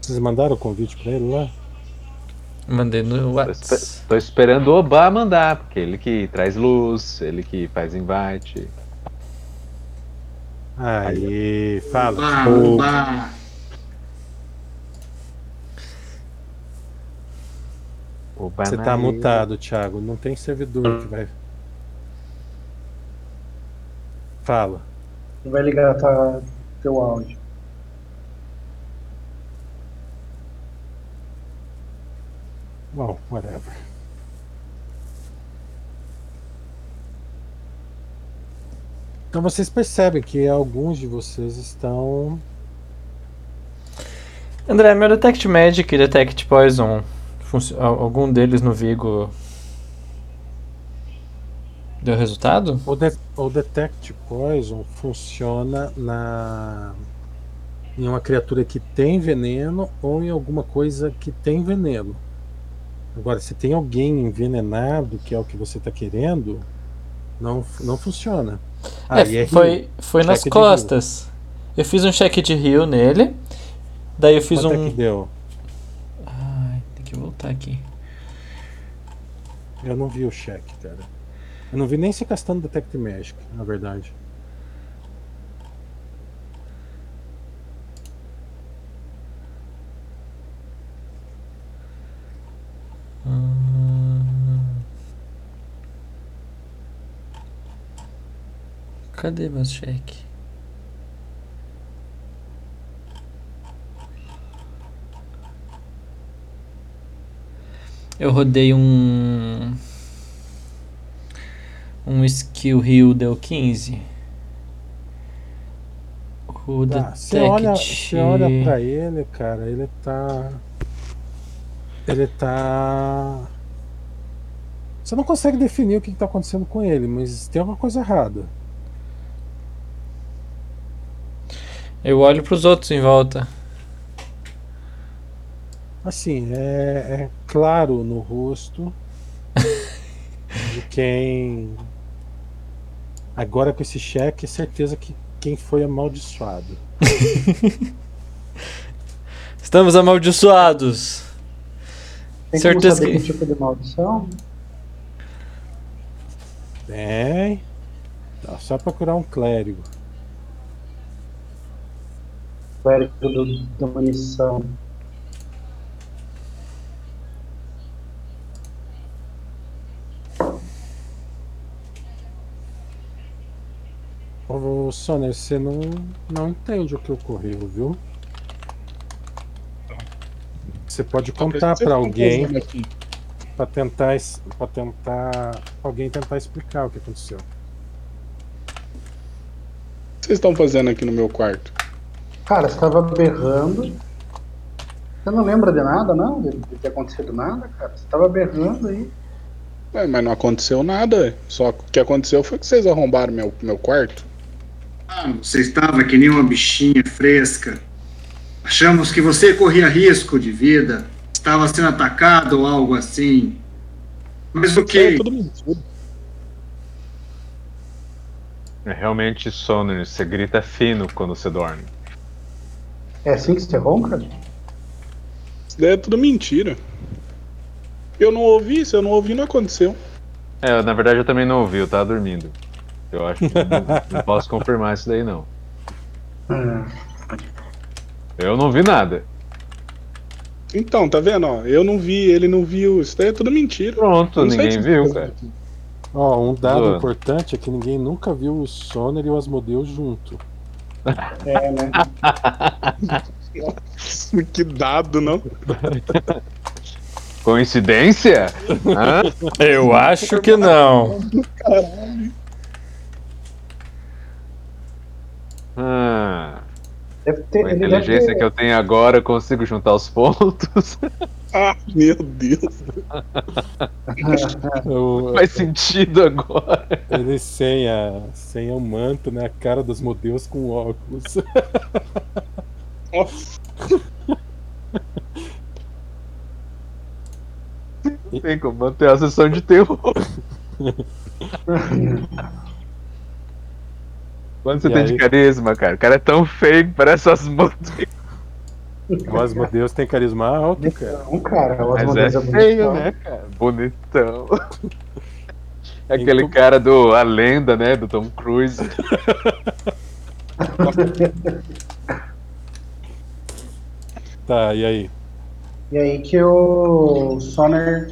Vocês mandaram o convite pra ele lá? Mandei no WhatsApp. tô esperando o Obá mandar, porque ele que traz luz, ele que faz invite. Aí, fala. Oba, oba. Obá Você tá mutado, Thiago. Não tem servidor que vai. Fala. Não vai ligar tá, teu áudio. Bom, whatever. Então vocês percebem que alguns de vocês estão. André, meu Detect Magic e Detect Poison, algum deles no Vigo deu resultado? O, de- o Detect Poison funciona na em uma criatura que tem veneno ou em alguma coisa que tem veneno. Agora, se tem alguém envenenado, que é o que você está querendo, não, não funciona. Ah, É, e é foi, foi nas costas. Eu fiz um check de heal nele. Daí eu fiz Quanto é um. que deu? Que voltar aqui. Eu não vi o check, cara. Eu não vi nem se castando Detect Magic, na verdade. Hum. Cadê meus check? Eu rodei um. Um skill heal deu 15. O Tá, você olha, você olha pra ele, cara, ele tá. Ele tá. Você não consegue definir o que, que tá acontecendo com ele, mas tem alguma coisa errada. Eu olho pros outros em volta. Assim, é, é claro no rosto de quem. Agora com esse cheque, é certeza que quem foi amaldiçoado. Estamos amaldiçoados. Tem Certeza que- que tipo de maldição? Bem. Dá só procurar um clérigo. Clérigo do, da munição. Ô, Soner, você não, não entende o que ocorreu, viu? Você pode contar estão alguém pra tentar para tentar alguém tentar explicar o que aconteceu. O que vocês estão fazendo aqui no meu quarto? Cara, você tava berrando. Você não lembra de nada, não? De, de ter acontecido nada, cara? Você tava berrando aí. Ué, mas não aconteceu nada. Só que o que aconteceu foi que vocês arrombaram meu, meu quarto. Ah, você estava que nem uma bichinha fresca. Achamos que você corria risco de vida. Estava sendo atacado ou algo assim. Mas o É que? tudo mentira. É realmente sono, você grita fino quando você dorme. É assim que você ronca? Isso daí é tudo mentira. Eu não ouvi, se eu não ouvi, não aconteceu. É, na verdade eu também não ouvi, eu tava dormindo. Eu acho que não, não posso confirmar isso daí não. Eu não vi nada. Então, tá vendo? Ó, eu não vi, ele não viu. Isso daí é tudo mentira. Pronto, Não ninguém viu, cara. Ó, um dado Zoando. importante é que ninguém nunca viu o Soner e o Asmodeus junto. É, né? que dado, não? Coincidência? Hã? Eu acho que não. Ah, Deve ter, com a inteligência ter, que eu tenho agora, eu consigo juntar os pontos. Ah, meu Deus. O- Faz sentido agora. ele sem, a, sem o manto, né? A cara dos Modeus com óculos. Nossa. Tem como manter a sessão de terror. Quando você E tem aí? de carisma, cara? O cara é tão feio que parece as motos. O Asmodeus tem carisma alto, cara. Não, cara. O Asmodeus é bonitão. feio, né, cara? Bonitão. É aquele Então- cara do A Lenda, né? Do Tom Cruise. Tá, e aí? E aí que o Soner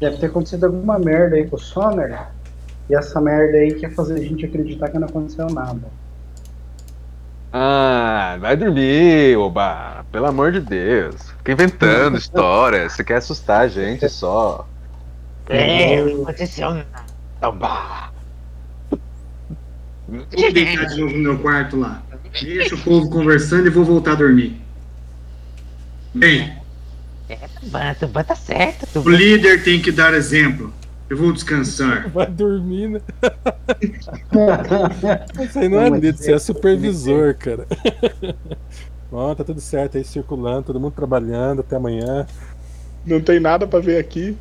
deve ter acontecido alguma merda aí com o Soner. E essa merda aí quer fazer a gente acreditar que não aconteceu nada. Ah, vai dormir, oba. Pelo amor de Deus. Fica inventando história. Você quer assustar a gente só. É, não aconteceu nada. Oba. Vou deitar de novo no meu quarto lá. Deixa o povo conversando e vou voltar a dormir. Bem, Tuban, Tuban tá certo, o Tuban. líder tem que dar exemplo. Eu vou descansar. Vai dormir, né? Isso aí não é líder, você é supervisor, cara. Bom, tá tudo certo aí, circulando, todo mundo trabalhando até amanhã. Não tem nada pra ver aqui.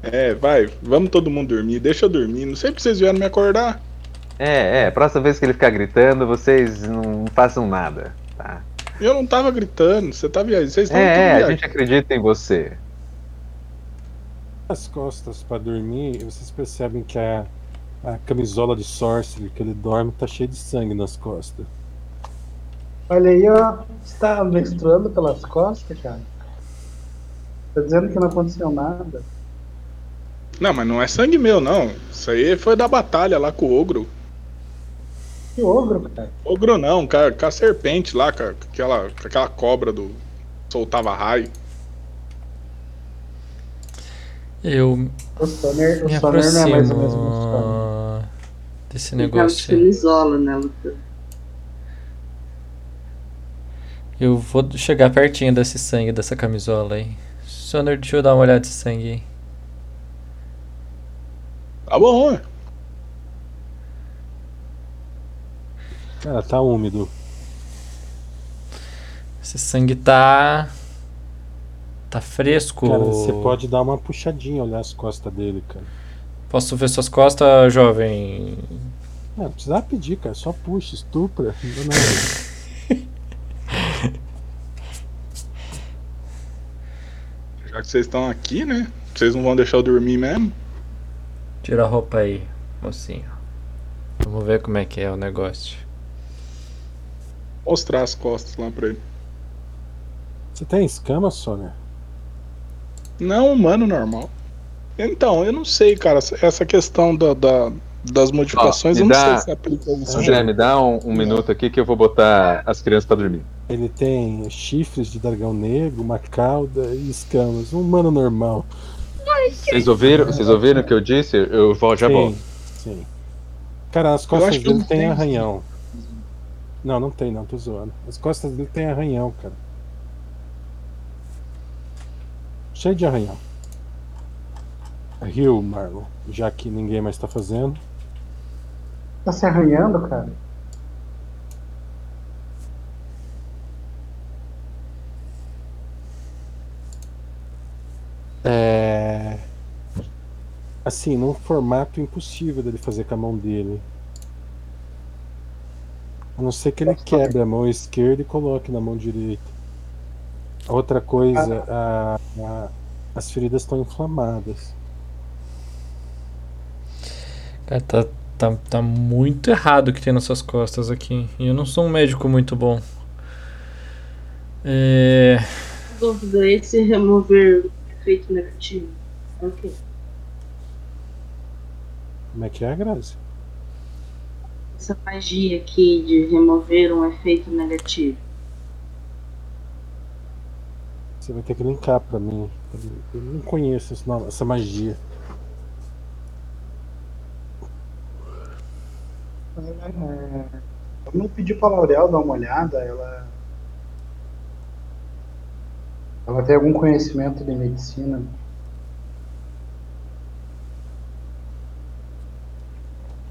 É, vai, vamos todo mundo dormir. Deixa eu dormir. Não sei porque vocês vieram me acordar. É, é, próxima vez que ele ficar gritando, vocês não façam nada, tá? Eu não tava gritando, você tá viajando. Vocês estão É, é, a gente acredita em você. As costas pra dormir, vocês percebem que a, a camisola de sorcerer que ele dorme tá cheia de sangue nas costas. Olha aí, ó. Você tá menstruando pelas costas, cara? Tá dizendo que não aconteceu nada. Não, mas não é sangue meu, não. Isso aí foi da batalha lá com o ogro. Que ogro, cara. Ogro não, com a, com a serpente lá, com, a- com aquela, com aquela cobra do. soltava raio. Eu O Sonner, o me Sonner não é mais o mesmo Sonner. desse de negócio aí. camisola, né, Luta? Eu vou chegar pertinho desse sangue, dessa camisola aí. Soner, deixa eu dar uma olhada nesse sangue aí. Tá bom, Cara, tá úmido. Esse sangue tá. Tá fresco. Cara, você pode dar uma puxadinha, olhar as costas dele, cara. Posso ver suas costas, jovem? Não, não precisa pedir, cara. Só puxa, estupra. Não dá nada. Já que vocês estão aqui, né? Vocês não vão deixar eu dormir mesmo? Tira a roupa aí, mocinho. Vamos ver como é que é o negócio. Mostrar as costas lá pra ele. Você tem escama, Sônia? Não, humano normal. Então, eu não sei, cara. Essa questão da, da- das modificações, eu não dá- sei se aplica isso. André, me dá um, um minuto aqui que eu vou botar as crianças pra dormir. Ele tem chifres de dragão negro, uma cauda e escamas. Um humano normal. Vocês ouviram, vocês ouviram o que eu disse? Eu vou, já sim, volto. sim. Cara, as costas dele não tem arranhão. Não, não tem não, tô zoando. As costas dele tem arranhão, cara. Cheio de arranhão. Rio, Marlon, já que ninguém mais tá fazendo. Tá se arranhando, cara? É. Assim, num formato impossível dele fazer com a mão dele. A não ser que ele quebre a mão esquerda e coloque na mão direita. Outra coisa, a- a- as feridas estão inflamadas. Cara, tá, tá, tá muito errado o que tem nas suas costas aqui. E eu não sou um médico muito bom. É. Dúvida, esse remover efeito negativo. É o quê? Como é que é, Grazi? Essa magia aqui de remover um efeito negativo. Você vai ter que linkar pra mim. Eu não conheço essa magia. É, vamos pedir pra Laurel dar uma olhada. Ela. Ela tem algum conhecimento de medicina.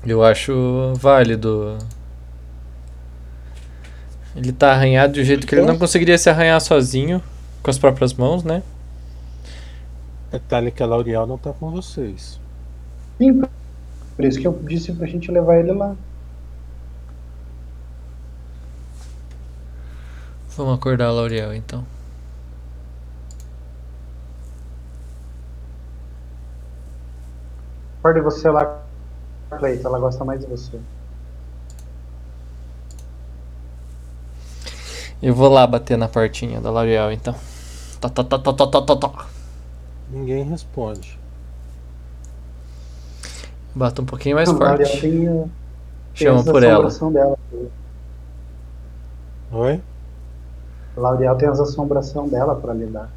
Eu acho válido. Ele tá arranhado de um jeito que ele não conseguiria se arranhar sozinho, com as próprias mãos, né? Detalhe que a L'Oreal não tá com vocês. Sim, por isso que eu disse pra gente levar ele lá. Vamos acordar a L'Oreal então. Acorde você lá, Cleito. Ela gosta mais de você. Eu vou lá bater na portinha da L'Oreal então. Tá, tá, tá, tá, tá, tá, tá, tá. Ninguém responde. Bata um pouquinho mais Laurel forte. tem, tem Chama por ela. dela. Oi? A Laurel tem as assombração dela pra lidar.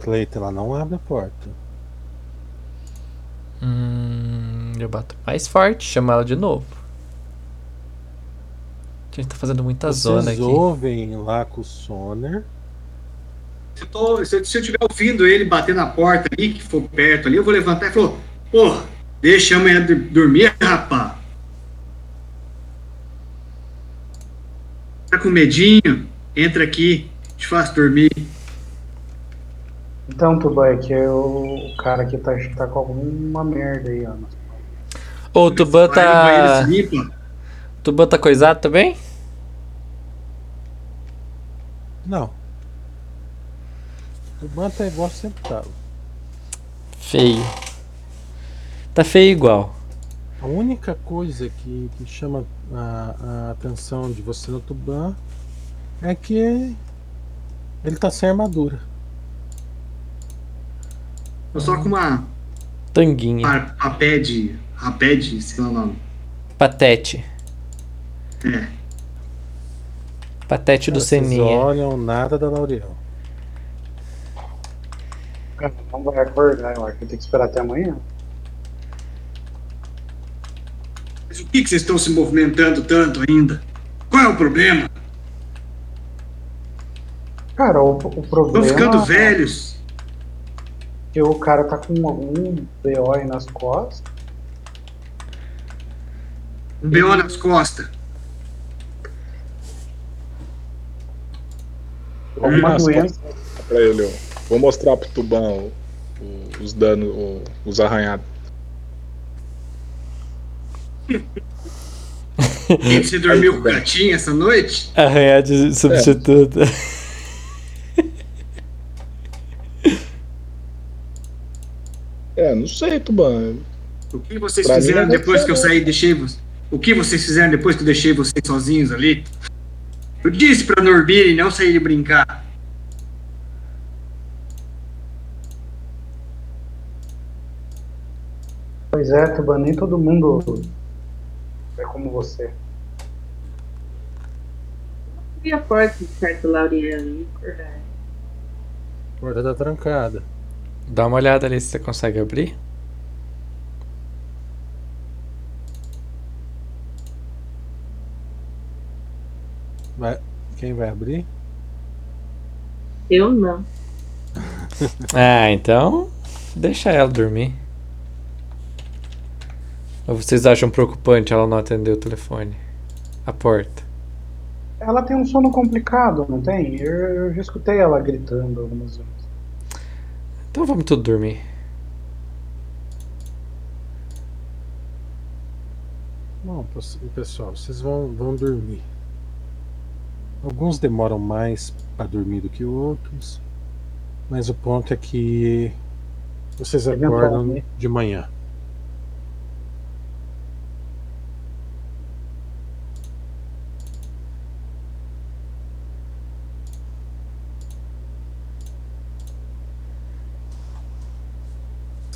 Cleita, ela não abre a porta. Hum, eu bato mais forte, chama ela de novo. A gente tá fazendo muita zona Vocês aqui. ouvem lá com o sonar. Se eu, tô- se eu- se eu tiver ouvindo ele bater na porta ali, que for perto ali, eu vou levantar e falar, pô, deixa amanhã dormir, rapá. Tá com medinho? Entra aqui, te faço dormir. Então, Tuba, é que o cara aqui tá, tá com alguma merda aí, ó. Ô, o Tuban tá. Tuban tá coisado também? Não. O Banta é igual sempre tava. Feio. Tá feio igual. A única coisa que, que chama a, a atenção de você no Tuban é que ele tá sem armadura. Eu só com uma Tanguinha. pa- paped, raped, sei lá o nome. Patete. É. Patete do Seninha. olham nada da Laurel. Cara, não vai acordar, eu acho que tem que esperar até amanhã. Mas o que, que vocês estão se movimentando tanto ainda? Qual é o problema? Cara, o, o problema. Estão ficando velhos. É que o cara tá com algum BO aí nas costas. Um B.O. nas costas. Alguma doença. Pra ele, ó. Vou mostrar pro Tubão o- o- os danos, o- os arranhados. Você dormiu com o gatinho essa noite? Arranhar de substituto. É, não sei, Tubão. O que vocês Pra fizeram não depois que eu saí e deixei vocês? O que vocês fizeram depois que eu deixei vocês sozinhos ali? Eu disse pra Norbir e não sair de brincar. Pois é, Tuba, nem todo mundo é como você. Abri a porta de e acordar. A porta tá trancada. Dá uma olhada ali se você consegue abrir. Vai- Quem vai abrir? Eu não. Ah, então. Deixa ela dormir. Ou vocês acham preocupante ela não atender o telefone? A porta. Ela tem um sono complicado, não tem? Eu, eu já escutei ela gritando algumas vezes. Então vamos tudo dormir. Bom, pessoal, vocês vão, vão dormir. Alguns demoram mais para dormir do que outros, mas o ponto é que vocês acordam Eventualmente. de manhã.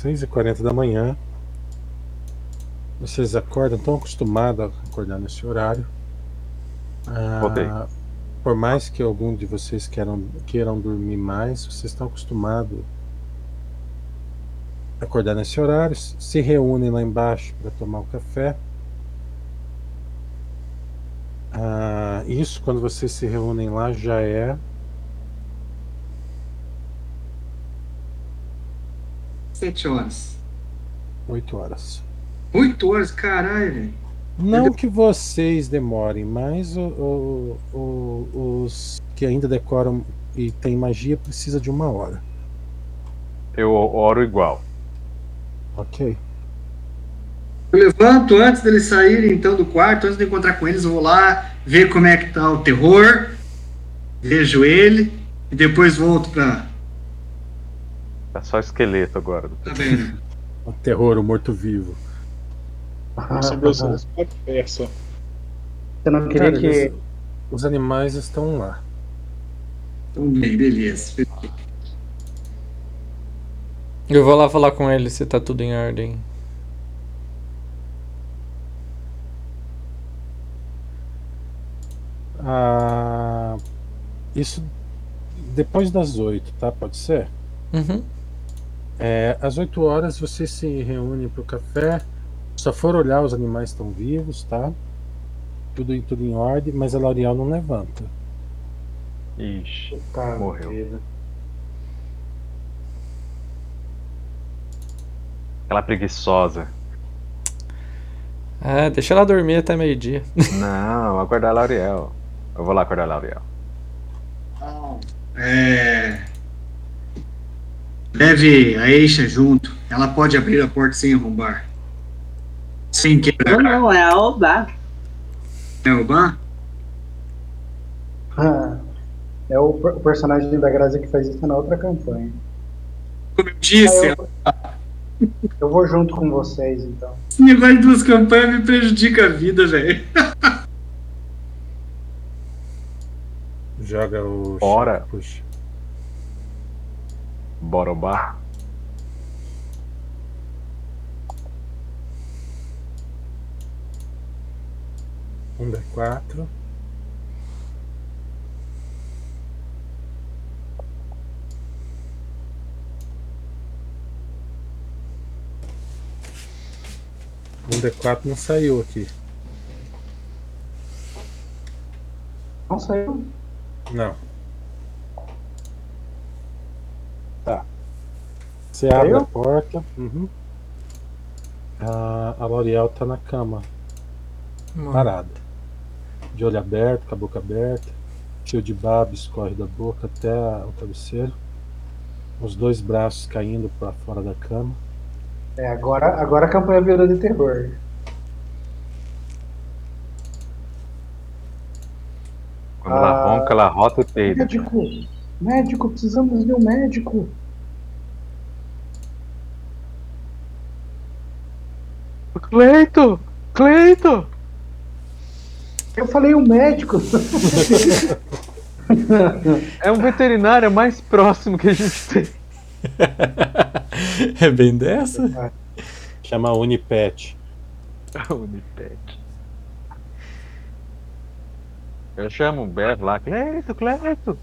Seis e quarenta da manhã. Vocês acordam, estão acostumados a acordar nesse horário. Ah, Voltei. por mais que algum de vocês queiram, queiram dormir mais, vocês estão acostumados a acordar nesse horário. Se reúnem lá embaixo para tomar um café. Ah, isso quando vocês se reúnem lá já é Sete horas. 8 horas. Oito horas, caralho, velho. Não que vocês demorem, mas o- o- o- os que ainda decoram e tem magia precisa de uma hora. Eu oro igual. Ok. Eu levanto antes deles saírem então do quarto, antes de encontrar com eles, eu vou lá ver como é que tá o terror, vejo ele e depois volto pra. Tá só esqueleto agora. Tá bem. O terror, o morto-vivo. Nossa, ver só. Você não queria Cara, que. eles- os animais estão lá. Então, bem, beleza. Eu vou lá falar com ele se tá tudo em ordem. Ah, isso depois das oito, tá? Pode ser? Uhum. É, às 8 horas vocês se reúnem para o café. Só for olhar, os animais estão vivos, tá? Tudo, em- tudo em ordem, mas a L'Oreal não levanta. Ixi, Tá, morreu. vida. Aquela preguiçosa. Ah, deixa ela dormir até meio-dia. Não, vou acordar a Lauriel. Eu vou lá acordar a Lauriel. É. Leve a Eixa junto. Ela pode abrir a porta sem arrombar. Sem Não, quebrar. não, é a Oba. É o Ban? É o, o personagem da Grazi que faz isso na outra campanha. Como eu disse, Ah, eu, eu vou junto com vocês, então. esse negócio de duas campanhas me prejudica a vida, velho. Joga o. Bora. Puxa. Bar. Um D quatro. Um D4 não saiu aqui. Não saiu. Não. Tá. Você abre a porta. Uhum. A, a L'Oreal tá na cama, Mano. parada. De olho aberto, com a boca aberta. Cheio de baba, escorre da boca até a- o travesseiro. Os dois braços caindo para fora da cama. É, agora, agora a campanha virou de terror. Quando ela Ah. ronca, ela rota o peido. Médico! Precisamos de um médico! Cleito! Cleito! Eu falei um médico! É um veterinário mais próximo que a gente tem. É bem dessa? Chama Unipet. Unipet. Eu chamo o Bev lá. Cleito, Cleito!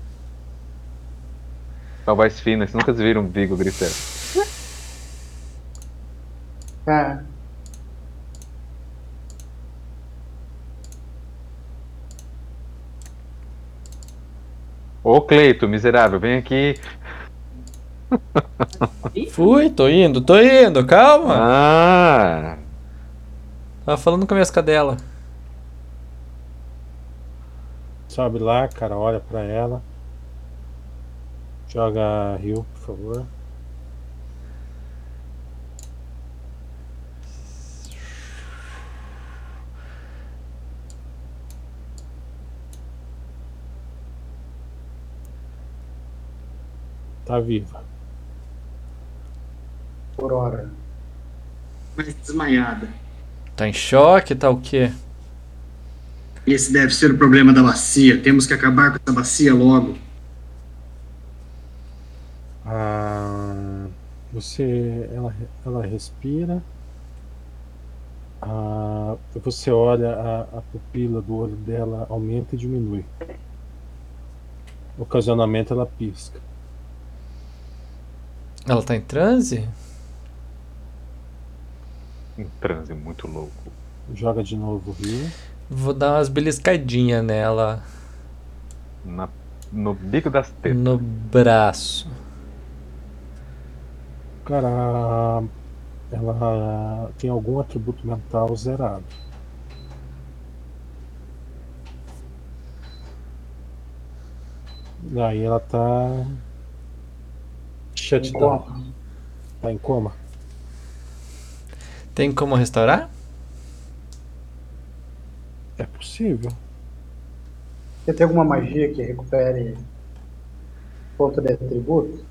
A voz fina, vocês nunca viram um Vigo gritando. Ah, Ô Cleito, miserável, vem aqui. Fui, tô indo, tô indo, calma. Ah! Tava falando com a minhas cadelas. Sobe lá, cara, olha pra ela. Joga Rio, por favor. Tá viva. por hora. Mas desmaiada. Tá em choque, tá o quê? Esse deve ser o problema da bacia. Temos que acabar com essa bacia logo. Ah, você, ela, ela respira. Ah, você olha a, a pupila do olho dela aumenta e diminui. Ocasionalmente ela pisca. Ela tá em transe? Um transe muito louco. Joga de novo o rio. Vou dar umas beliscadinhas nela Na, no bico das tetas. no braço. Cara, ela tem algum atributo mental zerado. Daí ela tá. Shutdown. Tá em coma? Tem como restaurar? É possível. Você tem alguma magia que recupere ponto de atributo?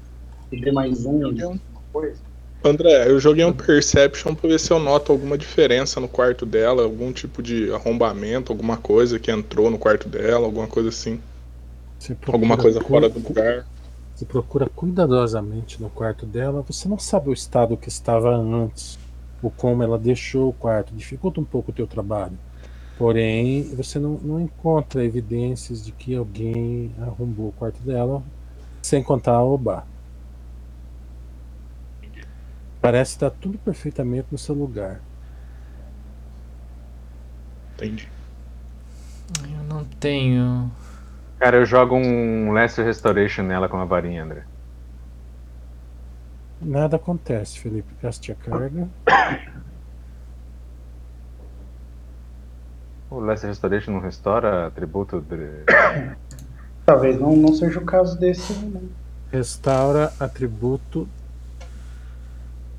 E dê mais um, alguma coisa? André, eu joguei um Perception pra ver se eu noto alguma diferença no quarto dela, algum tipo de arrombamento, alguma coisa que entrou no quarto dela, alguma coisa assim. Alguma coisa cu- fora do lugar. Você procura cuidadosamente no quarto dela. Você não sabe o estado que estava antes, ou como ela deixou o quarto. Dificulta um pouco o teu trabalho. Porém, você não, não encontra evidências de que alguém arrombou o quarto dela, sem contar a Oba. Parece estar tudo perfeitamente no seu lugar. Entendi. Eu não tenho. Cara, eu jogo um Lesser Restoration nela com a varinha, André. Nada acontece, Felipe. Gaste a carga. O Lesser Restoration não restaura atributo de... Talvez não, não seja o caso desse. Não. Restaura atributo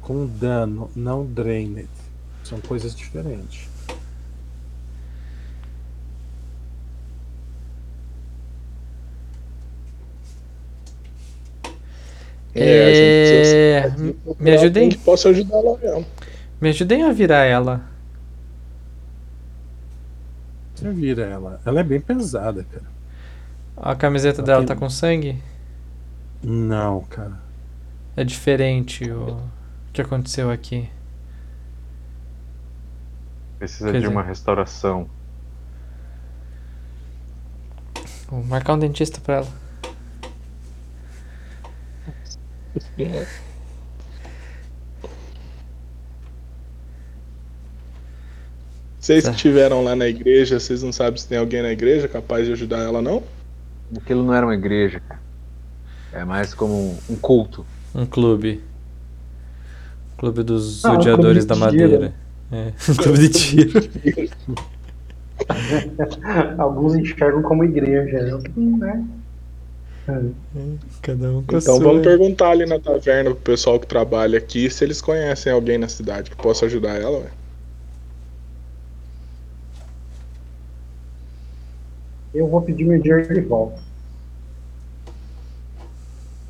com dano, não drained. São coisas diferentes. É, É, gente me ajudem. possa ajudar ela mesmo. Me ajudem a virar ela. Você vira ela. Ela é bem pesada, cara. A camiseta Ela dela tem- tá com sangue? Não, cara. É diferente o que aconteceu aqui. Precisa Quer de dizer- uma restauração. Vou marcar um dentista pra ela. Vocês Tá. que estiveram lá na igreja, vocês não sabem se tem alguém na igreja capaz de ajudar ela, não? Aquilo não era uma igreja, cara. É mais como um- um culto. Um clube. Clube dos Ah, odiadores da clube tiro. madeira. É, clube de tiro. Alguns enxergam como igreja. Né? Cada um com a Então sua. vamos perguntar ali na taverna pro pessoal que trabalha aqui se eles conhecem alguém na cidade que possa ajudar ela, ué. Eu vou pedir meu dinheiro de volta.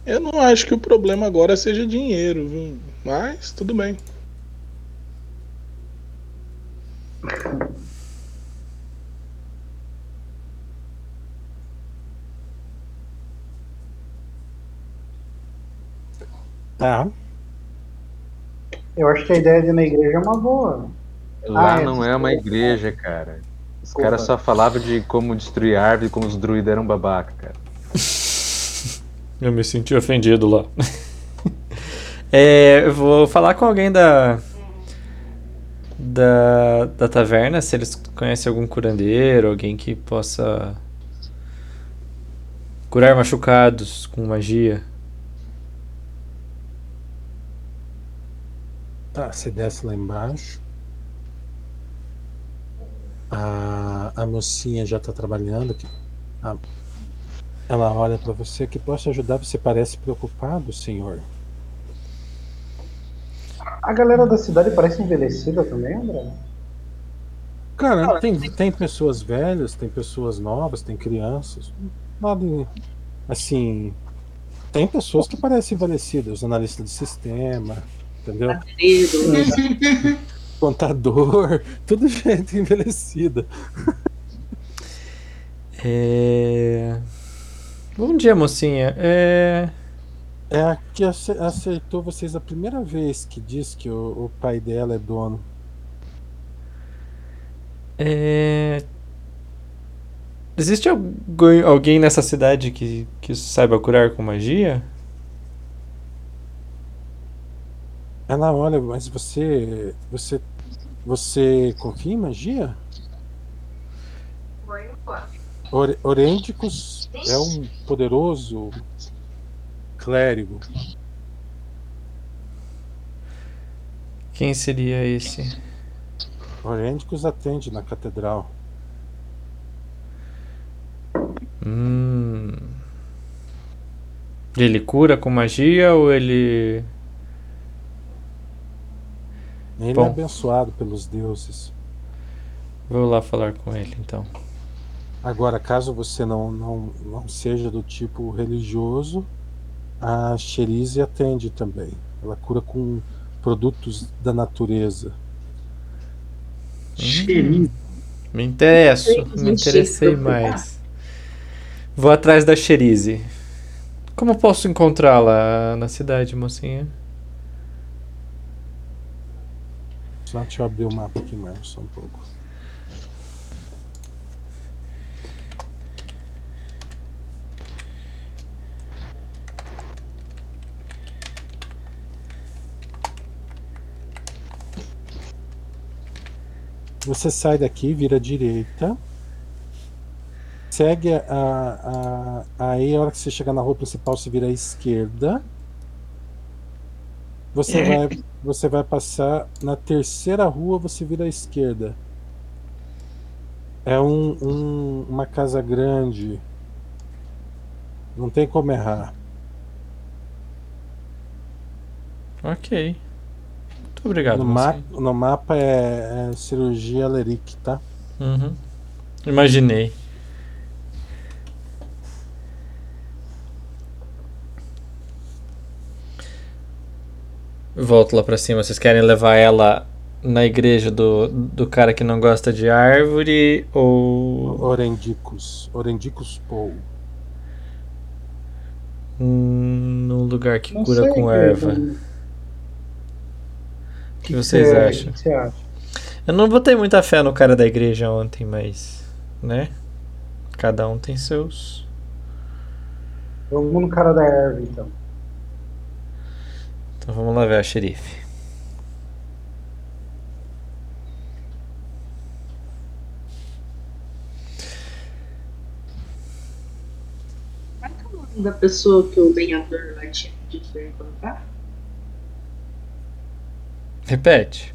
Eu não acho que o problema agora seja dinheiro, viu? Mas tudo bem. Tá. Eu acho que a ideia de ir na igreja é uma boa. Lá Ah, não é uma igreja, cara. Os caras só falavam de como destruir árvore, como os druidas eram babaca, cara. Eu me senti ofendido lá. é, eu vou falar com alguém da, da. da taverna, se eles conhecem algum curandeiro, alguém que possa curar machucados com magia. Tá, você desce lá embaixo. A, a mocinha já tá trabalhando aqui. A- ela olha pra você que posso ajudar. Você parece preocupado, senhor. A galera da cidade parece envelhecida também, André? Cara, tem, tem pessoas velhas, tem pessoas novas, tem crianças. Nada. Assim. Tem pessoas que parecem envelhecidas, analista de sistema, entendeu? Pedro. Contador, tudo gente envelhecida. É... Bom dia, mocinha. É... É a que ace- aceitou vocês a primeira vez que diz que o, o pai dela é dono. É... Existe alguém, alguém nessa cidade que, que saiba curar com magia? Ela olha, mas você. Você. Você confia em magia? Ore- Orêndicos é um poderoso clérigo. Quem seria esse? Orêndicos atende na catedral. Hum... Ele cura com magia ou ele. Ele é Bom. abençoado pelos deuses. Vou lá falar com ele então. Agora, caso você não, não, não seja do tipo religioso, a Cherise atende também. Ela cura com produtos da natureza. Xerife. Me interesso, me interessei mais. Vou atrás da Cherise. Como posso encontrá-la na cidade, mocinha? Só deixa eu abrir o mapa aqui mais só um pouco. Você sai daqui, vira à direita. Segue a, a, a- Aí, a hora que você chegar na rua principal, você vira à esquerda. Você vai, você vai passar na terceira rua, você vira à esquerda. É um, um- uma casa grande. Não tem como errar. Ok. Muito obrigado. No, ma no mapa é, é cirurgia Leric, tá? Uhum. Imaginei. Volto lá pra cima. Vocês querem levar ela na igreja do, do cara que não gosta de árvore ou Orendicus. Orendicus Pou. hum, num lugar que Não cura com erva? O que vocês é, acham? Que você acha? Eu não botei muita fé no cara da igreja ontem, mas. né? Cada um tem seus. Vamos no cara da erva, então. Então vamos lá ver a xerife. Qual que é o nome da pessoa que o lenhador lá tinha eu encontrar? Repete.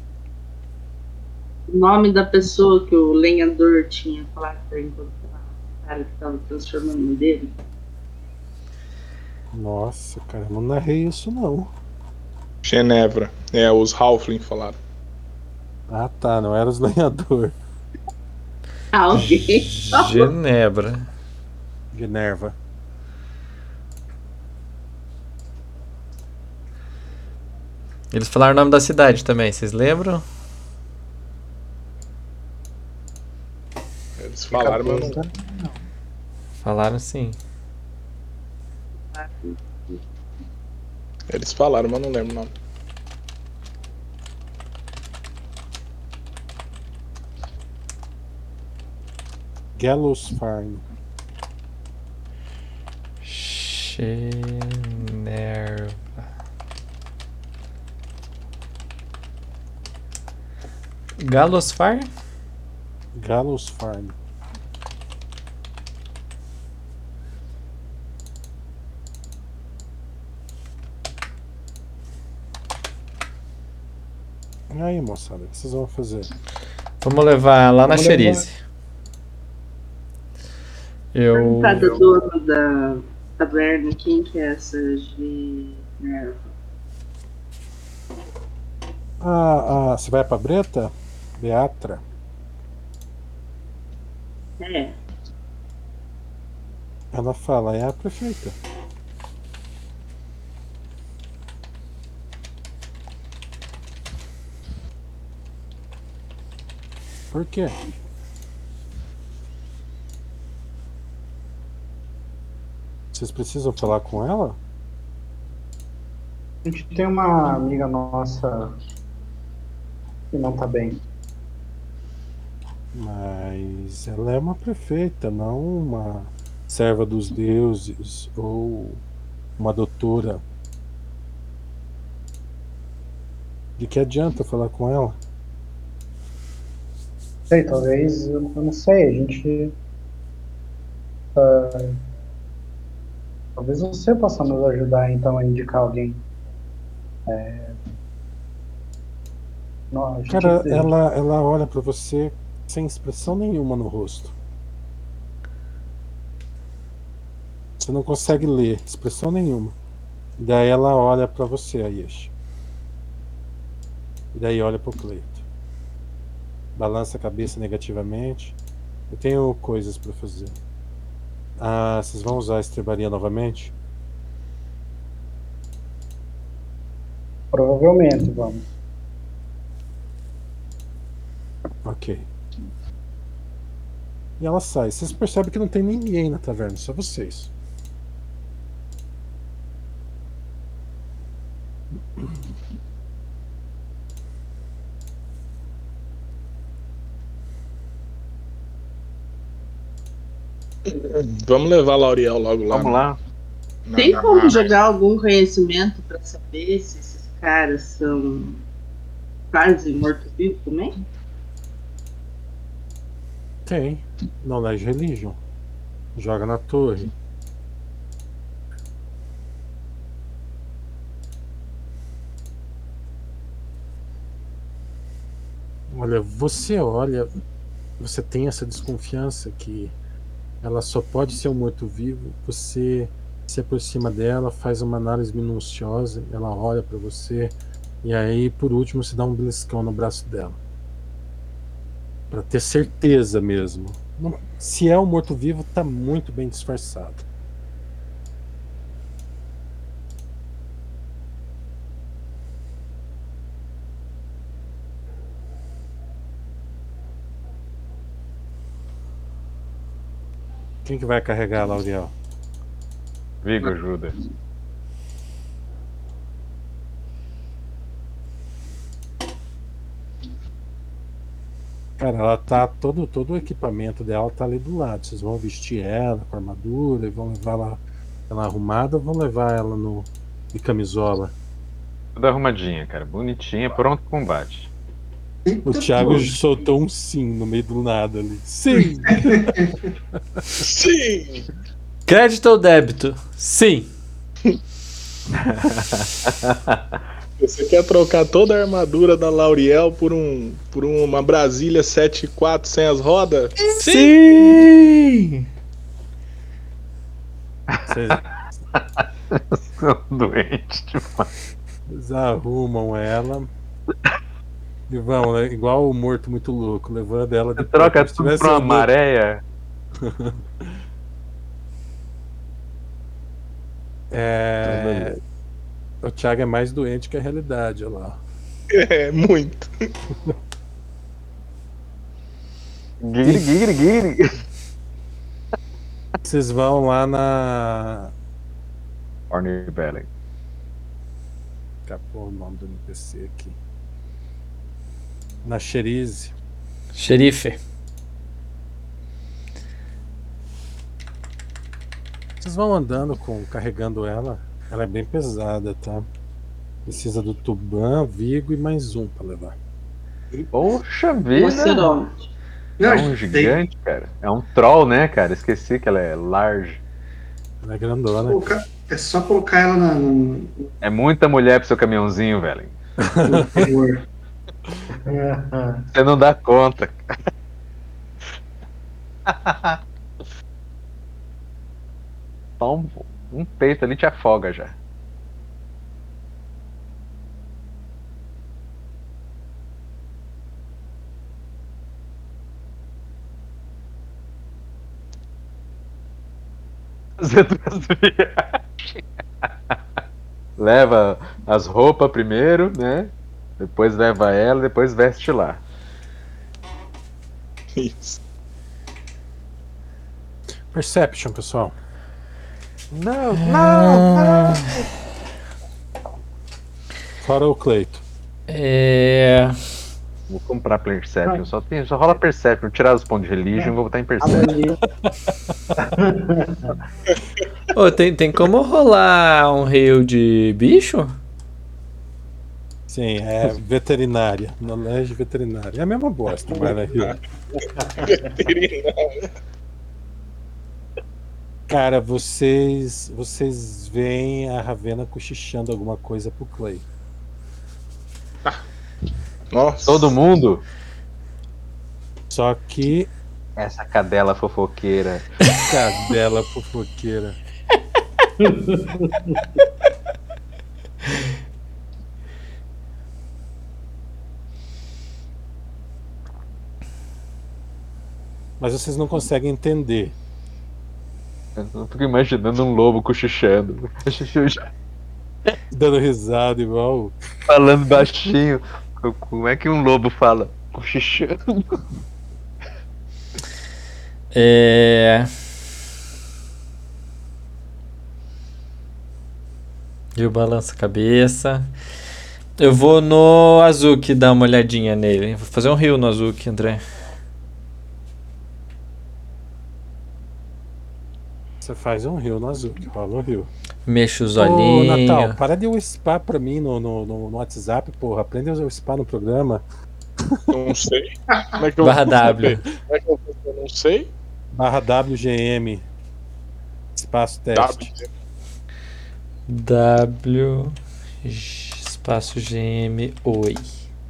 O nome da pessoa que o lenhador tinha falado pra eu encontrar. O cara que tava transformando dele. Nossa, cara, eu não narrei isso não. Genevra. É, os Halfling falaram. Ah tá, não era os lenhador. Ah, ok. Genebra. Minerva. Eles falaram o nome da cidade também, vocês lembram? Eles falaram, mas eu não. Falaram sim. Eles falaram, mas não lembro o nome. Gallows Farm. Generva. Galosfar? Gallows Farm. E aí, moçada, o que vocês vão fazer? Vamos levar lá na Vamos levar- Xerize. Eu. Perguntar da dona da taverna quem que é essa Genevra. Ah, ah, você vai pra Breta? Beatra? É. Ela fala, é a prefeita. Por quê? Vocês precisam falar com ela? A gente tem uma amiga nossa que não tá bem. Mas ela é uma prefeita, não uma serva dos deuses ou uma doutora. De que adianta falar com ela? Sei, talvez, eu não sei, a gente. ah, talvez você possa nos ajudar então a indicar alguém. É, não, Cara, ela, ela olha pra você sem expressão nenhuma no rosto. Você não consegue ler expressão nenhuma. Daí ela olha pra você, Ayash. E daí olha pro Cleito. Balança a cabeça negativamente. Eu tenho coisas pra fazer. Ah, vocês vão usar a estrebaria novamente? Provavelmente, vamos. Ok. E ela sai. Vocês percebem que não tem ninguém na taverna, só vocês. Vamos levar a Lauriel logo lá. Vamos lá. Na- Tem na como jogar algum conhecimento pra saber se esses caras são quase mortos-vivos também? Tem. Knowledge Religion. Joga na torre. Olha, você olha, você tem essa desconfiança que ela só pode ser um morto-vivo. Você se aproxima dela, faz uma análise minuciosa, ela olha pra você e aí, por último, você dá um beliscão no braço dela. Pra ter certeza mesmo. Não- se é um morto-vivo, tá muito bem disfarçado. Quem que vai carregar, Lauriel? Vigo ajuda. Cara, ela tá. Todo, todo o equipamento dela tá ali do lado. Vocês vão vestir ela com armadura e vão levar ela, ela arrumada ou vão levar ela no, de camisola? Tudo arrumadinha, cara. Bonitinha, pronto pro combate. O Thiago soltou um sim no meio do nada ali. Sim! Sim! Crédito ou débito? Sim. Você quer trocar toda a armadura da Lauriel por um por uma Brasília 74 sem as rodas? Sim! Vocês, Sou doente demais. vocês arrumam ela. E vão, né, igual o morto muito louco, levando ela de Troca tudo pra uma maréia. É, o Thiago é mais doente que a realidade, olha lá. É, muito. Guiri, guiri, guiri. Vocês vão lá na. Orny Belly. Capô o nome do NPC aqui. Na Cherize. Xerife. Vocês vão andando com carregando ela. Ela é bem pesada, tá? Precisa do Tuban, Vigo e mais um pra levar. Poxa vida! Rinoceronte. É um gigante, cara. É um troll, né, cara? Esqueci que ela é large. Ela é grandona. Colocar- É só colocar ela na, no É muita mulher pro seu caminhãozinho, velho. no interior. Você não dá conta. Só um, peito ali te afoga já. Fazer duas. Leva as roupas primeiro, né? Depois leva ela, depois veste lá. Isso. Perception, pessoal. Não, não, não. Fora o Cleito. É. Vou comprar Perception. Só, tem, só rola Perception. Tirar os pontos de Religion, vou botar em Perception. Ô, tem, tem como rolar um rio de bicho? Sim, é veterinária. Knowledge veterinária. É a mesma bosta, mas na Rio. Cara, vocês vocês veem a Ravena cochichando alguma coisa pro Clay. Nossa. Todo mundo? Só que Essa cadela fofoqueira. cadela fofoqueira. Mas vocês não conseguem entender. Eu fico imaginando um lobo cochichando. Dando risada igual. Falando baixinho. Como é que um lobo fala? Cochichando. É. E o balança a cabeça. Eu vou no Azuki dar uma olhadinha nele. Vou fazer um rio no Azuki, André. Você faz um rio no azul, que rola um rio. Mexo os Ô, olhinhos. Natal, para de eu spa pra mim no, no, no, no WhatsApp, porra. Aprende a usar o spa no programa. Não sei. Como é que eu Barra W. Como é que eu saber? Não sei. Barra WGM. Espaço teste. W espaço GM Oi.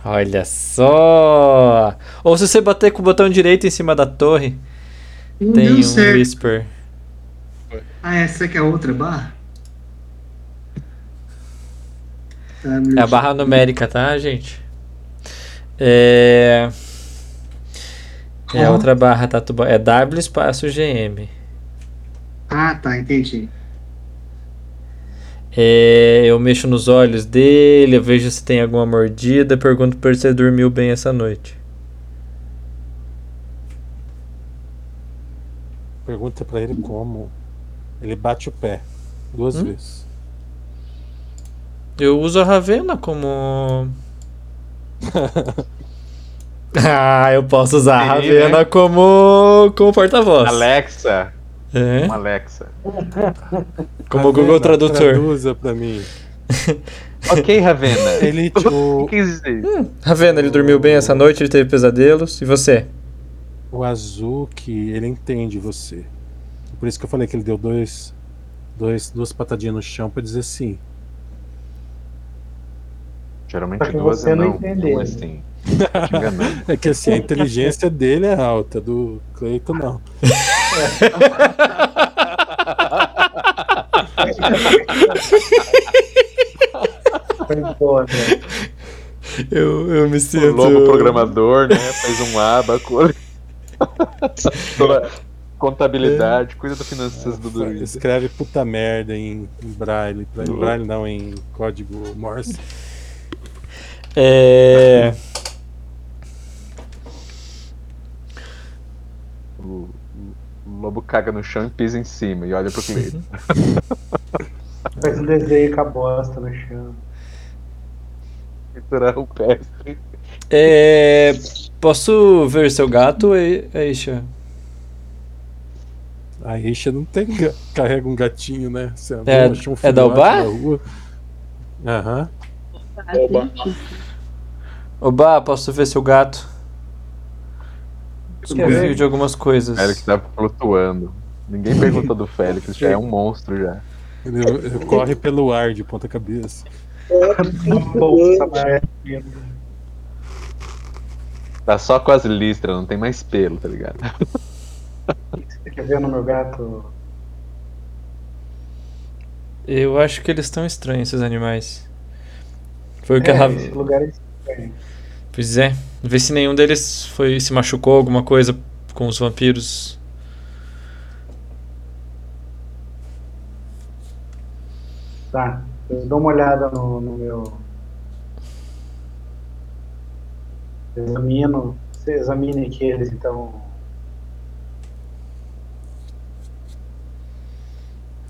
Olha só! Ou se você bater com o botão direito em cima da torre, Não tem um certo. whisper. Ah, essa aqui é a outra barra? É a barra numérica, tá, gente? É. É a outra barra, tá? É W espaço GM. Ah, tá, entendi. É, eu mexo nos olhos dele, eu vejo se tem alguma mordida, pergunto pra ele se ele dormiu bem essa noite. Pergunta pra ele como. Ele bate o pé. Duas Hum? vezes. Eu uso a Ravena como. ah, eu posso usar a Sim, Ravena né? como, como porta-voz. Alexa. É, Uma Alexa. como o Google Tradutor. Traduza pra mim. Ok, Ravena. Ele, O o, que quis dizer? Ravena, ele dormiu bem essa noite, ele teve pesadelos. E você? o Azuki, ele entende você. Por isso que eu falei que ele deu dois, dois, duas patadinhas no chão pra dizer sim. Geralmente duas você é não não. entendeu. Não. Te enganando. É que assim, a inteligência dele é alta, do Cleiton não. Foi boa, né? Eu, eu me O sinto. lobo programador, né? Fez um abaco. Contabilidade, cuida do finanças do druida. Escreve puta merda em, em braille. Em braille não, em código Morse. É. O, o lobo caga no chão e pisa em cima e olha pro Cleiton. Faz um desenho com a bosta no chão. Pinturar o pé. É. Posso ver seu gato, E- Aisha? A Isha não tem. ga- Carrega um gatinho, né? Você É- achou um é da rua. Aham. Oba. Oba, posso ver seu gato? Desconfio de algumas coisas. Félix tá flutuando. Ninguém perguntou do Félix, já é um monstro já. Ele, ele corre pelo ar de ponta cabeça. Tá só com as listras, não tem mais pelo, tá ligado? Você quer ver no meu gato? Eu acho que eles estão estranhos, esses animais. Foi o que É, a Rav... esse lugar é estranho. Pois é. Vê se nenhum deles foi se machucou alguma coisa com os vampiros. Tá, eu dou uma olhada no, no meu. Examino. Você examine aqui eles, então.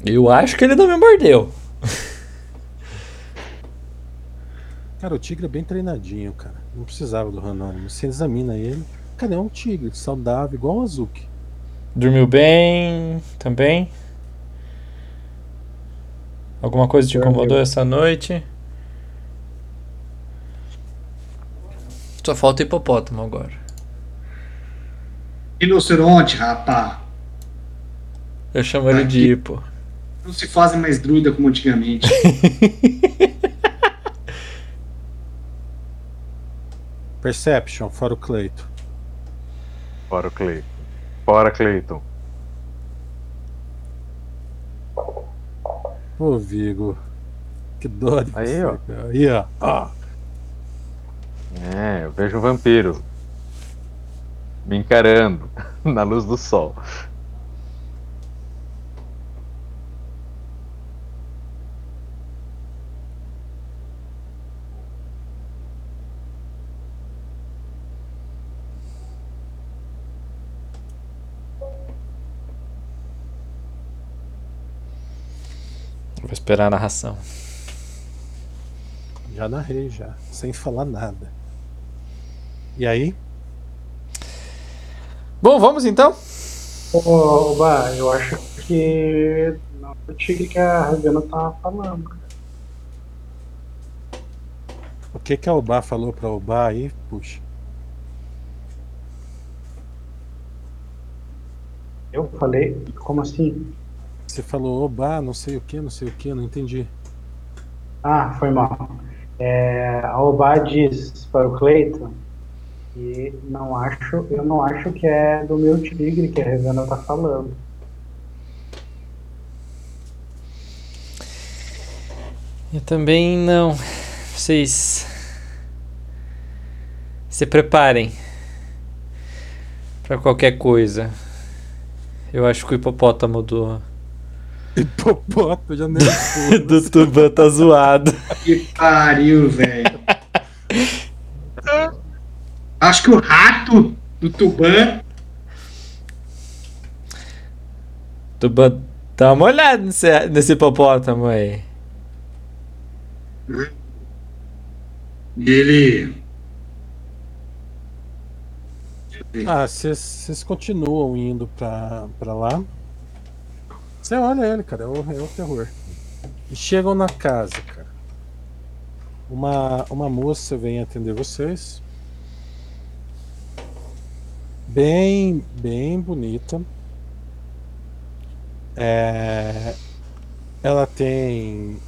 Eu acho que ele não me mordeu. Cara, o tigre é bem treinadinho, cara. Não precisava do Ranônimo. Você examina ele. Cara, é um tigre saudável, igual o Azuki. Dormiu bem também? Alguma coisa te Dormiu. incomodou essa noite? Só falta hipopótamo agora. Rinoceronte, rapá. Eu chamo ele de hipo. Não se fazem mais druida como antigamente. Perception, fora o Cleito. Fora o Cleiton. Fora Cleiton. Ô, Vigo. Que dó de Aí, você, ó. cara. Aí, ó. ó. É, eu vejo um vampiro. Me encarando na luz do sol. Vou esperar a narração. Já narrei, já. Sem falar nada. E aí? Bom, vamos então? Ô, Oba, eu acho que não tive que a Ravena tava tá falando. O que que a Oba falou pra Oba aí? Puxa. Eu falei, como assim? Você falou oba, não sei o que, não sei o que, não entendi. Ah, foi mal. É, a Obá diz para o Cleiton que não acho, eu não acho que é do meu tigre que a Revena tá falando. Eu também não. Vocês. Se preparem para qualquer coisa. Eu acho que o hipopótamo do. Hipopótamo, já nem do Tuban tá zoado. Que pariu, velho. Acho que o rato do Tuban. Tuban, dá uma olhada nesse, nesse hipopótamo aí. Ele. Ah, vocês continuam indo pra, pra lá. Você olha ele, cara, é o, é o terror. E chegam na casa, cara. Uma, uma moça vem atender vocês. Bem, bem bonita. É, ela tem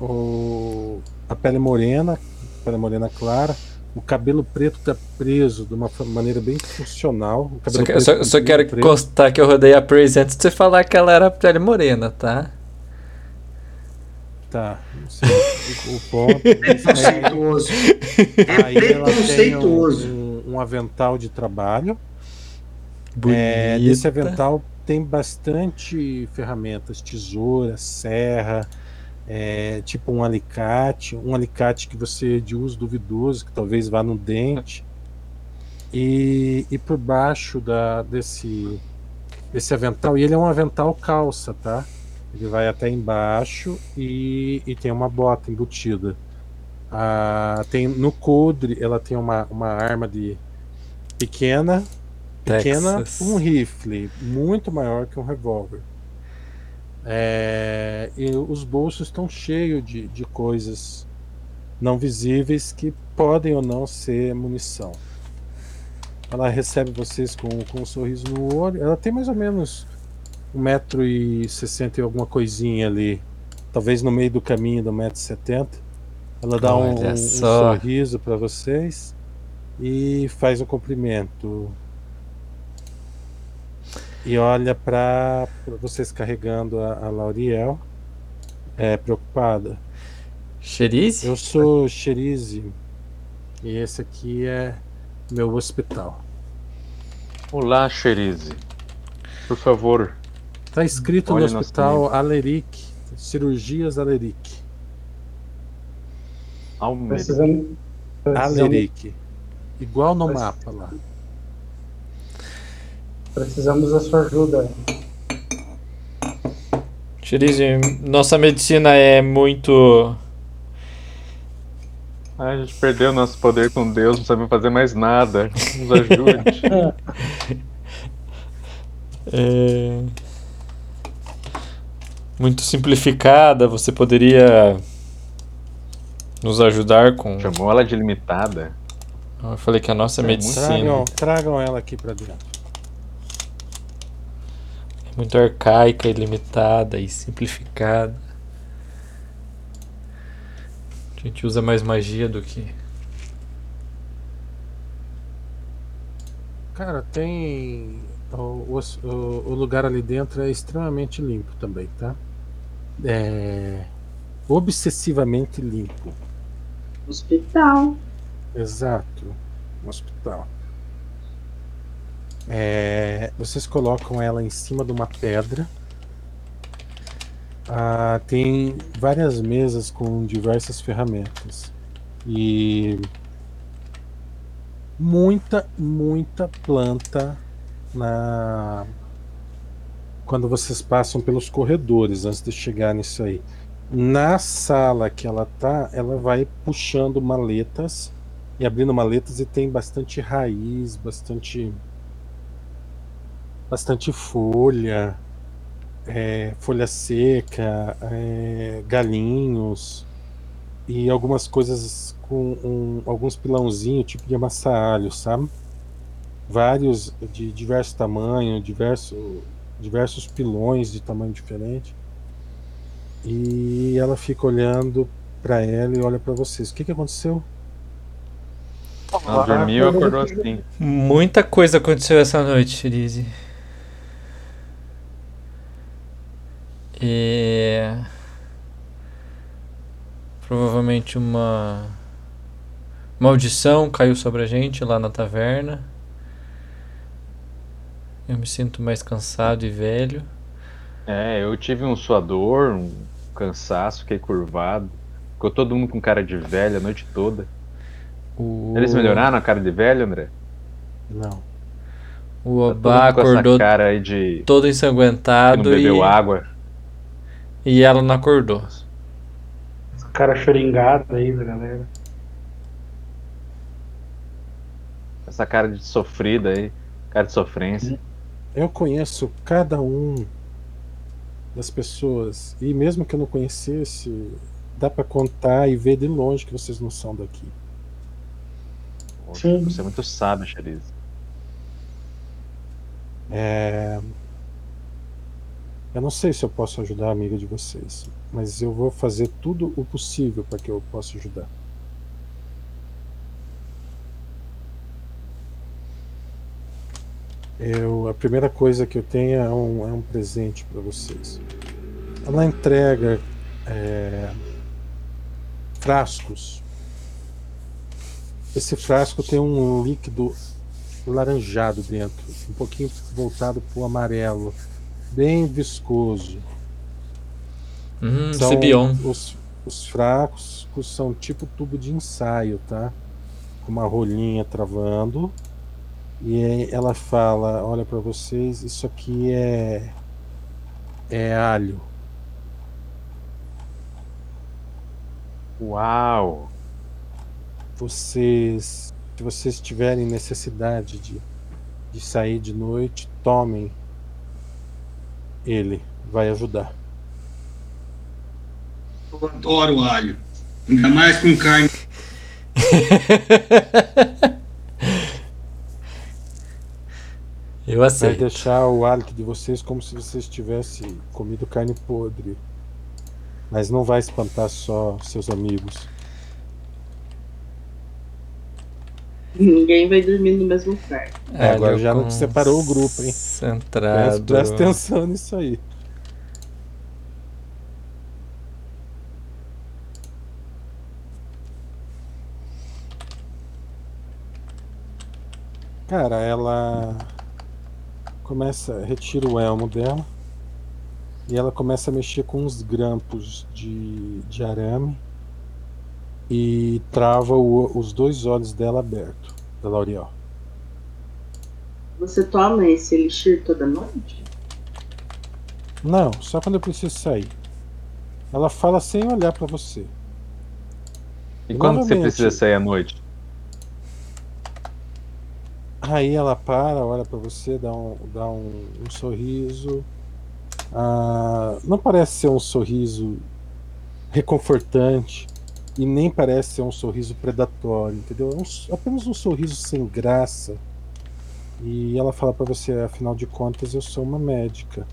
o, a pele morena, pele morena clara, o cabelo preto tá preso de uma maneira bem funcional. O Só, que- preto só, com só quero preto. constar que eu rodei a Praise antes de você falar que ela era pele morena, tá? Tá, não sei o, ponto. Preconceituoso. Ela tem preconceituoso. um, um, um avental de trabalho. Bonita. É, nesse avental tem bastante ferramentas, tesoura, serra, é, tipo um alicate, um alicate que você de uso duvidoso, que talvez vá no dente. E, e por baixo da, desse, desse avental, e ele é um avental calça, tá? Ele vai até embaixo e, e tem uma bota embutida. Ah, tem no coldre ela tem uma, uma arma de pequena pequena Texas. um rifle muito maior que um revólver É, e os bolsos estão cheios de, de coisas não visíveis que podem ou não ser munição. Ela recebe vocês com, com um sorriso no olho. Ela tem mais ou menos um metro e sessenta e alguma coisinha ali talvez no meio do caminho do metro e setenta. Ela dá um, um sorriso para vocês e faz um cumprimento e olha para vocês carregando a, a Lauriel é preocupada Xerize? eu sou Xerize e esse aqui é meu hospital Olá, Xerize. Por favor, Tá escrito no hospital Aleric, cirurgias Aleric. Almeric. Precisamos. precisamos Aleric. Igual no mapa lá. Precisamos da sua ajuda. Xerize, nossa medicina é muito. Ah, a gente perdeu nosso poder com Deus, não sabe fazer mais nada. Nos ajude. é, muito simplificada. Você poderia nos ajudar com. Chamou ela de limitada. Eu falei que a nossa É medicina Tragam, tragam ela aqui pra dentro. Muito arcaica, ilimitada e simplificada. A gente usa mais magia do que. Cara, tem. O, o, o lugar ali dentro é extremamente limpo também, tá? É. Obsessivamente limpo. Hospital. Exato. Um hospital. É, vocês colocam ela em cima de uma pedra. Ah, tem várias mesas com diversas ferramentas. E muita, muita planta na quando vocês passam pelos corredores antes de chegar nisso aí. Na sala que ela tá, ela vai puxando maletas e abrindo maletas e tem bastante raiz, bastante bastante folha, é, folha seca, é, galinhos e algumas coisas com um- alguns pilãozinhos, tipo de amassar alho, sabe? Vários de diversos tamanhos, diversos diversos pilões de tamanho diferente. E ela fica olhando pra ela e olha pra vocês. O que, que aconteceu? Ela dormiu e acordou assim. Muita coisa aconteceu essa noite, Lizzie. E... Provavelmente uma maldição caiu sobre a gente lá na taverna. Eu me sinto mais cansado e velho. É, eu tive um suador, um cansaço, fiquei curvado. Ficou todo mundo com cara de velho a noite toda. O... Eles melhoraram a cara de velho, André? Não. O Tá Obá essa acordou cara aí de todo que não ensanguentado bebeu e... água. E ela não acordou. Essa cara choringada aí da galera. Essa cara de sofrida aí. Cara de sofrência. Eu conheço cada um das pessoas. E mesmo que eu não conhecesse, dá pra contar e ver de longe que vocês não são daqui. Poxa, Sim. Você é muito sábio, Chariz. É... Eu não sei se eu posso ajudar a amiga de vocês, mas eu vou fazer tudo o possível para que eu possa ajudar. Eu, a primeira coisa que eu tenho é um, é um presente para vocês. Ela entrega é, frascos. Esse frasco tem um líquido laranjado dentro, um pouquinho voltado para o amarelo, bem viscoso. Hum, São os, os frascos são tipo tubo de ensaio, tá? Com uma rolinha travando. E aí ela fala, olha para vocês, isso aqui é é alho. Uau! Vocês, se vocês tiverem necessidade de, de sair de noite, tomem ele, vai ajudar. Eu adoro alho. Ainda mais com carne. Eu Vai aceito. deixar o hálito de vocês como se vocês tivessem comido carne podre. Mas não vai espantar só seus amigos. Ninguém vai dormir no mesmo quarto. É, agora Alho já não separou o grupo, hein? Concentrado. Presta, presta atenção nisso aí. Cara, ela começa, retira o elmo dela e ela começa a mexer com uns grampos de, de arame e trava o- os dois olhos dela abertos, da L'Oreal. Você toma esse elixir toda noite? Não, só quando eu preciso sair. Ela fala sem olhar pra você. E quando você precisa sair à noite? Aí ela para, olha pra você, dá um, dá um, um sorriso. Ah, não parece ser um sorriso reconfortante e nem parece ser um sorriso predatório, entendeu? É um s- apenas um sorriso sem graça. E ela fala pra você, afinal de contas, eu sou uma médica.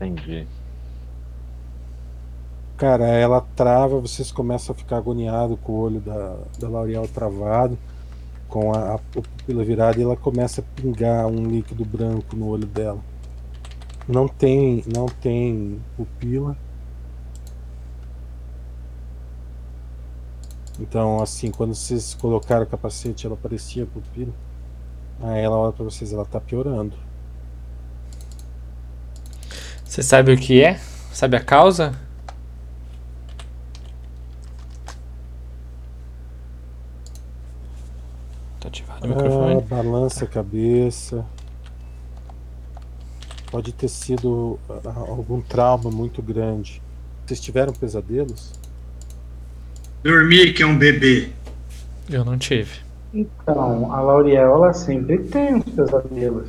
Entendi. Cara, ela trava, vocês começam a ficar agoniados com o olho da, da L'Oreal travado, com a, a pupila virada, e ela começa a pingar um líquido branco no olho dela. Não tem, não tem pupila. Então, assim, quando vocês colocaram o capacete, ela parecia pupila. Aí ela olha pra vocês, ela tá piorando. Você sabe o que é? Sabe a causa? Tá ativado o Ah, microfone. balança a cabeça. Pode ter sido ah, algum trauma muito grande. Vocês tiveram pesadelos? Dormir que é um bebê. Eu não tive. Então, a Lauriel, ela sempre tem uns pesadelos.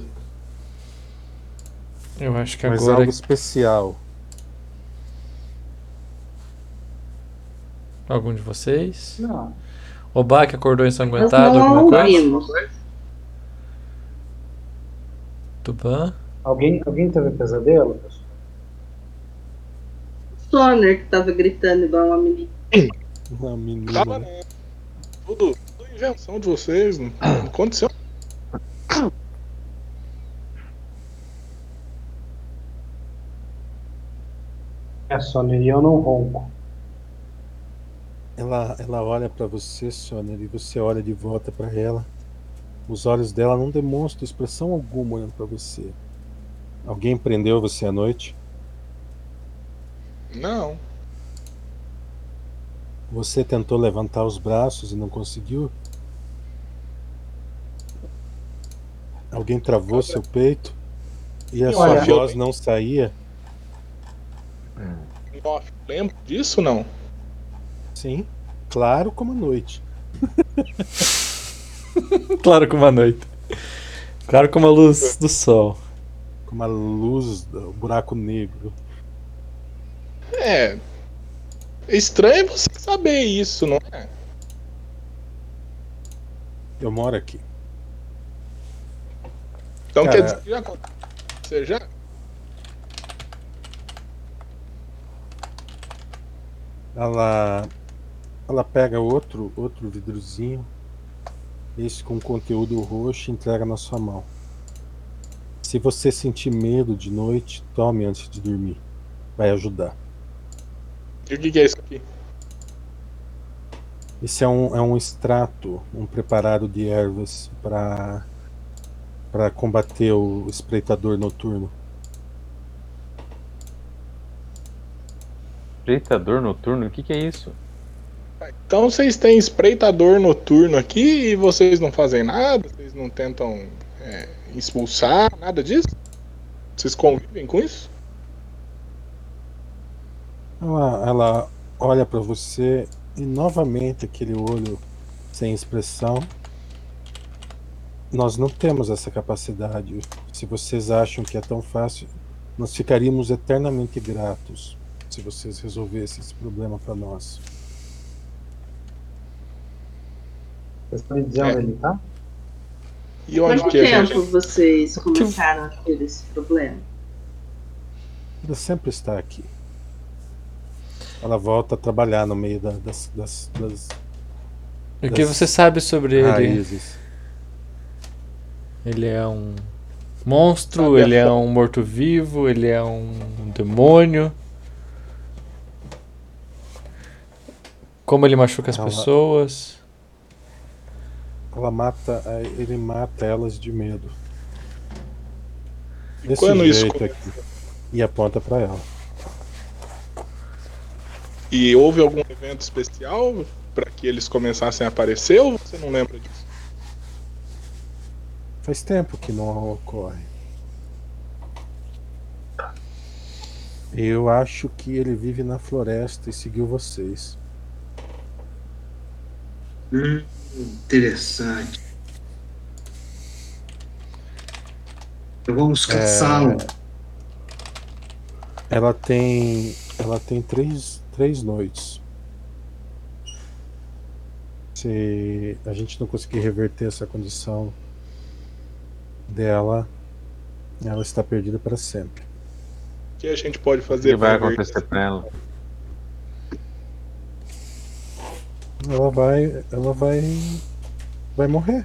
Eu acho que Mas agora. algo especial. Algum de vocês? Não. O Bach acordou Nós ensanguentado, não alguma coisa? ouvimos. Tuban? Alguém, alguém teve pesadelo? pessoal? Soner que tava gritando igual uma menina. Uma menina. Tava não. Tudo, tudo invenção de vocês, não, não aconteceu. É, Soner, e eu não ronco. Ela, ela olha pra você, Sônia, e você olha de volta pra ela. Os olhos dela não demonstram expressão alguma olhando pra você. Alguém prendeu você à noite? Não. Você tentou levantar os braços e não conseguiu? Alguém travou seu peito e a sua voz não saía? Off, Lembra disso não? Sim, claro como a noite. Claro como a noite. Claro como a luz do sol. Como a luz do buraco negro. É. Estranho você saber isso, não é? Eu moro aqui. Então Cara- quer dizer que já. Você já? Ela ela pega outro outro vidrozinho, esse com conteúdo roxo e entrega na sua mão. Se você sentir medo de noite, tome antes de dormir. Vai ajudar. E o que, é isso aqui? Esse é um, é um extrato, um preparado de ervas para para combater o espreitador noturno. Espreitador noturno, o que, que é isso? Então vocês têm espreitador noturno aqui e vocês não fazem nada? Vocês não tentam é, expulsar, nada disso? Vocês convivem com isso? Ela, ela olha para você e novamente aquele olho sem expressão. Nós não temos essa capacidade. Se vocês acham que é tão fácil, nós ficaríamos eternamente gratos se vocês resolvessem esse problema para nós. Vocês estão me dizendo É. ele, tá? E onde Quanto que a tempo gente. vocês começaram a ter esse problema? Ela sempre está aqui. Ela volta a trabalhar no meio da- das, das, das O que Das você sabe sobre ele? raízes. Ele é um monstro, Sabe ele é um morto-vivo, ele é um demônio. Como ele machuca as Ela- pessoas. Ela mata, ele mata elas de medo. Desse quando isso jeito aqui. E aponta para ela. E houve algum evento especial para que eles começassem a aparecer ou você não lembra disso? Faz tempo que não ocorre. Eu acho que ele vive na floresta e seguiu vocês. Hum, interessante. Então vamos caçá-lo. Ela tem. Ela tem três, três noites. Se a gente não conseguir reverter essa condição dela, ela está perdida para sempre. O que a gente pode O fazer que vai acontecer pra ela? Ela vai. Ela vai. Vai morrer.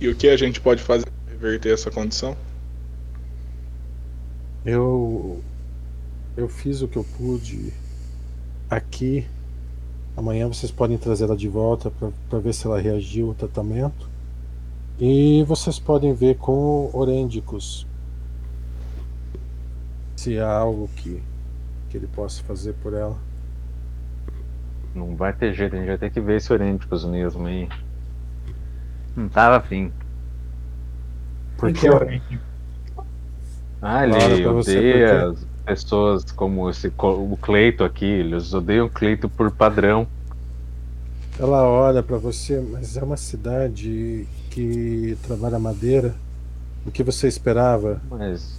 E o que a gente pode fazer para reverter essa condição? Eu eu fiz o que eu pude aqui. Amanhã vocês podem trazê-la de volta para ver se ela reagiu ao tratamento. E vocês podem ver com orêndicos se há algo que, que ele possa fazer por ela. Não vai ter jeito, a gente vai ter que ver esse Orênticos mesmo aí. Não tava afim. Por que quê? é origem? Ah, ele Claro, odeia porque- as pessoas como esse, o Cleito aqui, eles odeiam o Cleito por padrão. Ela olha para você, mas é uma cidade que trabalha madeira. O que você esperava? Mas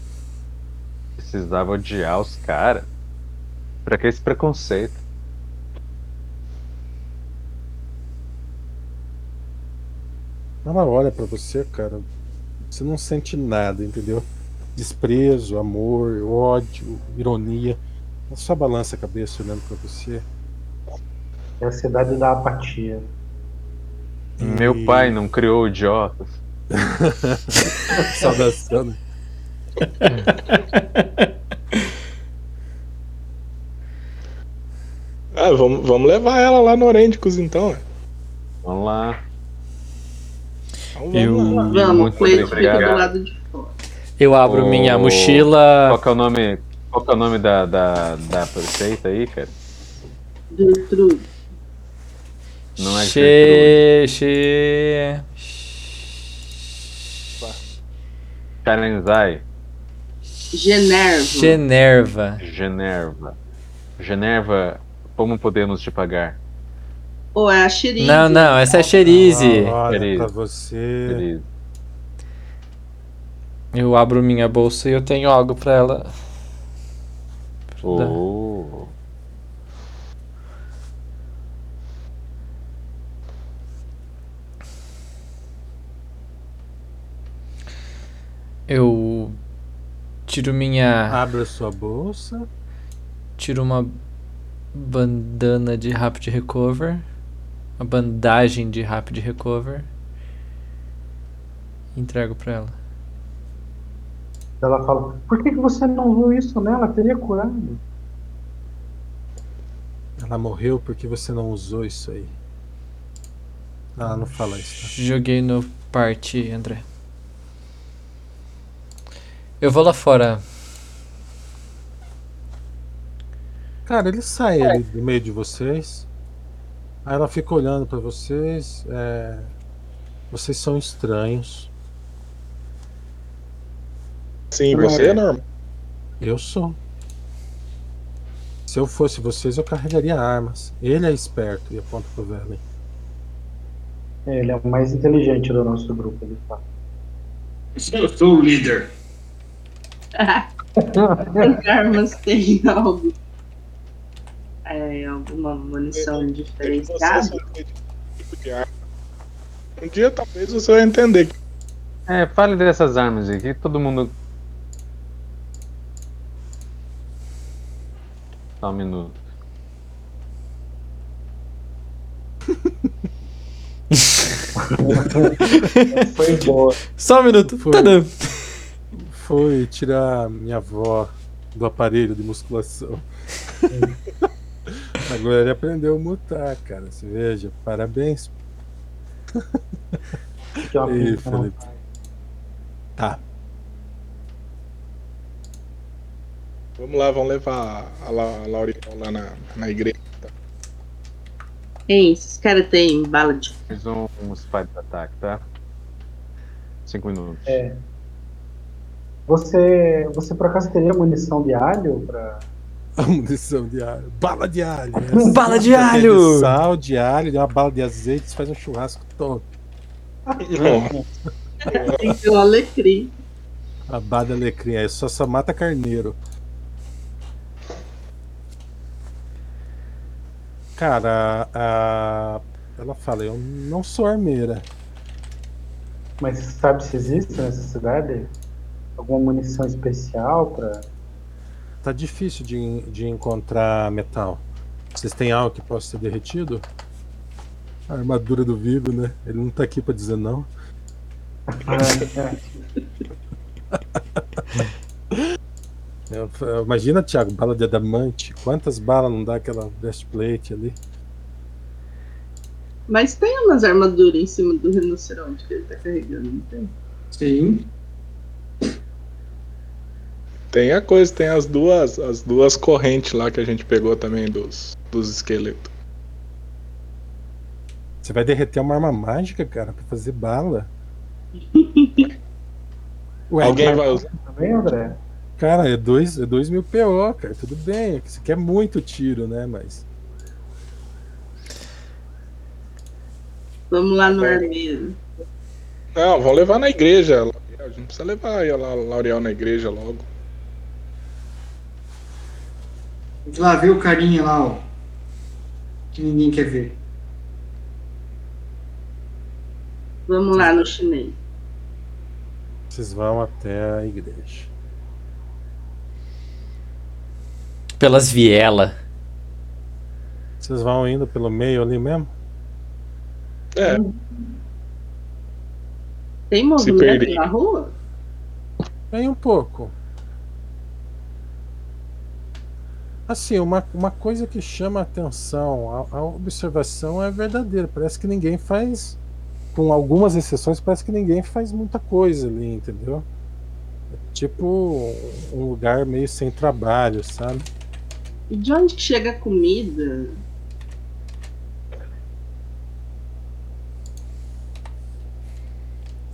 precisava odiar os caras. Pra que esse preconceito? Ela olha pra você, cara. Você não sente nada, entendeu? Desprezo, amor, ódio, ironia. É só balança a cabeça olhando pra você. É a cidade da apatia. Meu pai não criou idiotas. Saudação. né? Ah, vamos, vamos levar ela lá no Orêndicos então. ué. Vamos lá. Então, Eu- vamos lá. Vamos, Muito o Cleiton fica do lado de fora. Eu abro Ô, minha mochila. Qual que é o nome? Qual que é o nome da, da, da prefeita aí, cara? Gertrude. Não é Che... che... Kalenzai. Generva. Generva. Generva. Generva, como podemos te pagar? Ou é a Xerize. Não, não, essa é Cherize. Ah, olha, Querido. pra você. Eu abro minha bolsa e eu tenho algo pra ela. Oh. Eu tiro minha. Abra sua bolsa. Tiro uma bandana de Rapid Recover. Uma bandagem de Rapid Recover. E entrego pra ela. Ela fala, por que, que você não usou isso nela? Teria curado. Ela morreu porque você não usou isso aí. Ela não fala isso. tá? Joguei no party, André. Eu vou lá fora. Cara, ele sai ali do meio de vocês. Aí ela fica olhando pra vocês. é, Vocês são estranhos. Sim, você é normal. Eu sou. Se eu fosse vocês, eu carregaria armas. Ele é esperto e aponta pro Velen. É, Ele é o mais inteligente do nosso grupo, ele fala. Eu sou o líder. As armas têm algo. É, alguma munição Você diferenciada? que tipo de arma. Um dia talvez você vai entender. que É, fale dessas armas aqui, todo mundo. Só um minuto. Foi boa. Só um minuto. Foi. Tadã. Foi tirar minha avó do aparelho de musculação. Agora ele aprendeu a mutar, cara. Você veja, parabéns. É pinta, não. Felipe. Tá. Vamos lá, vamos levar a, La, a Lauriel lá na, na igreja. Ei, esses caras têm bala de. Mais um, um spy de ataque, tá? Cinco minutos. É. Você, você por acaso teria munição de alho pra. A munição de alho. Bala de alho. essa. Bala de alho! Sal de alho, uma bala de azeite, você faz um churrasco top. Tem que ter o alecrim. A bala de alecrim, aí só, só mata carneiro. Cara, a, a- ela fala, eu não sou armeira. Mas você sabe se existe nessa cidade? Alguma munição especial pra. Tá difícil de, de encontrar metal. Vocês têm algo que possa ser derretido? A armadura do Vigo, né? Ele não tá aqui pra dizer não. Eu- eu- Imagina, Thiago, bala de adamante. Quantas balas não dá aquela breastplate ali? Mas tem umas armaduras em cima do rinoceronte que ele tá carregando, não tem? Sim. Tem a coisa, tem as duas, as duas correntes lá que a gente pegou também dos, dos esqueletos. Você vai derreter uma arma mágica, cara, pra fazer bala? Ué, Alguém cara, vai usar? Também, André? Cara, é 2 é dois mil PO, cara. Tudo bem. é Você quer muito tiro, né? Mas. Vamos lá no armeiro. Não, vamos levar na igreja. A gente não precisa levar a La- Lauriel na igreja logo. Vamos lá ver o carinha lá, ó. Que ninguém quer ver. Vamos lá no chinês. Vocês vão até a igreja. Pelas vielas. Vocês vão indo pelo meio ali mesmo? É, Tem movimento na rua? Vem um pouco. Assim, uma, uma coisa que chama a atenção, a, a observação é verdadeira. Parece que ninguém faz, com algumas exceções, parece que ninguém faz muita coisa ali, entendeu? É tipo um lugar meio sem trabalho, sabe? E de onde que chega a comida?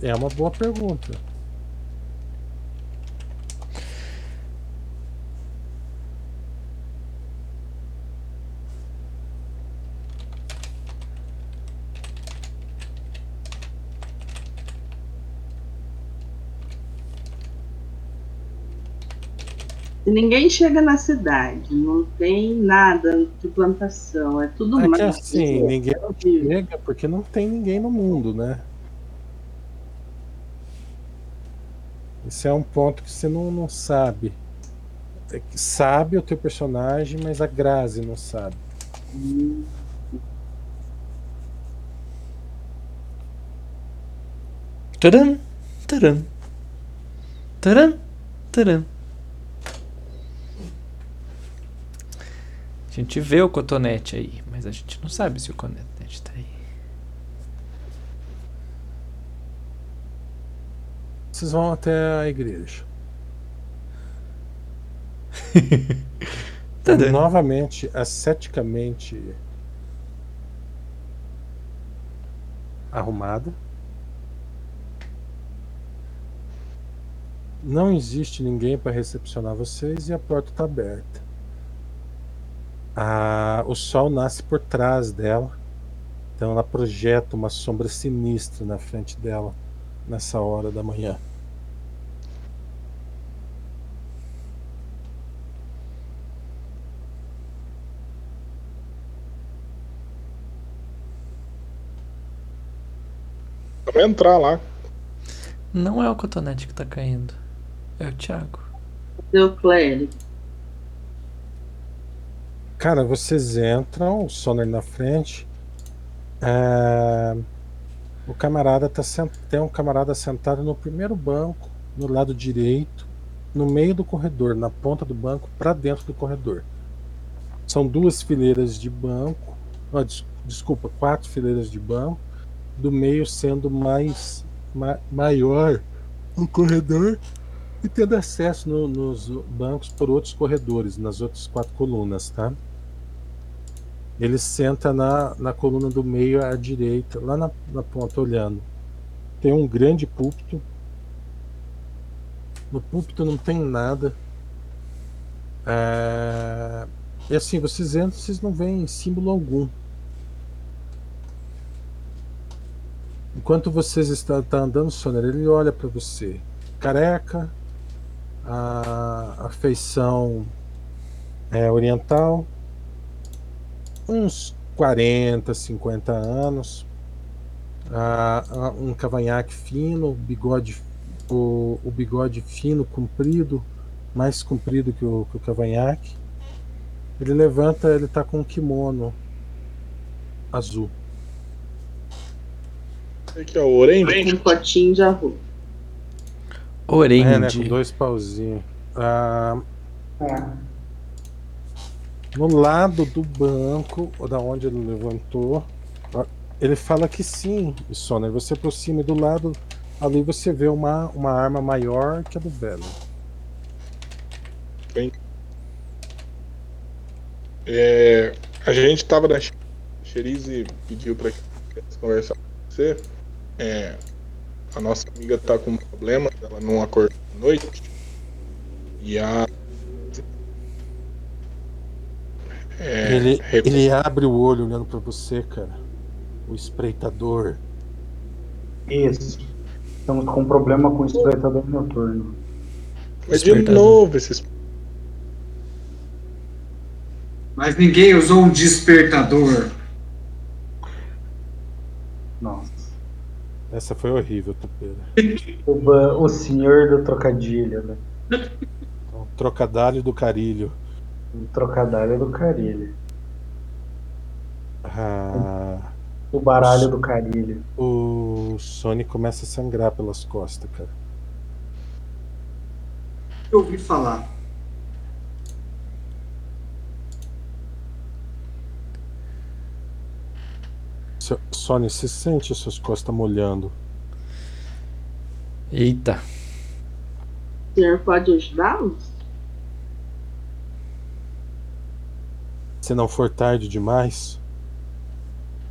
É uma boa pergunta. Ninguém chega na cidade, não tem nada de plantação, é tudo É que mato. assim, ninguém chega porque não tem ninguém no mundo, né? Esse é um ponto que você não, não sabe. É que sabe o teu personagem, mas a Grazi não sabe. Taran, taran. Taran, taran. A gente vê o cotonete aí, mas a gente não sabe se o cotonete tá aí. Vocês vão até a igreja. Tá dando. Novamente, asceticamente arrumada. Não existe ninguém para recepcionar vocês e a porta está aberta. Ah, o sol nasce por trás dela, então ela projeta uma sombra sinistra na frente dela nessa hora da manhã. vamos entrar lá. Não é o cotonete que tá caindo. É o Thiago. Deu clérigo. Cara, vocês entram, o Sonar na frente. é, O camarada tá sent... tem um camarada sentado no primeiro banco, no lado direito, no meio do corredor, na ponta do banco, para dentro do corredor. São duas fileiras de banco, ah, des- desculpa, quatro fileiras de banco, do meio sendo mais ma- maior o corredor e tendo acesso no- nos bancos por outros corredores, nas outras quatro colunas, tá? Ele senta na, na coluna do meio à direita, lá na, na ponta, olhando. Tem um grande púlpito. No púlpito não tem nada. É... E assim, vocês entram, vocês não veem símbolo algum. Enquanto vocês estão tá andando, Soner, ele olha para você. Careca, a, a feição é, oriental, uns 40, 50 anos, ah, um cavanhaque fino, bigode, o, o bigode fino, comprido, mais comprido que o, que o cavanhaque. Ele levanta, ele tá com um kimono azul. Aqui é o orange. Um potinho de arroz. Orange. É, né, com dois pauzinhos. Ah, no lado do banco, da onde ele levantou, ele fala que sim, Sônia. Você aproxima do lado ali você vê uma, uma arma maior que a do velho. Bem, é, a gente tava na Xerize pediu pudesse conversar com você. É, a nossa amiga tá com um problema, ela não acordou à noite. E a. É, ele, ele abre o olho olhando pra você, cara. O espreitador. Isso. Estamos com um problema com o espreitador noturno. Mas de novo esses. Mas ninguém usou um despertador. Nossa. Essa foi horrível, Tupeira. O, ba- o senhor do trocadilho, né? Então, trocadalho do carilho. O trocadilho do carilho. Ah, O baralho do carilho. o Sony começa a sangrar pelas costas, cara. Eu ouvi falar. Sony, você sente as suas costas molhando. Eita. O senhor pode ajudá-los? Se não for tarde demais,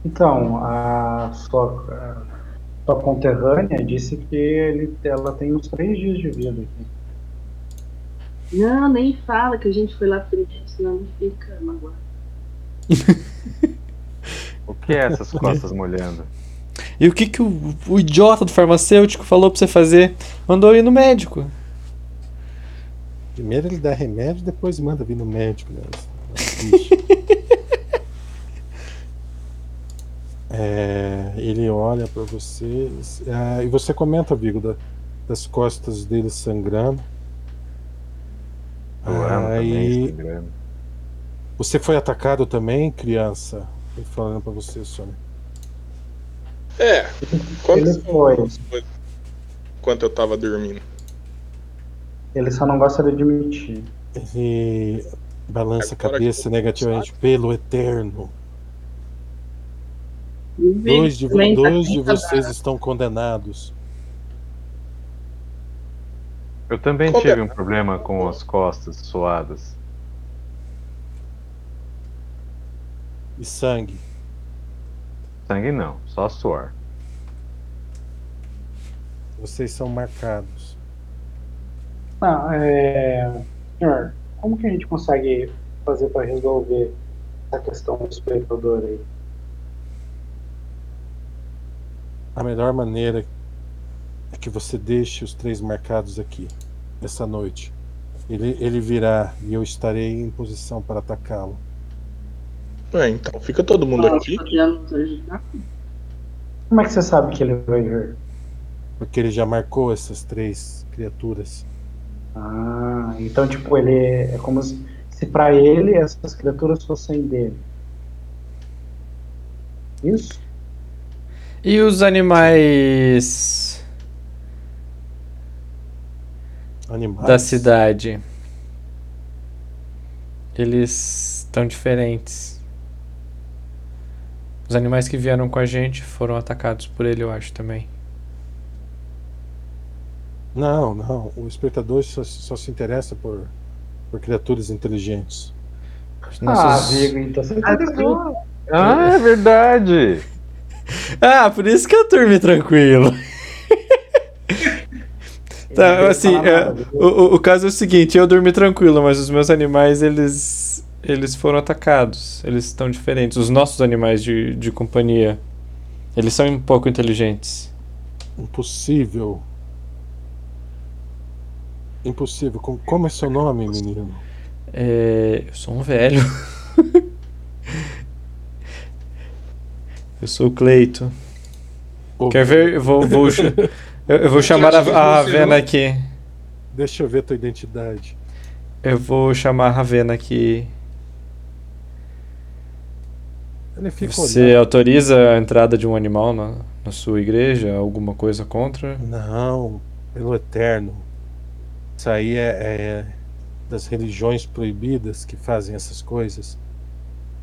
Então, a sua, a sua conterrânea disse que ele, ela tem uns três dias de vida aqui. Não, nem fala que a gente foi lá primeiro, senão ele fica magoado. O que é essas costas molhando? E o que, que o, o idiota do farmacêutico falou pra você fazer? Mandou ir no médico. primeiro ele dá remédio, depois manda vir no médico. Né? É, ele olha pra você ah, e você comenta, Vigo, da- das costas dele sangrando. Eu amo também Aí, sangrando. você foi atacado também, criança? Ele falando pra você, Sônia. É, quando Ele foi. enquanto eu tava dormindo. Ele só não gosta de admitir. Ele balança a cabeça negativamente pelo eterno. Dois de, dois de vocês estão condenados. Eu também é? tive um problema com as costas suadas. E sangue. Sangue não, só suor. Vocês são marcados. Não, é... Senhor, como que a gente consegue fazer para resolver essa questão do espeitador aí? A melhor maneira é que você deixe os três marcados aqui, essa noite. Ele, ele virá e eu estarei em posição para atacá-lo. É, então, fica todo mundo Nós aqui. Como é que você sabe que ele vai vir? Porque ele já marcou essas três criaturas. Ah, então tipo, ele é como se, se para ele essas criaturas fossem dele. Isso? E os animais Animais. da cidade? Eles estão diferentes. Os animais que vieram com a gente foram atacados por ele, eu acho também. Não, não. O espectador só, só se interessa por, por criaturas inteligentes. Os Ah, Vigo, então você Ah, entendeu? Ah, é verdade! Ah, por isso que eu dormi tranquilo. Tá, assim, é, o, o- o caso é o seguinte, eu dormi tranquilo, mas os meus animais, eles eles foram atacados. Eles estão diferentes. Os nossos animais de, de companhia, eles são um pouco inteligentes. Impossível. Impossível. Com- Como é seu nome, menino? É, eu sou um velho. eu sou o Cleito. Ô, Quer ver? Eu vou, vou eu, eu vou chamar a, a Ravena aqui. Deixa eu ver tua identidade. Eu vou chamar a Ravena aqui. Ele fica Você olhando. autoriza a entrada de um animal na, na sua igreja? Alguma coisa contra? Não, pelo eterno. Isso aí é, é das religiões proibidas que fazem essas coisas.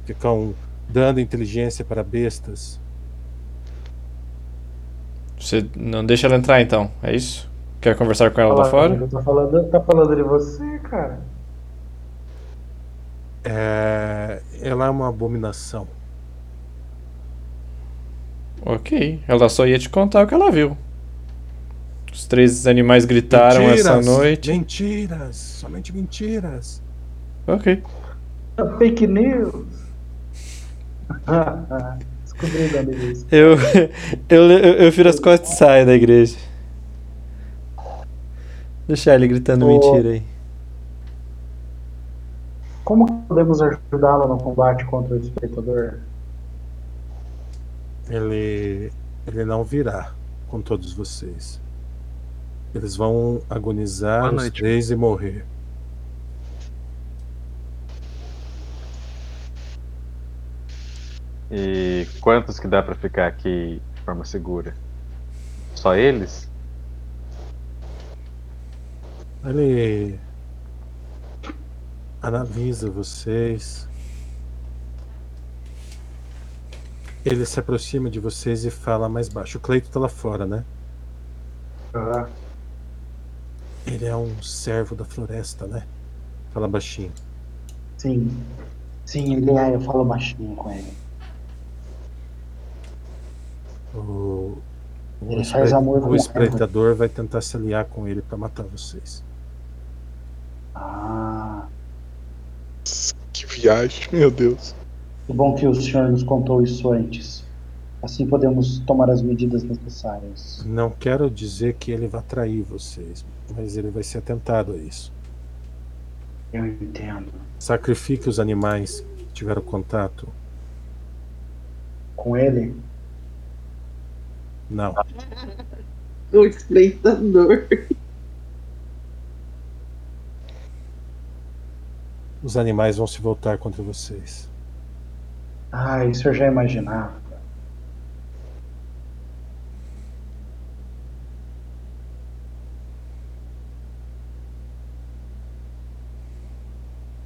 Ficam dando inteligência para bestas. Você não deixa ela entrar então, é isso? Quer conversar com ela lá fora? Tá falando, tá falando de você, cara. É, ela é uma abominação. Ok, ela só ia te contar o que ela viu. Os três animais gritaram essa Mentiras, noite. Mentiras, somente mentiras. Ok. Fake news. Descobri. Eu, eu, eu, eu viro as costas e saio da igreja. Deixar ele gritando Ô. mentira aí. Como podemos ajudá-lo no combate contra o espeitador? Ele, ele não virá. com todos vocês. Eles vão agonizar Boa os noite. três e morrer. E quantos que dá pra ficar aqui de forma segura? Só eles? Ele analisa vocês. Ele se aproxima de vocês e fala mais baixo. O Cleito tá lá fora, né? Ah, Ele é um servo da floresta, né? Fala baixinho. sim. Sim, ele é, eu falo baixinho com ele. O, o, Ele faz amor com o espreitador vai tentar se aliar com ele pra matar vocês. Ah, Que viagem, meu Deus. que bom que o senhor nos contou isso antes. Assim podemos tomar as medidas necessárias. Não quero dizer que ele vai trair vocês, mas ele vai ser atentado a isso. Eu entendo. Sacrifique os animais que tiveram contato. Com ele? Não. O espreitador. Os animais vão se voltar contra vocês. Ah, isso eu já imaginava.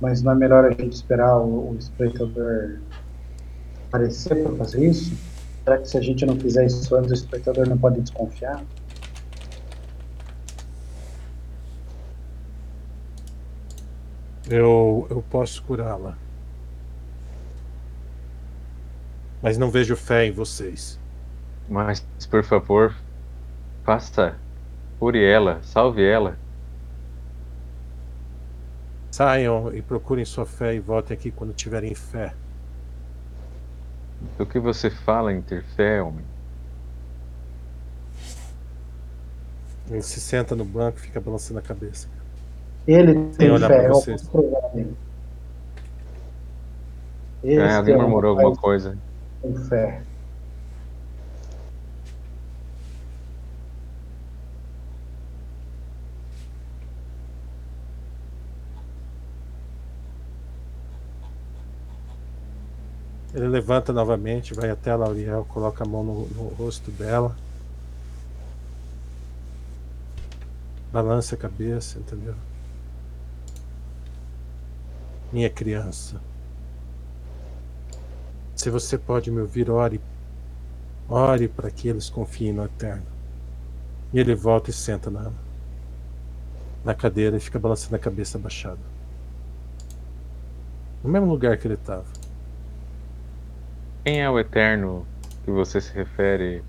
Mas não é melhor a gente esperar o, o espreitador aparecer para fazer isso? Será que se a gente não fizer isso antes, o espreitador não pode desconfiar? Eu, eu posso curá-la. Mas não vejo fé em vocês. Mas, por favor, faça. Cure ela, salve ela. Saiam e procurem sua fé e voltem aqui quando tiverem fé. Do que você fala em ter fé, homem? Ele se senta no banco e fica balançando a cabeça. Ele tem olhar fé, pra eu dele. Esse É, alguém é murmurou alguma coisa. Com fé. Ele levanta novamente, vai até a Lauriel, coloca a mão no, no rosto dela. Balança a cabeça, entendeu? Minha criança. Se você pode me ouvir, ore. Ore para que eles confiem no Eterno. E ele volta e senta na, na cadeira e fica balançando a cabeça abaixada. No mesmo lugar que ele estava. Quem é o Eterno que você se refere?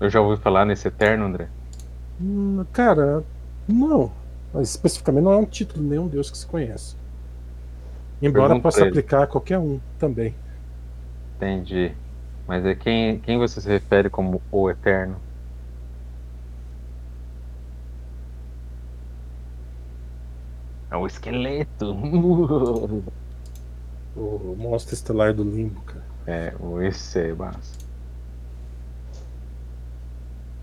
Eu já ouvi falar nesse Eterno, André. Hum, Cara, não. Mas especificamente não é um título de nenhum deus que se conhece. Embora Pergunta possa aplicar a qualquer um também. Entendi. Mas é quem, quem você se refere como o Eterno? É o esqueleto. O monstro estelar do limbo, cara. É, o esse é massa.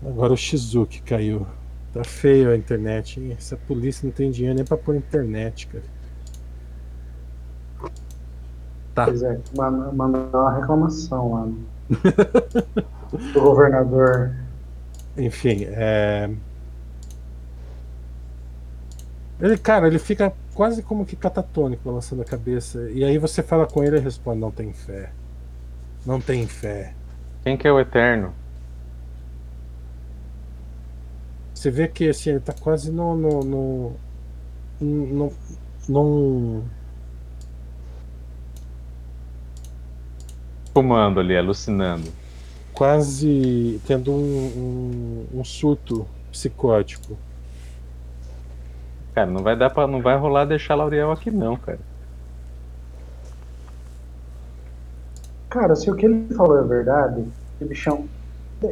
Agora o Shizuki caiu. Tá feio a internet, hein? Essa polícia não tem dinheiro nem pra pôr internet, cara. Tá. Pois é, manda- mandar uma reclamação lá do governador. Enfim, é. Ele, cara, ele fica quase como que catatônico balançando a cabeça. E aí você fala com ele e responde: Não tem fé. Não tem fé. Quem que é o Eterno? Você vê que assim, ele tá quase no. no, no, no, num- Fumando ali, alucinando. quase tendo um, um, um surto psicótico. Cara, não vai dar para não vai rolar deixar a Lauriel aqui não, cara. Cara, se o que ele falou é verdade, o bichão.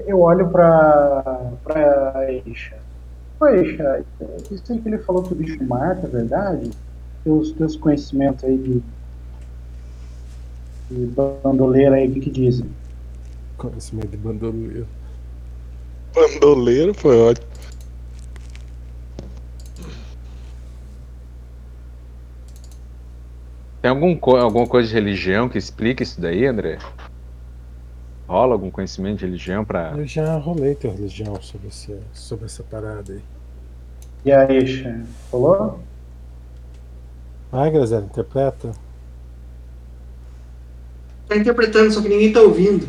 Eu olho pra. pra Eixa. Ô Eixa, isso aí que ele falou que o bicho mata, é verdade? Os teus conhecimentos aí de. de bandoleira aí, o que, que dizem? Conhecimento de bandoleiro. Bandoleiro foi ótimo. Tem algum, co- alguma coisa de religião que explique isso daí, André? Rola algum conhecimento de religião pra. Eu já rolei teu religião sobre, esse, sobre essa parada aí. E aí, Xan? Rolou? Vai, Graziela, interpreta. Tá interpretando, só que ninguém tá ouvindo.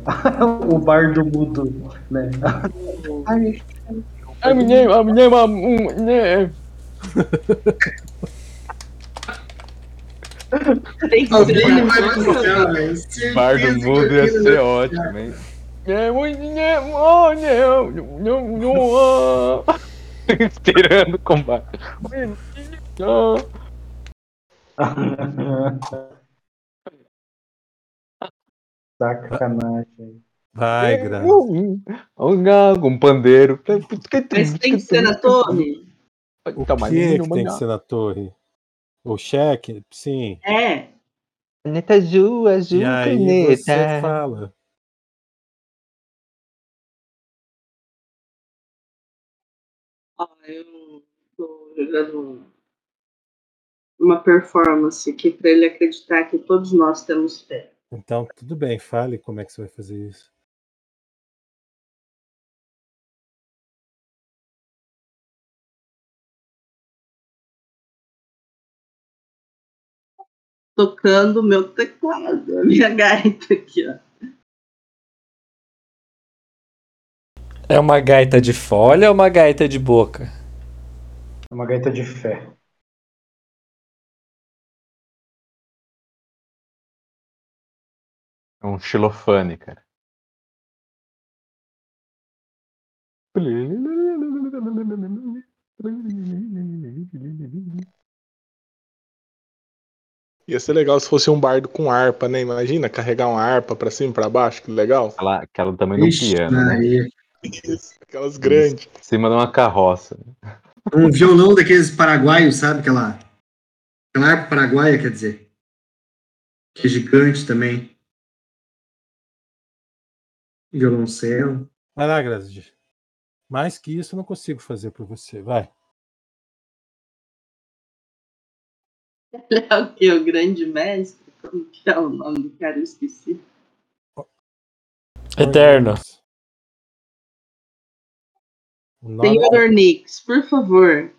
o bardo mudo, né? Ai, minha, a minha. Tem Alguém estranho. vai pro céu, velho. Certeza Bardo que mudo ia ser vai- ótimo, hein? É muito. Não, não, não, não. Tirando o combate. Sacanagem. Vai, Grazi. Um gago, um pandeiro. Mas tem que ser na torre? O Tá mais que, tem que ser na torre? O cheque? Sim. É. Caneta azul, azul, E aí você caneta. fala. Ó, eu tô jogando uma performance aqui pra ele acreditar que todos nós temos fé. Então, tudo bem, fale como é que você vai fazer isso. Tocando meu teclado, a minha gaita aqui, ó. É uma gaita de folha ou uma gaita de boca? É uma gaita de fé. É um xilofane, cara. Ia ser legal se fosse um bardo com harpa, né? Imagina carregar uma harpa pra cima e pra baixo, que legal. Aquela, aquela do tamanho piano, né? Isso, aquelas grandes. Em cima de uma carroça. Um violão daqueles paraguaios, sabe? Aquela. Aquela harpa paraguaia, quer dizer. Que é gigante também. Violoncelo. Vai lá, Grazi. Mais que isso eu não consigo fazer por você. Vai. Ele é o quê? O grande mestre? Como que é o nome do cara? Eu esqueci. Eterno. Senhor Ornix, por favor,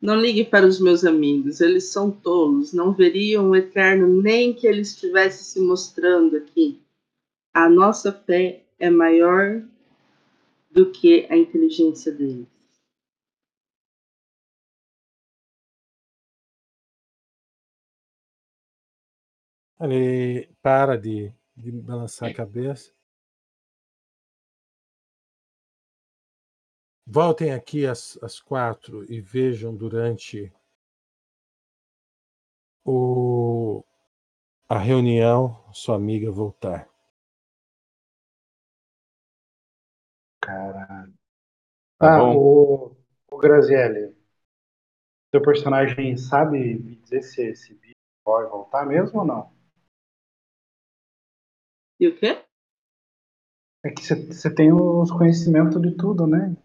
não ligue para os meus amigos. Eles são tolos. Não veriam o Eterno nem que ele estivesse se mostrando aqui. A nossa fé é maior do que a inteligência deles. Ele para de, de balançar a cabeça. Voltem aqui às, às quatro e vejam durante o, a reunião sua amiga voltar. Caralho. Tá Ah, bom. o, o Grazielli. Seu personagem sabe me dizer se esse bicho vai voltar mesmo ou não? E o quê? É que você tem os conhecimentos de tudo, né?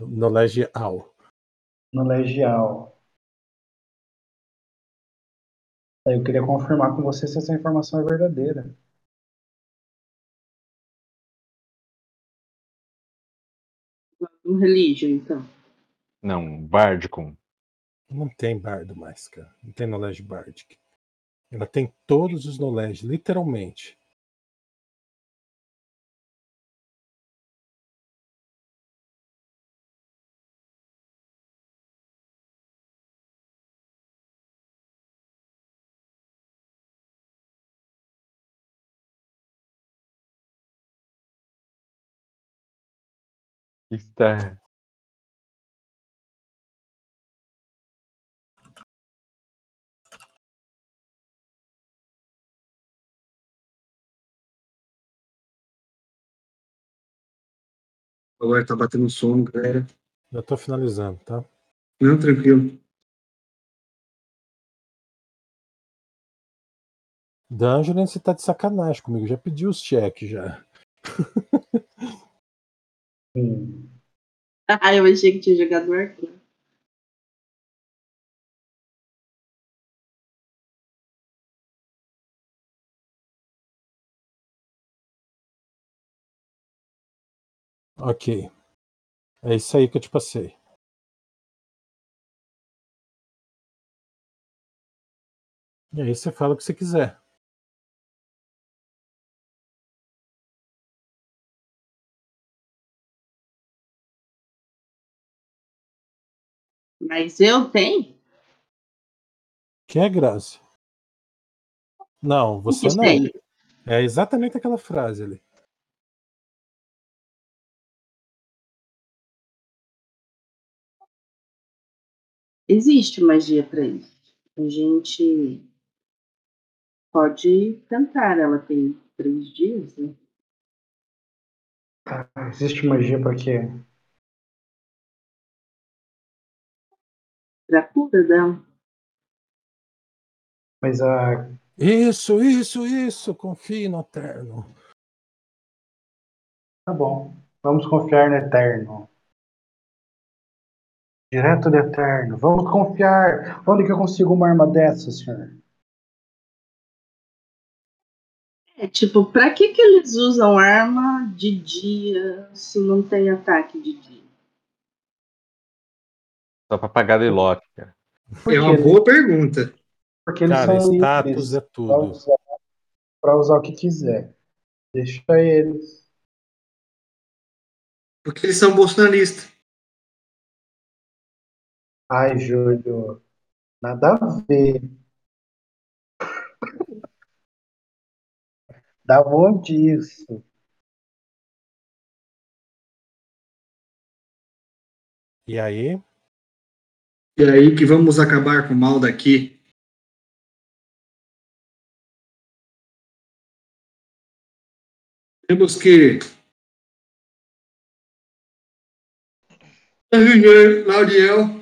Knowledge All. No Legial. Aí eu queria confirmar com você se essa informação é verdadeira. Um religion, então. Não, Bardicum. Não tem bardo mais, cara. Não tem knowledge bardic. Ela tem todos os knowledge, literalmente. Está. Agora tá batendo sono, galera. Já tô finalizando, tá? Não, tranquilo. Dungeon, você tá de sacanagem comigo. Já pedi os cheques já. Ah, eu achei que tinha jogado o Arthur. Ok. É isso aí que eu te passei. E aí você fala o que você quiser. Mas eu tenho? Que é Grazi? Não, você não. tem? É exatamente aquela frase ali. Existe magia para isso. A gente pode tentar. Ela tem três dias, né? Tá, existe magia pra quê? Pra cura dela. Mas a. Isso, isso, isso. Confie no Eterno. Tá bom. Vamos confiar no Eterno. Direto do Eterno. Vamos confiar. Onde que eu consigo uma arma dessa, senhor? É tipo, pra que que eles usam arma de dia se não tem ataque de dia? Só pra pagar de Loki, cara. É uma boa pergunta. Porque eles Cara, são status livres é pra tudo. usar, pra usar o que quiser. Deixa eles. Porque eles são bolsonaristas. Ai, Júlio. Nada a ver. Dá bom disso. E aí? E aí que vamos acabar com o mal daqui. Temos que. Lauriel.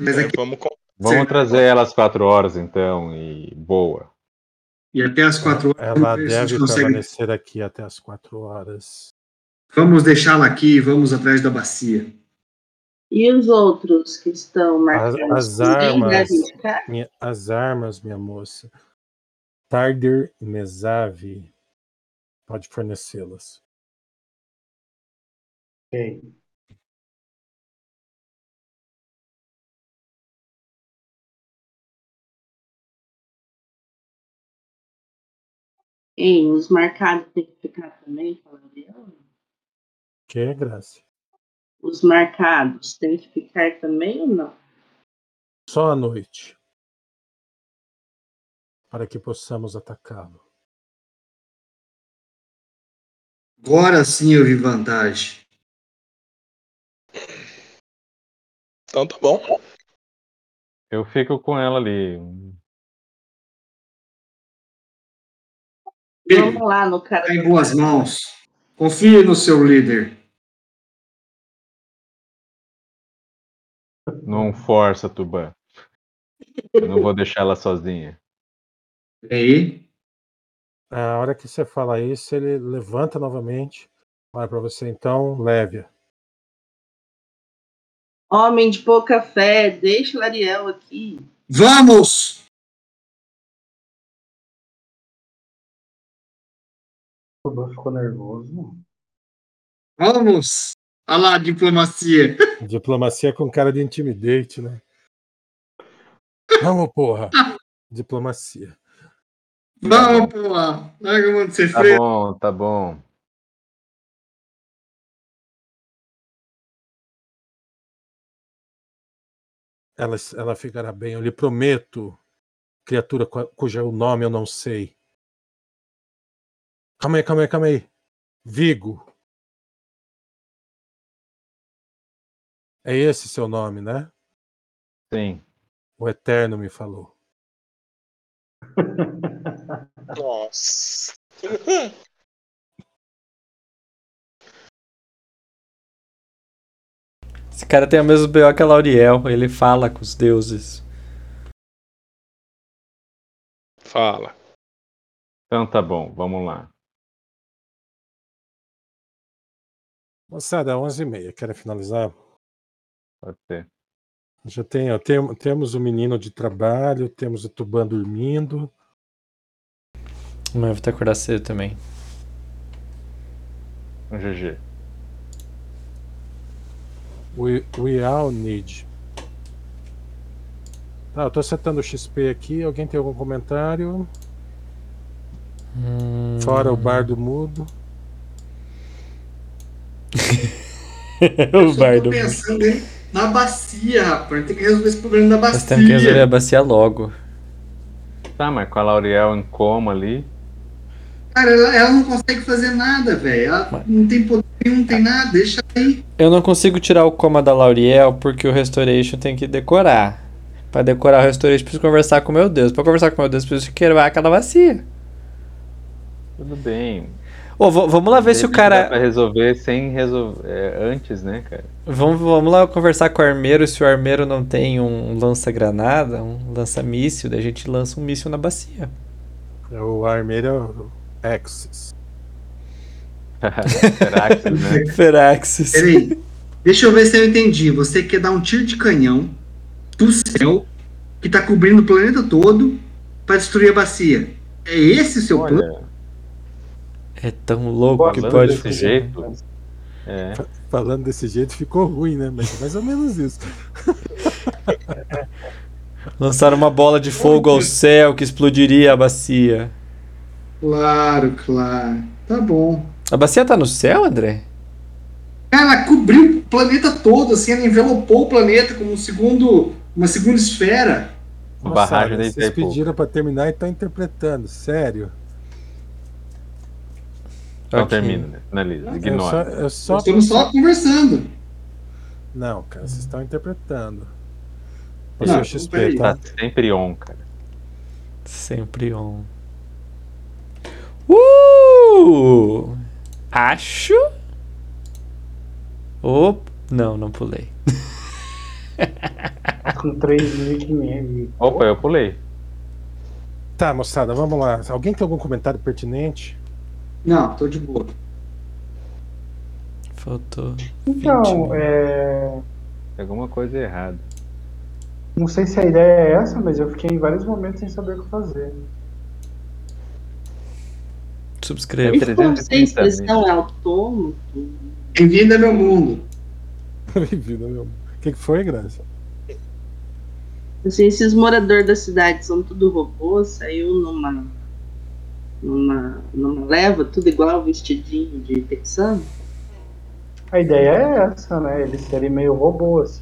Mas É, aqui, vamos com- Vamos trazer ela às quatro horas, então, e boa. e até as quatro horas. Ela deve consegue- permanecer aqui até as quatro horas. Vamos deixá-la aqui e vamos atrás da bacia. E os outros que estão As, marcados? as Ninguém armas. Minha, as armas, minha moça. Tarder Mesavi pode fornecê-las. Ok. Ei, os marcados tem que ficar também, Gabriel? Que é graça. Os marcados tem que ficar também ou não? Só à noite. Para que possamos atacá-lo. Agora sim eu vi vantagem. Então tá bom. Eu fico com ela ali. Vamos lá no cara. Está em boas mãos. Confie no seu líder. Não força, Tuban. Eu não vou deixar ela sozinha. E aí? A hora que você fala isso, ele levanta novamente. Olha para você, então, leve-a. Homem de pouca fé, deixa o Ariel aqui. Vamos! O Tuban ficou nervoso. Vamos! Olha lá a diplomacia. Diplomacia com cara de intimidate, né? Vamos, porra. Diplomacia. Vamos, porra! Larga mão de ser Tá bom, tá bom. Ela, ela ficará bem, eu lhe prometo, criatura cu- cujo nome eu não sei. Calma aí, calma aí, calma aí. Vigo. É esse seu nome, né? Sim. O Eterno me falou. Nossa. Esse cara tem a mesma BO que a Lauriel, ele fala com os deuses. Fala. Então tá bom, vamos lá. Moçada, 11h30. Querem finalizar? Pode ser. Já tem, ó, tem- temos o menino de trabalho, temos o Tuban dormindo. Mas eu vou ter que acordar cedo também. Um GG. We, we all need. Tá, eu tô setando o XP aqui. Alguém tem algum comentário? Hum. Fora o bardo mudo. O bardo. tô pensando hein, na bacia, rapaz. Tem que resolver esse problema da Nós bacia. temos que resolver a bacia logo. Tá, mas com a Lauriel em coma ali. Cara, ela, ela não consegue fazer nada, velho. Ela não tem poder nenhum, não tem nada. Deixa aí. Eu não consigo tirar o coma da Lauriel porque o Restoration tem que decorar. Pra decorar o Restoration, preciso conversar com meu Deus. Pra conversar com meu Deus, preciso quebrar aquela bacia. Tudo bem. V- vamos lá ver se o Dá pra cara. resolver sem resolver. antes, né, cara? Vamos, vamos lá conversar com o armeiro. Se o armeiro não tem um lança-granada, um lança-míssil, daí a gente lança um míssil na bacia. É o armeiro Axis. Feraxis, né? Feraxis. Peraí. Deixa eu ver se eu entendi. Você quer dar um tiro de canhão do céu que tá cobrindo o planeta todo pra destruir a bacia. É esse o seu plano? É tão louco que falando pode desse fazer. jeito. É. Falando desse jeito ficou ruim, né? Mas é mais ou menos isso. Lançar uma bola de fogo ao céu que explodiria a bacia. Claro, claro. Tá bom. A bacia tá no céu, André? Ela cobriu o planeta todo, assim, ela envelopou o planeta como um segundo, uma segunda esfera. Uma barragem Vocês pediram pra terminar e estão interpretando. Sério. Então termina, né? Finaliza. Eu só, Ignora. eu só- Nós estamos só conversando. Não, cara, vocês estão interpretando. O Não, XP, tá? Tá sempre on, cara. Sempre on. Uh! Acho. Op. Não, não pulei. Com 3.500. Opa, eu pulei. Tá, moçada, vamos lá. Alguém tem algum comentário pertinente? Não, tô de boa. Faltou. Então, 21. é, Tem alguma coisa errada. não sei se a ideia é essa, mas eu fiquei em vários momentos sem saber o que fazer. Subscreva. Esse conceito 330 expressão é autônomo. Bem-vindo ao meu mundo. Bem-vindo, meu. O que, que foi, Graça? Assim, esses moradores da cidade são tudo robô, saiu numa, numa, numa leva, tudo igual, vestidinho de texano. A ideia é essa, né? Eles serem meio robô, assim.